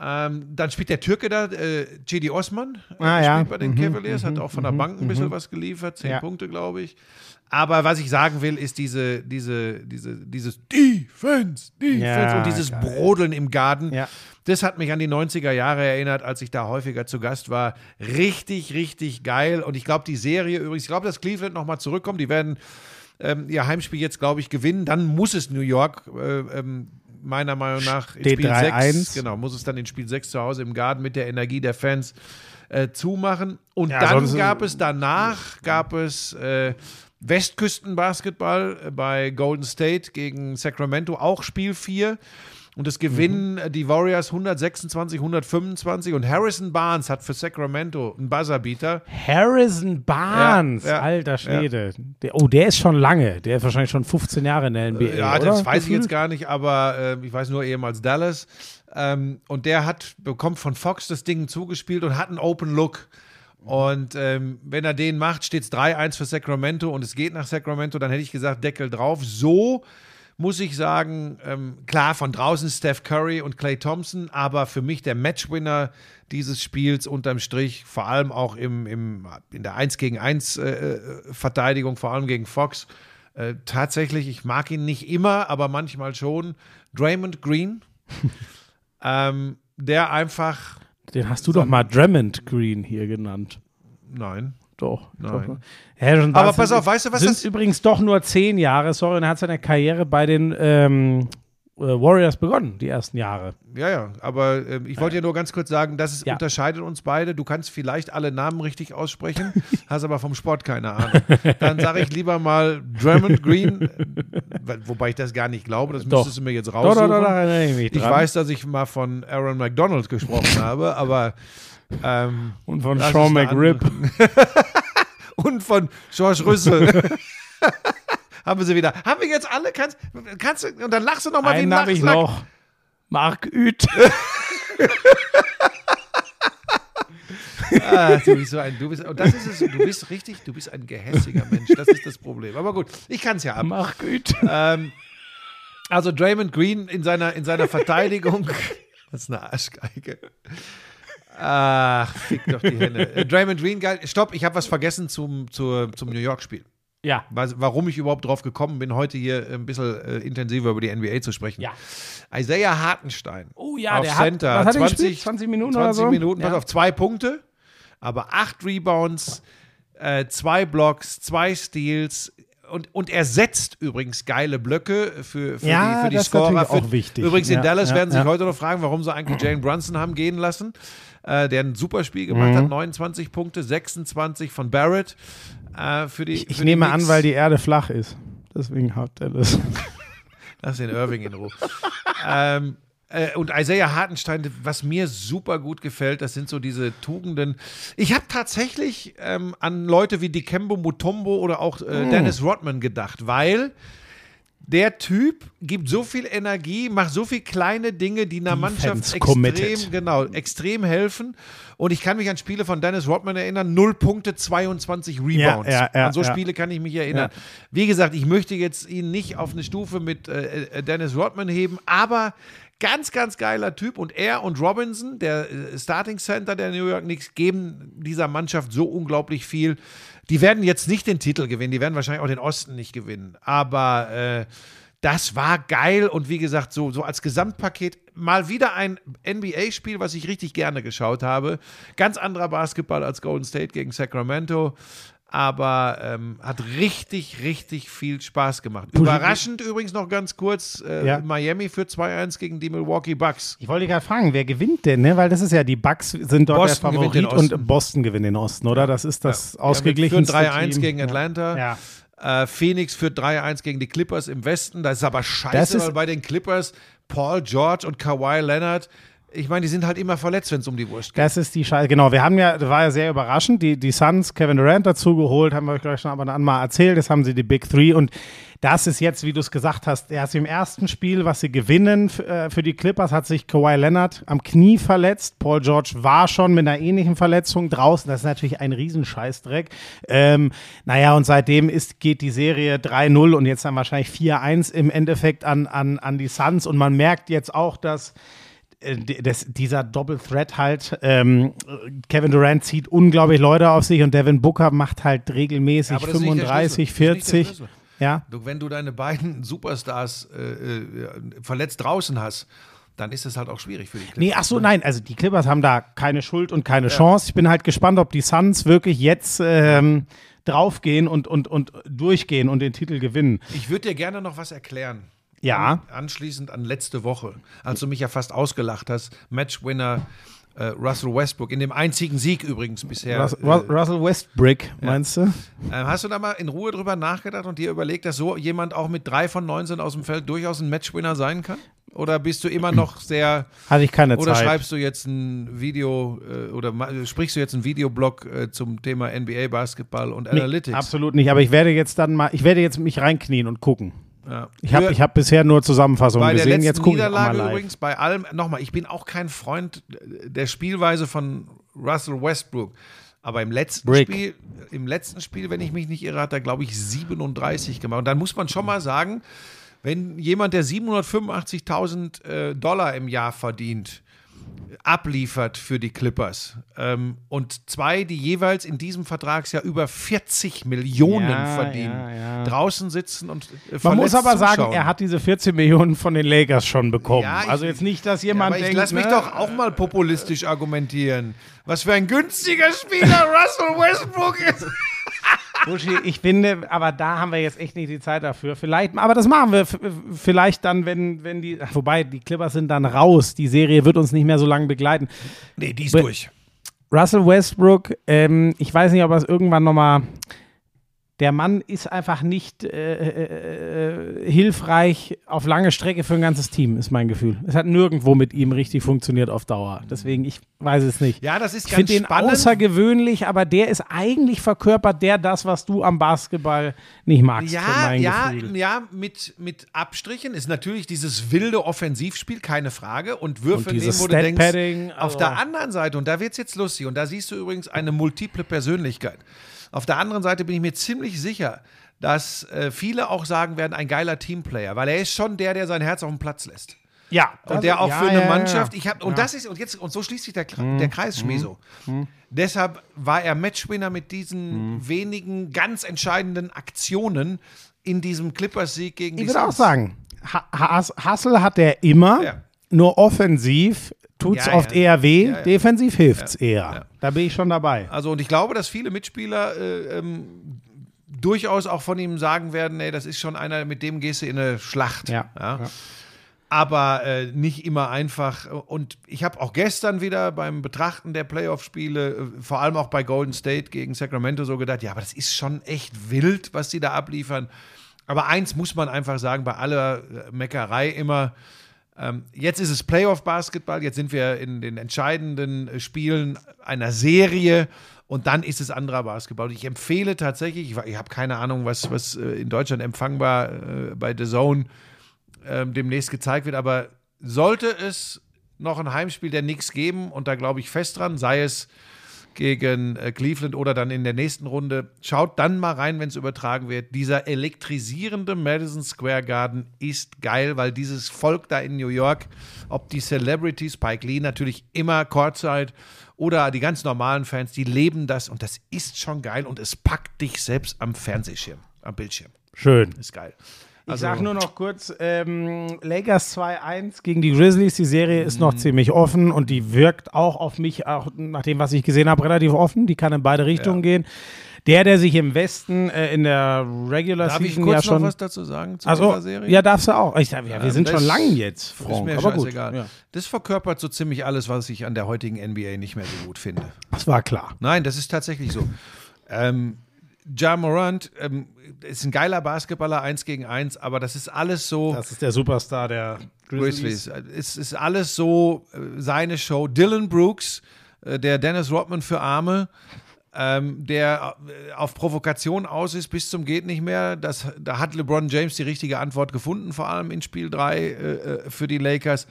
Ähm, dann spielt der Türke da, äh, Cedi Osman, äh, Ah, spielt ja. bei den Mhm, Cavaliers, hat auch von der Bank ein bisschen was geliefert, zehn. Punkte, glaube ich. Aber was ich sagen will, ist diese, diese, diese, dieses Defense, Defense Ja, und dieses geil. Brodeln im Garten. Ja. Das hat mich an die 90er Jahre erinnert, als ich da häufiger zu Gast war. Richtig, richtig geil. Und ich glaube, die Serie übrigens, ich glaube, dass Cleveland nochmal zurückkommt. Die werden ähm, ihr Heimspiel jetzt, glaube ich, gewinnen. Dann muss es New York äh, ähm, meiner Meinung nach in Steht Spiel 3-1. 6, genau, muss es dann in Spiel 6 zu Hause im Garten mit der Energie der Fans äh, zumachen. Und Ja, dann gab es danach, gab es äh, Westküstenbasketball äh, bei Golden State gegen Sacramento, auch Spiel 4. Und es gewinnen äh, die Warriors 126, 125 und Harrison Barnes hat für Sacramento einen Buzzerbeater. Harrison Barnes, Ja, ja, alter Schwede. Der, oh, der ist schon lange. Der ist wahrscheinlich schon 15 Jahre in der NBA. Ja, oder? das weiß ich jetzt gar nicht, aber äh, ich weiß nur ehemals Dallas. Ähm, und der hat, bekommt von Fox das Ding zugespielt und hat einen Open Look. Und ähm, wenn er den macht, steht es 3-1 für Sacramento und es geht nach Sacramento, dann hätte ich gesagt, Deckel drauf. So muss ich sagen, ähm, klar, von draußen Steph Curry und Clay Thompson, aber für mich der Matchwinner dieses Spiels unterm Strich, vor allem auch im, im, in der 1 gegen 1 äh, äh, Verteidigung, vor allem gegen Fox. Äh, tatsächlich, ich mag ihn nicht immer, aber manchmal schon. Draymond Green, ähm, der einfach, Den hast du doch mal Drummond Green hier genannt. nein, Doch. Nein. doch. Aber pass auf, weißt du, was sind das- übrigens doch nur zehn Jahre, sorry, und er hat seine Karriere bei den ähm, äh, Warriors begonnen, die ersten Jahre. Ja, ja, aber ähm, ich wollte ja nur ganz kurz sagen, das Ja. unterscheidet uns beide. Du kannst vielleicht alle Namen richtig aussprechen, hast aber vom Sport keine Ahnung. Dann sage ich lieber mal Drummond Green, äh, wobei ich das gar nicht glaube, das Doch. müsstest du mir jetzt Doch, raussuchen. doch, doch, da erinnere ich mich ich weiß, dass ich mal von Aaron McDonald gesprochen habe, aber ähm, Und von Sean McRib. und von George Rüssel. Haben wir sie wieder. Haben wir jetzt alle? Kannst, kannst du, und dann lachst du noch mal wie ein habe ich noch. Mark Üth. Ah, du bist so ein, du bist, und das ist es, du bist richtig, du bist ein gehässiger Mensch. Das ist das Problem. Aber gut, ich kann es ja ab. Mark Üth. Ähm, also Draymond Green in seiner, in seiner Verteidigung. Das ist eine Arschgeige. Ach, fick doch die Hände. Äh, Draymond Green, geil. Stopp, ich habe was vergessen zum, zur, zum New York-Spiel. Ja. Was- Warum ich überhaupt drauf gekommen bin, heute hier ein bisschen äh, intensiver über die NBA zu sprechen. Ja. Isaiah Hartenstein. Oh ja, auf der hat- Center. was hat er 20, gespielt? 20 Minuten 20 oder so? Minuten, pass Ja. auf, zwei Punkte, aber acht Rebounds, äh, zwei Blocks, zwei Steals. Und, und er setzt übrigens geile Blöcke für, für Ja, die, für die das ist Scorer. Für, auch wichtig. Übrigens in Ja, Dallas ja, werden sich heute noch fragen, warum sie eigentlich Jalen Brunson haben gehen lassen. Äh, der ein super Spiel gemacht Mhm. hat, 29 Punkte, 26 von Barrett. Äh, für die, Ich, ich für nehme an, weil die Erde flach ist. Deswegen hat er das. Lass den Irving in Ruhe. ähm, äh, und Isaiah Hartenstein, was mir super gut gefällt, das sind so diese Tugenden. Ich habe tatsächlich ähm, an Leute wie Dikembo Mutombo oder auch äh, Dennis Rodman gedacht, weil der Typ gibt so viel Energie, macht so viele kleine Dinge, die einer Mannschaft extrem, genau, extrem helfen. Und ich kann mich an Spiele von Dennis Rodman erinnern, 0 Punkte, 22 Rebounds. ja, ja, an so ja. Spiele kann ich mich erinnern. Wie gesagt, ich möchte jetzt ihn nicht auf eine Stufe mit äh, äh, Dennis Rodman heben, aber ganz, ganz geiler Typ. Und er und Robinson, der äh, Starting Center der New York Knicks, geben dieser Mannschaft so unglaublich viel. Die werden jetzt nicht den Titel gewinnen, die werden wahrscheinlich auch den Osten nicht gewinnen. Aber äh, das war geil und wie gesagt, so, so als Gesamtpaket mal wieder ein NBA-Spiel, was ich richtig gerne geschaut habe. Ganz anderer Basketball als Golden State gegen Sacramento, aber ähm, hat richtig, richtig viel Spaß gemacht. Überraschend übrigens noch ganz kurz, äh, Ja. Miami für 2-1 gegen die Milwaukee Bucks. Ich wollte gerade fragen, wer gewinnt denn, ne? Weil das ist ja, die Bucks sind dort Boston der Favorit Osten. und Boston gewinnt den Osten, oder? Das ist das Ja, ausgeglichen. Für 3-1 gegen Atlanta. Ja. Äh, Phoenix führt 3-1 gegen die Clippers im Westen. Das ist aber scheiße, ist- weil bei den Clippers Paul George und Kawhi Leonard, ich meine, die sind halt immer verletzt, wenn es um die Wurst geht. Das ist die Scheiße. Genau, wir haben ja, das war ja sehr überraschend, die, die Suns, Kevin Durant dazu geholt, haben wir euch gleich schon ab und an mal erzählt. Das haben sie die Big Three und das ist jetzt, wie du es gesagt hast, erst im ersten Spiel, was sie gewinnen äh, für die Clippers, hat sich Kawhi Leonard am Knie verletzt. Paul George war schon mit einer ähnlichen Verletzung draußen. Das ist natürlich ein Riesenscheißdreck. Ähm, naja, und seitdem ist, geht die Serie 3-0 und jetzt dann wahrscheinlich 4-1 im Endeffekt an, an, an die Suns. Und man merkt jetzt auch, dass das, dieser Doppel-Threat halt, ähm, Kevin Durant zieht unglaublich Leute auf sich und Devin Booker macht halt regelmäßig der 35, Schlüssel. Das ist nicht der 40. Schlüssel. Ja. Du, wenn du deine beiden Superstars äh, äh, verletzt draußen hast, dann ist es halt auch schwierig für die Clippers. Nee, ach so, ne? nein, also die Clippers haben da keine Schuld und keine Chance. Ich bin halt gespannt, ob die Suns wirklich jetzt ähm, draufgehen und, und, und durchgehen und den Titel gewinnen. Ich würde dir gerne noch was erklären. Ja. Anschließend an letzte Woche, als du mich ja fast ausgelacht hast, Matchwinner äh, Russell Westbrook, in dem einzigen Sieg übrigens bisher. Rus äh, Ru- Russell Westbrick, meinst du? Ähm, hast du da mal in Ruhe drüber nachgedacht und dir überlegt, dass so jemand auch mit drei von 19 aus dem Feld durchaus ein Matchwinner sein kann? Oder bist du immer noch sehr. Hatte ich keine Oder Zeit. schreibst du jetzt ein Video äh, oder sprichst du jetzt einen Videoblog äh, zum Thema NBA Basketball und Nee, Analytics? absolut nicht, aber ich werde jetzt dann mal, ich werde jetzt mich reinknien und gucken. Ja. Ich habe hab bisher nur Zusammenfassungen bei der gesehen, letzten jetzt mal Niederlage live. übrigens, bei allem, nochmal, ich bin auch kein Freund der Spielweise von Russell Westbrook. Aber im letzten Brick. Spiel, im letzten Spiel, wenn ich mich nicht irre, hat er, glaube ich, 37 gemacht. Und dann muss man schon mal sagen, wenn jemand, der 785.000 äh, Dollar im Jahr verdient, abliefert für die Clippers ähm, und zwei, die jeweils in diesem Vertragsjahr über 40 Millionen Ja, verdienen, ja, ja. draußen sitzen und äh, Man muss aber sagen, zuschauen. er hat diese 14 Millionen von den Lakers schon bekommen. Ja, ich- also jetzt nicht, dass jemand aber ich denkt, lass mich ne? doch auch mal populistisch argumentieren. Was für ein günstiger Spieler Russell Westbrook ist. Buschi, ich finde, aber da haben wir jetzt echt nicht die Zeit dafür. Vielleicht, aber das machen wir vielleicht dann, wenn, wenn die, wobei die Clippers sind dann raus. Die Serie wird uns nicht mehr so lange begleiten. Nee, die ist Be- durch. Russell Westbrook, ähm, ich weiß nicht, ob er es irgendwann nochmal. Der Mann ist einfach nicht äh, äh, äh, hilfreich auf lange Strecke für ein ganzes Team, ist mein Gefühl. Es hat nirgendwo mit ihm richtig funktioniert auf Dauer. Deswegen, ich weiß es nicht. Ja, das ist Ich ganz finde den spannend. außergewöhnlich, aber der ist eigentlich verkörpert der das, was du am Basketball nicht magst. Ja, ja, Gefühl. ja, mit, mit Abstrichen ist natürlich dieses wilde Offensivspiel, keine Frage. Und Würfe Und nehmen, wo du denkst, Stat-Padding, auf also- der anderen Seite, und da wird es jetzt lustig, und da siehst du übrigens eine multiple Persönlichkeit. Auf der anderen Seite bin ich mir ziemlich sicher, dass äh, viele auch sagen werden, ein geiler Teamplayer, weil er ist schon der, der sein Herz auf den Platz lässt. Ja, Und der auch ja, für eine ja, ja. Mannschaft, ich habe und das ist und jetzt und so schließt sich der, Kre- der Kreis Schmieso. Deshalb war er Matchwinner mit diesen wenigen ganz entscheidenden Aktionen in diesem Clippers-Sieg gegen die Ich würde auch sagen, Ha- Has- Hustle hat er immer, Ja. nur offensiv tut's Ja, oft ja. eher weh, Ja, defensiv hilft's eher. ja. Da bin ich schon dabei. Also und ich glaube, dass viele Mitspieler äh, ähm, durchaus auch von ihm sagen werden, ey, das ist schon einer, mit dem gehst du in eine Schlacht. Ja. Aber äh, nicht immer einfach. Und ich habe auch gestern wieder beim Betrachten der Playoff-Spiele, äh, vor allem auch bei Golden State gegen Sacramento, so gedacht, ja, aber das ist schon echt wild, was die da abliefern. Aber eins muss man einfach sagen, bei aller äh, Meckerei immer, jetzt ist es Playoff-Basketball, jetzt sind wir in den entscheidenden äh, Spielen einer Serie und dann ist es anderer Basketball. Und ich empfehle tatsächlich, ich, ich habe keine Ahnung, was, was äh, in Deutschland empfangbar äh, bei The Zone ähm, demnächst gezeigt wird, aber sollte es noch ein Heimspiel der Knicks geben, und da glaube ich fest dran, sei es gegen äh, Cleveland oder dann in der nächsten Runde, schaut dann mal rein, wenn es übertragen wird. Dieser elektrisierende Madison Square Garden ist geil, weil dieses Volk da in New York, ob die Celebrities, Spike Lee natürlich immer Courtside oder die ganz normalen Fans, die leben das und das ist schon geil und es packt dich selbst am Fernsehschirm, am Bildschirm. Schön. Ist geil. Ich sag nur noch kurz, ähm, Lakers 2-1 gegen die Grizzlies. Die Serie ist noch ziemlich offen und die wirkt auch auf mich, auch nach dem, was ich gesehen habe, relativ offen. Die kann in beide Richtungen gehen. Der, der sich im Westen äh, in der Regular Darf ich Season kurz ja schon. noch was dazu sagen zu also, dieser Serie? ja, darfst du auch. Ich sag, ja, wir Ähm, sind schon lang jetzt, Ist Frank. mir aber gut. Ja, Das verkörpert so ziemlich alles, was ich an der heutigen NBA nicht mehr so gut finde. das war klar. Nein, das ist tatsächlich so. ähm, Ja Morant ähm, ist ein geiler Basketballer, eins gegen eins, aber das ist alles so. Das ist der Superstar der Grizzlies. Grizzlies. Es ist alles so äh, seine Show. Dylan Brooks, äh, der Dennis Rodman für Arme, ähm, der äh, auf Provokation aus ist bis zum geht nicht mehr. Das, da hat LeBron James die richtige Antwort gefunden, vor allem in Spiel 3 äh, äh, für die Lakers.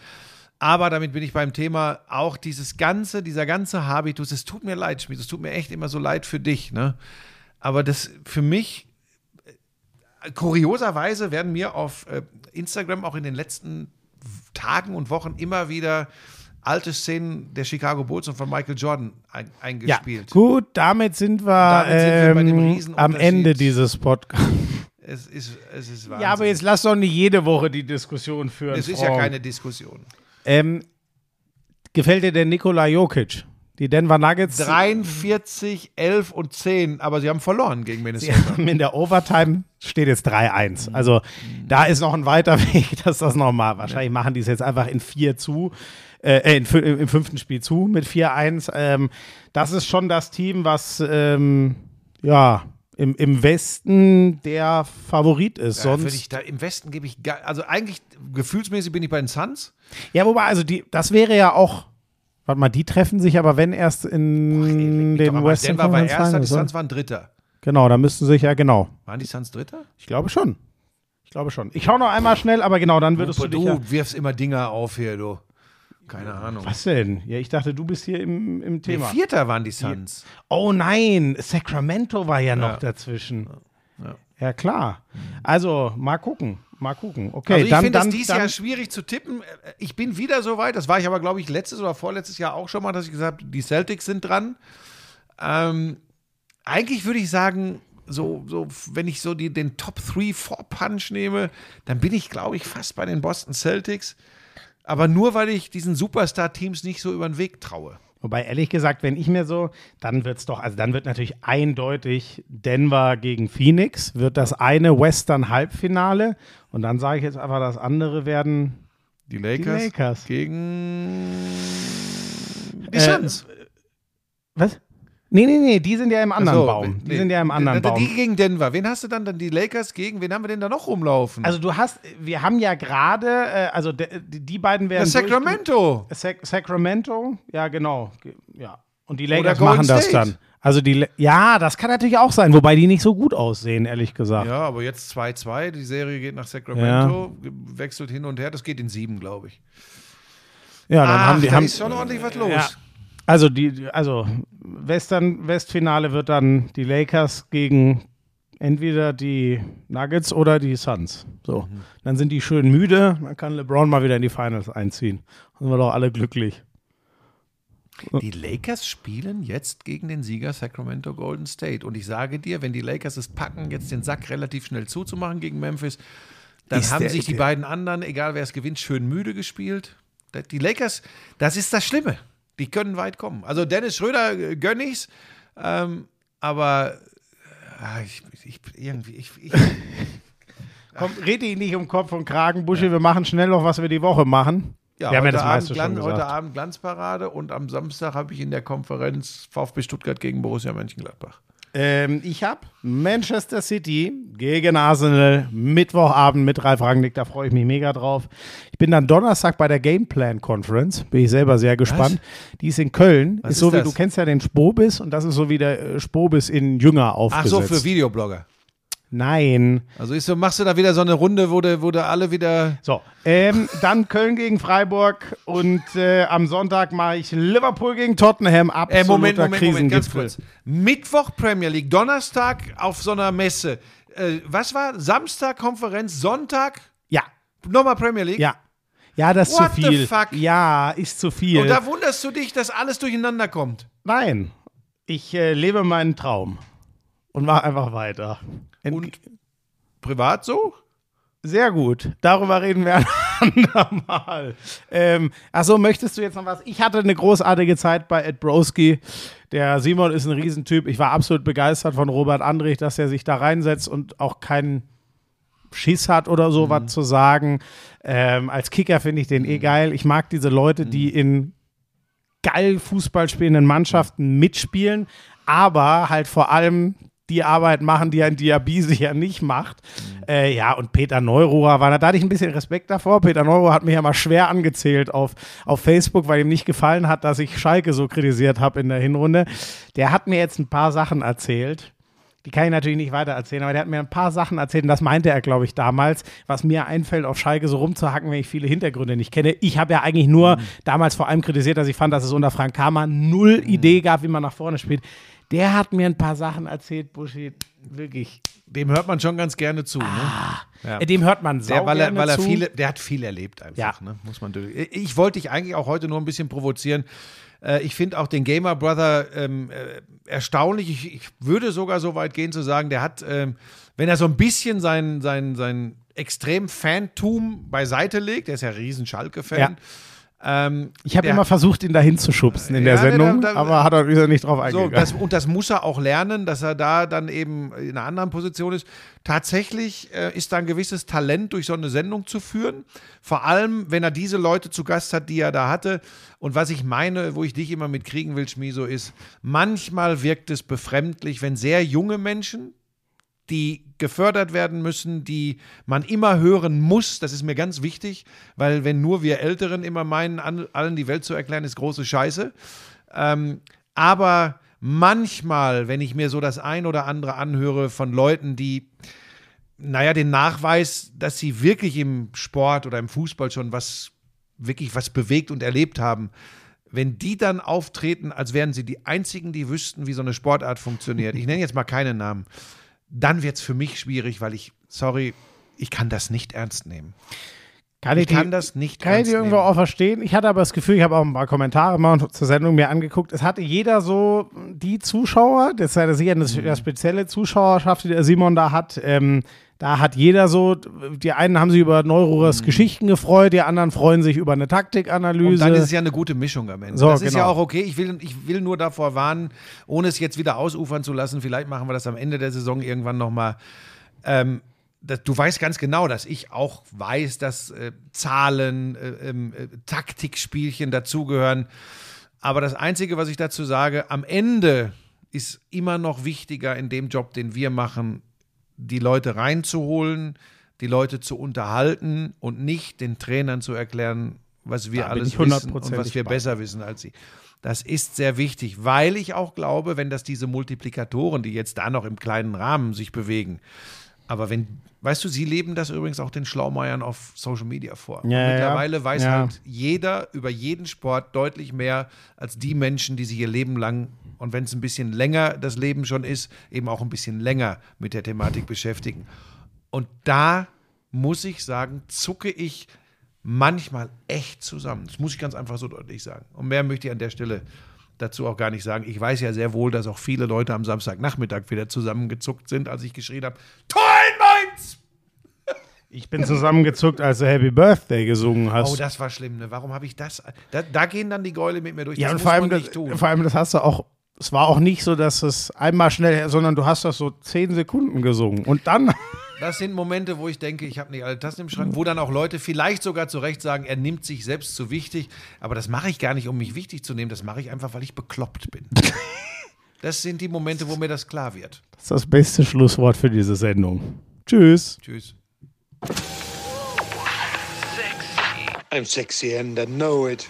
Aber damit bin ich beim Thema auch dieses ganze, dieser ganze Habitus. Es tut mir leid, Schmied, es tut mir echt immer so leid für dich. Ne? Aber das für mich kurioserweise werden mir auf äh, Instagram auch in den letzten Tagen und Wochen immer wieder alte Szenen der Chicago Bulls und von Michael Jordan ein, Ja, eingespielt. gut, damit sind wir, Damit sind wir bei dem ähm, am Ende dieses Podcasts. Es ist, es ist Wahnsinn. Ja, aber jetzt lass doch nicht jede Woche die Diskussion führen. es ist ja Frank. keine Diskussion. Ähm, gefällt dir der Nikola Jokic? Die Denver Nuggets 43, 11 und 10, aber sie haben verloren gegen Sie Minnesota. haben in der Overtime steht jetzt 3-1. Also da ist noch ein weiter Weg, dass das nochmal. Wahrscheinlich machen die es jetzt einfach in 4 zu, äh, in, fü- im fünften Spiel zu mit 4-1. Ähm, das ist schon das Team, was ähm, ja im, im Westen der Favorit ist. Ja, Sonst ich da, Im Westen gebe ich, also eigentlich gefühlsmäßig bin ich bei den Suns. Ja, wobei, also die, das wäre ja auch. Warte mal, die treffen sich aber wenn erst in Doch, den Western Denver war Conference erster, die? Suns waren Dritter. Genau, da müssten sich ja genau. Waren die Suns Dritter? Ich glaube schon. Ich glaube schon. Ich schau noch einmal schnell, aber genau, dann würdest du dich ja, du wirfst immer Dinger auf hier, du. Keine Ahnung. Was denn? Ja, ich dachte, du bist hier im, im Nee, Thema. Vierter waren die Suns. Oh nein, Sacramento war ja noch Ja. dazwischen. Ja. Ja, klar. Also, mal gucken. Mal gucken. Okay, Also ich finde es dieses dann, Jahr schwierig zu tippen. Ich bin wieder so weit, das war ich aber, glaube ich, letztes oder vorletztes Jahr auch schon mal, dass ich gesagt habe, die Celtics sind dran. Ähm, eigentlich würde ich sagen, so, so, wenn ich so die, den Top 3 Punch nehme, dann bin ich, glaube ich, fast bei den Boston Celtics. Aber nur, weil ich diesen Superstar-Teams nicht so über den Weg traue. Wobei, ehrlich gesagt, wenn ich mir so, dann wird es doch, also dann wird natürlich eindeutig Denver gegen Phoenix, wird das eine Western-Halbfinale und dann sage ich jetzt einfach, das andere werden Die Lakers, Lakers. gegen die Äh, Suns. Was? Nee, nee, nee, die sind ja im anderen so, Baum. Die nee. sind ja im anderen Die- Baum. Die gegen Denver. Wen hast du dann? Dann die Lakers gegen? Wen haben wir denn da noch rumlaufen? Also du hast, wir haben ja gerade, äh, also de, die beiden werden. das Sacramento. Sac Sacramento, ja genau, Ge- ja. Und die Lakers machen das State. dann. Also die, ja, das kann natürlich auch sein, wobei die nicht so gut aussehen, ehrlich gesagt. Ja, aber jetzt 2-2. Die Serie geht nach Sacramento, wechselt hin und her. Das geht in sieben, glaube ich. Ja, dann Ach, haben die da haben, ist schon ordentlich was los. Ja. Also die, also Western Westfinale wird dann die Lakers gegen entweder die Nuggets oder die Suns. So, Mhm. dann sind die schön müde, dann kann LeBron mal wieder in die Finals einziehen. Dann sind wir doch alle glücklich. Die Lakers spielen jetzt gegen den Sieger Sacramento Golden State. Und ich sage dir, wenn die Lakers es packen, jetzt den Sack relativ schnell zuzumachen gegen Memphis, dann Ist haben sich die beiden anderen, egal wer es gewinnt, schön müde gespielt. Die Lakers, das ist das Schlimme. Die können weit kommen. Also Dennis Schröder äh, gönn ich's, ähm, aber äh, ich, ich, irgendwie, ich, ich, Komm, red dich nicht um Kopf und Kragen, Buschi, wir machen schnell noch, was wir die Woche machen. Ja, Wir haben ja heute, das Abend meiste schon Glan- heute gesagt. Abend Glanzparade und am Samstag habe ich in der Konferenz VfB Stuttgart gegen Borussia Mönchengladbach. Ähm, ich habe Manchester City gegen Arsenal Mittwochabend mit Ralf Rangnick, da freue ich mich mega drauf. Ich bin dann Donnerstag bei der Gameplan Conference, bin ich selber sehr gespannt. Die ist in Köln, Was ist so ist wie das? du kennst ja den Spobis und das ist so wie der äh, Spobis in Jünger Ach aufgesetzt. so, für Videoblogger. Nein. Also ist so, machst du da wieder so eine Runde, wo du, wo du alle wieder. So, ähm, dann Köln gegen Freiburg und äh, am Sonntag mache ich Liverpool gegen Tottenham. Absoluter Äh, Moment, Moment, Moment, ganz kurz. Mittwoch Premier League, Donnerstag auf so einer Messe. Äh, was war? Samstag Konferenz, Sonntag Ja, nochmal Premier League? ja. Ja, das ist What zu the viel. fuck? Ja, ist zu viel. Und da wunderst du dich, dass alles durcheinander kommt. Nein, ich äh, lebe meinen Traum und mache einfach weiter. Ent- Und privat so? Sehr gut. Darüber reden wir ein andermal. Ähm, achso, möchtest du jetzt noch was? Ich hatte eine großartige Zeit bei Ed Broski. Der Simon ist ein Riesentyp. Ich war absolut begeistert von Robert Andrich, dass er sich da reinsetzt und auch keinen Schiss hat oder so was zu sagen. Ähm, als Kicker finde ich den eh geil. Ich mag diese Leute, die in geil Fußball spielenden Mannschaften mitspielen, aber halt vor allem die Arbeit machen, die ein Diaby ja nicht macht. Äh, ja, und Peter Neururer war da, da hatte ich ein bisschen Respekt davor. Peter Neururer hat mich ja mal schwer angezählt auf, auf Facebook, weil ihm nicht gefallen hat, dass ich Schalke so kritisiert habe in der Hinrunde. Der hat mir jetzt ein paar Sachen erzählt. Die kann ich natürlich nicht weiter erzählen, aber der hat mir ein paar Sachen erzählt und das meinte er, glaube ich, damals, was mir einfällt, auf Schalke so rumzuhacken, wenn ich viele Hintergründe nicht kenne. Ich habe ja eigentlich nur damals vor allem kritisiert, dass ich fand, dass es unter Frank Kramer null Idee gab, wie man nach vorne spielt. Der hat mir ein paar Sachen erzählt, Buschi, wirklich. Dem hört man schon ganz gerne zu. Ne? Ja. Äh, Dem hört man weil er, gerne weil er zu. viele, der hat viel erlebt einfach, Ja. ne? muss man durch. Ich wollte dich eigentlich auch heute nur ein bisschen provozieren. Äh, Ich finde auch den Gamer Brother ähm, äh, erstaunlich. Ich, ich würde sogar so weit gehen zu sagen, der hat, ähm, wenn er so ein bisschen sein, sein, sein extrem Fantum beiseite legt, der ist ja ein riesen Schalke-Fan. Ja. Ähm, Ich habe der- immer versucht, ihn dahin zu schubsen in der Ja, Sendung, da- da- aber hat er wieder nicht drauf So, eingegangen. das, und das muss er auch lernen, dass er da dann eben in einer anderen Position ist. Tatsächlich äh, ist da ein gewisses Talent, durch so eine Sendung zu führen. Vor allem, wenn er diese Leute zu Gast hat, die er da hatte. Und was ich meine, wo ich dich immer mitkriegen will, Schmiso, ist, manchmal wirkt es befremdlich, wenn sehr junge Menschen, die gefördert werden müssen, die man immer hören muss. Das ist mir ganz wichtig, weil wenn nur wir Älteren immer meinen, allen die Welt zu erklären, ist große Scheiße. Ähm, aber manchmal, wenn ich mir so das ein oder andere anhöre von Leuten, die, naja, den Nachweis, dass sie wirklich im Sport oder im Fußball schon was, wirklich was bewegt und erlebt haben, wenn die dann auftreten, als wären sie die einzigen, die wüssten, wie so eine Sportart funktioniert. Ich nenne jetzt mal keine Namen. Dann wird es für mich schwierig, weil ich, sorry, ich kann das nicht ernst nehmen. kann Ich die- kann das nicht Kann ich die irgendwo nehmen. auch verstehen? Ich hatte aber das Gefühl, ich habe auch ein paar Kommentare mal zur Sendung mir angeguckt. Es hatte jeder so die Zuschauer, das ist ja sicher eine Mhm. eine spezielle Zuschauerschaft, die der Simon da hat. Ähm, da hat jeder so, die einen haben sich über Neurores Geschichten gefreut, die anderen freuen sich über eine Mhm. Und Taktikanalyse. dann ist es ja eine gute Mischung am Ende. So, das ist ja genau. auch okay. Ich will, ich will nur davor warnen, ohne es jetzt wieder ausufern zu lassen. Vielleicht machen wir das am Ende der Saison irgendwann nochmal. Ähm, das, du weißt ganz genau, dass ich auch weiß, dass äh, Zahlen, äh, ähm, äh, Taktikspielchen dazugehören. Aber das Einzige, was ich dazu sage, am Ende ist immer noch wichtiger in dem Job, den wir machen, die Leute reinzuholen, die Leute zu unterhalten und nicht den Trainern zu erklären, was wir Da alles wissen und was wir bei besser wissen als sie. Das ist sehr wichtig, weil ich auch glaube, wenn das diese Multiplikatoren, die jetzt da noch im kleinen Rahmen sich bewegen, aber wenn, weißt du, sie leben das übrigens auch den Schlaumeiern auf Social Media vor. Ja, ja, Mittlerweile weiß ja. halt jeder über jeden Sport deutlich mehr als die Menschen, die sich ihr Leben lang und wenn es ein bisschen länger das Leben schon ist, eben auch ein bisschen länger mit der Thematik beschäftigen. Und da muss ich sagen, zucke ich manchmal echt zusammen. Das muss ich ganz einfach so deutlich sagen. Und mehr möchte ich an der Stelle dazu auch gar nicht sagen. Ich weiß ja sehr wohl, dass auch viele Leute am Samstagnachmittag wieder zusammengezuckt sind, als ich geschrien habe: in Mainz! ich bin zusammengezuckt, als du Happy Birthday gesungen hast. Oh, das war schlimm, ne? Warum habe ich das? Da, da gehen dann die Gäule mit mir durch. ja, das und vor allem, das, nicht tun. vor allem, das hast du auch. Es war auch nicht so, dass es einmal schnell, sondern du hast das so zehn Sekunden gesungen. Und dann Das sind Momente, wo ich denke, ich habe nicht alle Tassen im Schrank, wo dann auch Leute vielleicht sogar zu Recht sagen, er nimmt sich selbst zu wichtig. Aber das mache ich gar nicht, um mich wichtig zu nehmen. Das mache ich einfach, weil ich bekloppt bin. Das sind die Momente, wo mir das klar wird. Das ist das beste Schlusswort für diese Sendung. Tschüss. Tschüss. I'm sexy and I know it.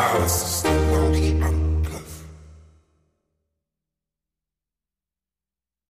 house.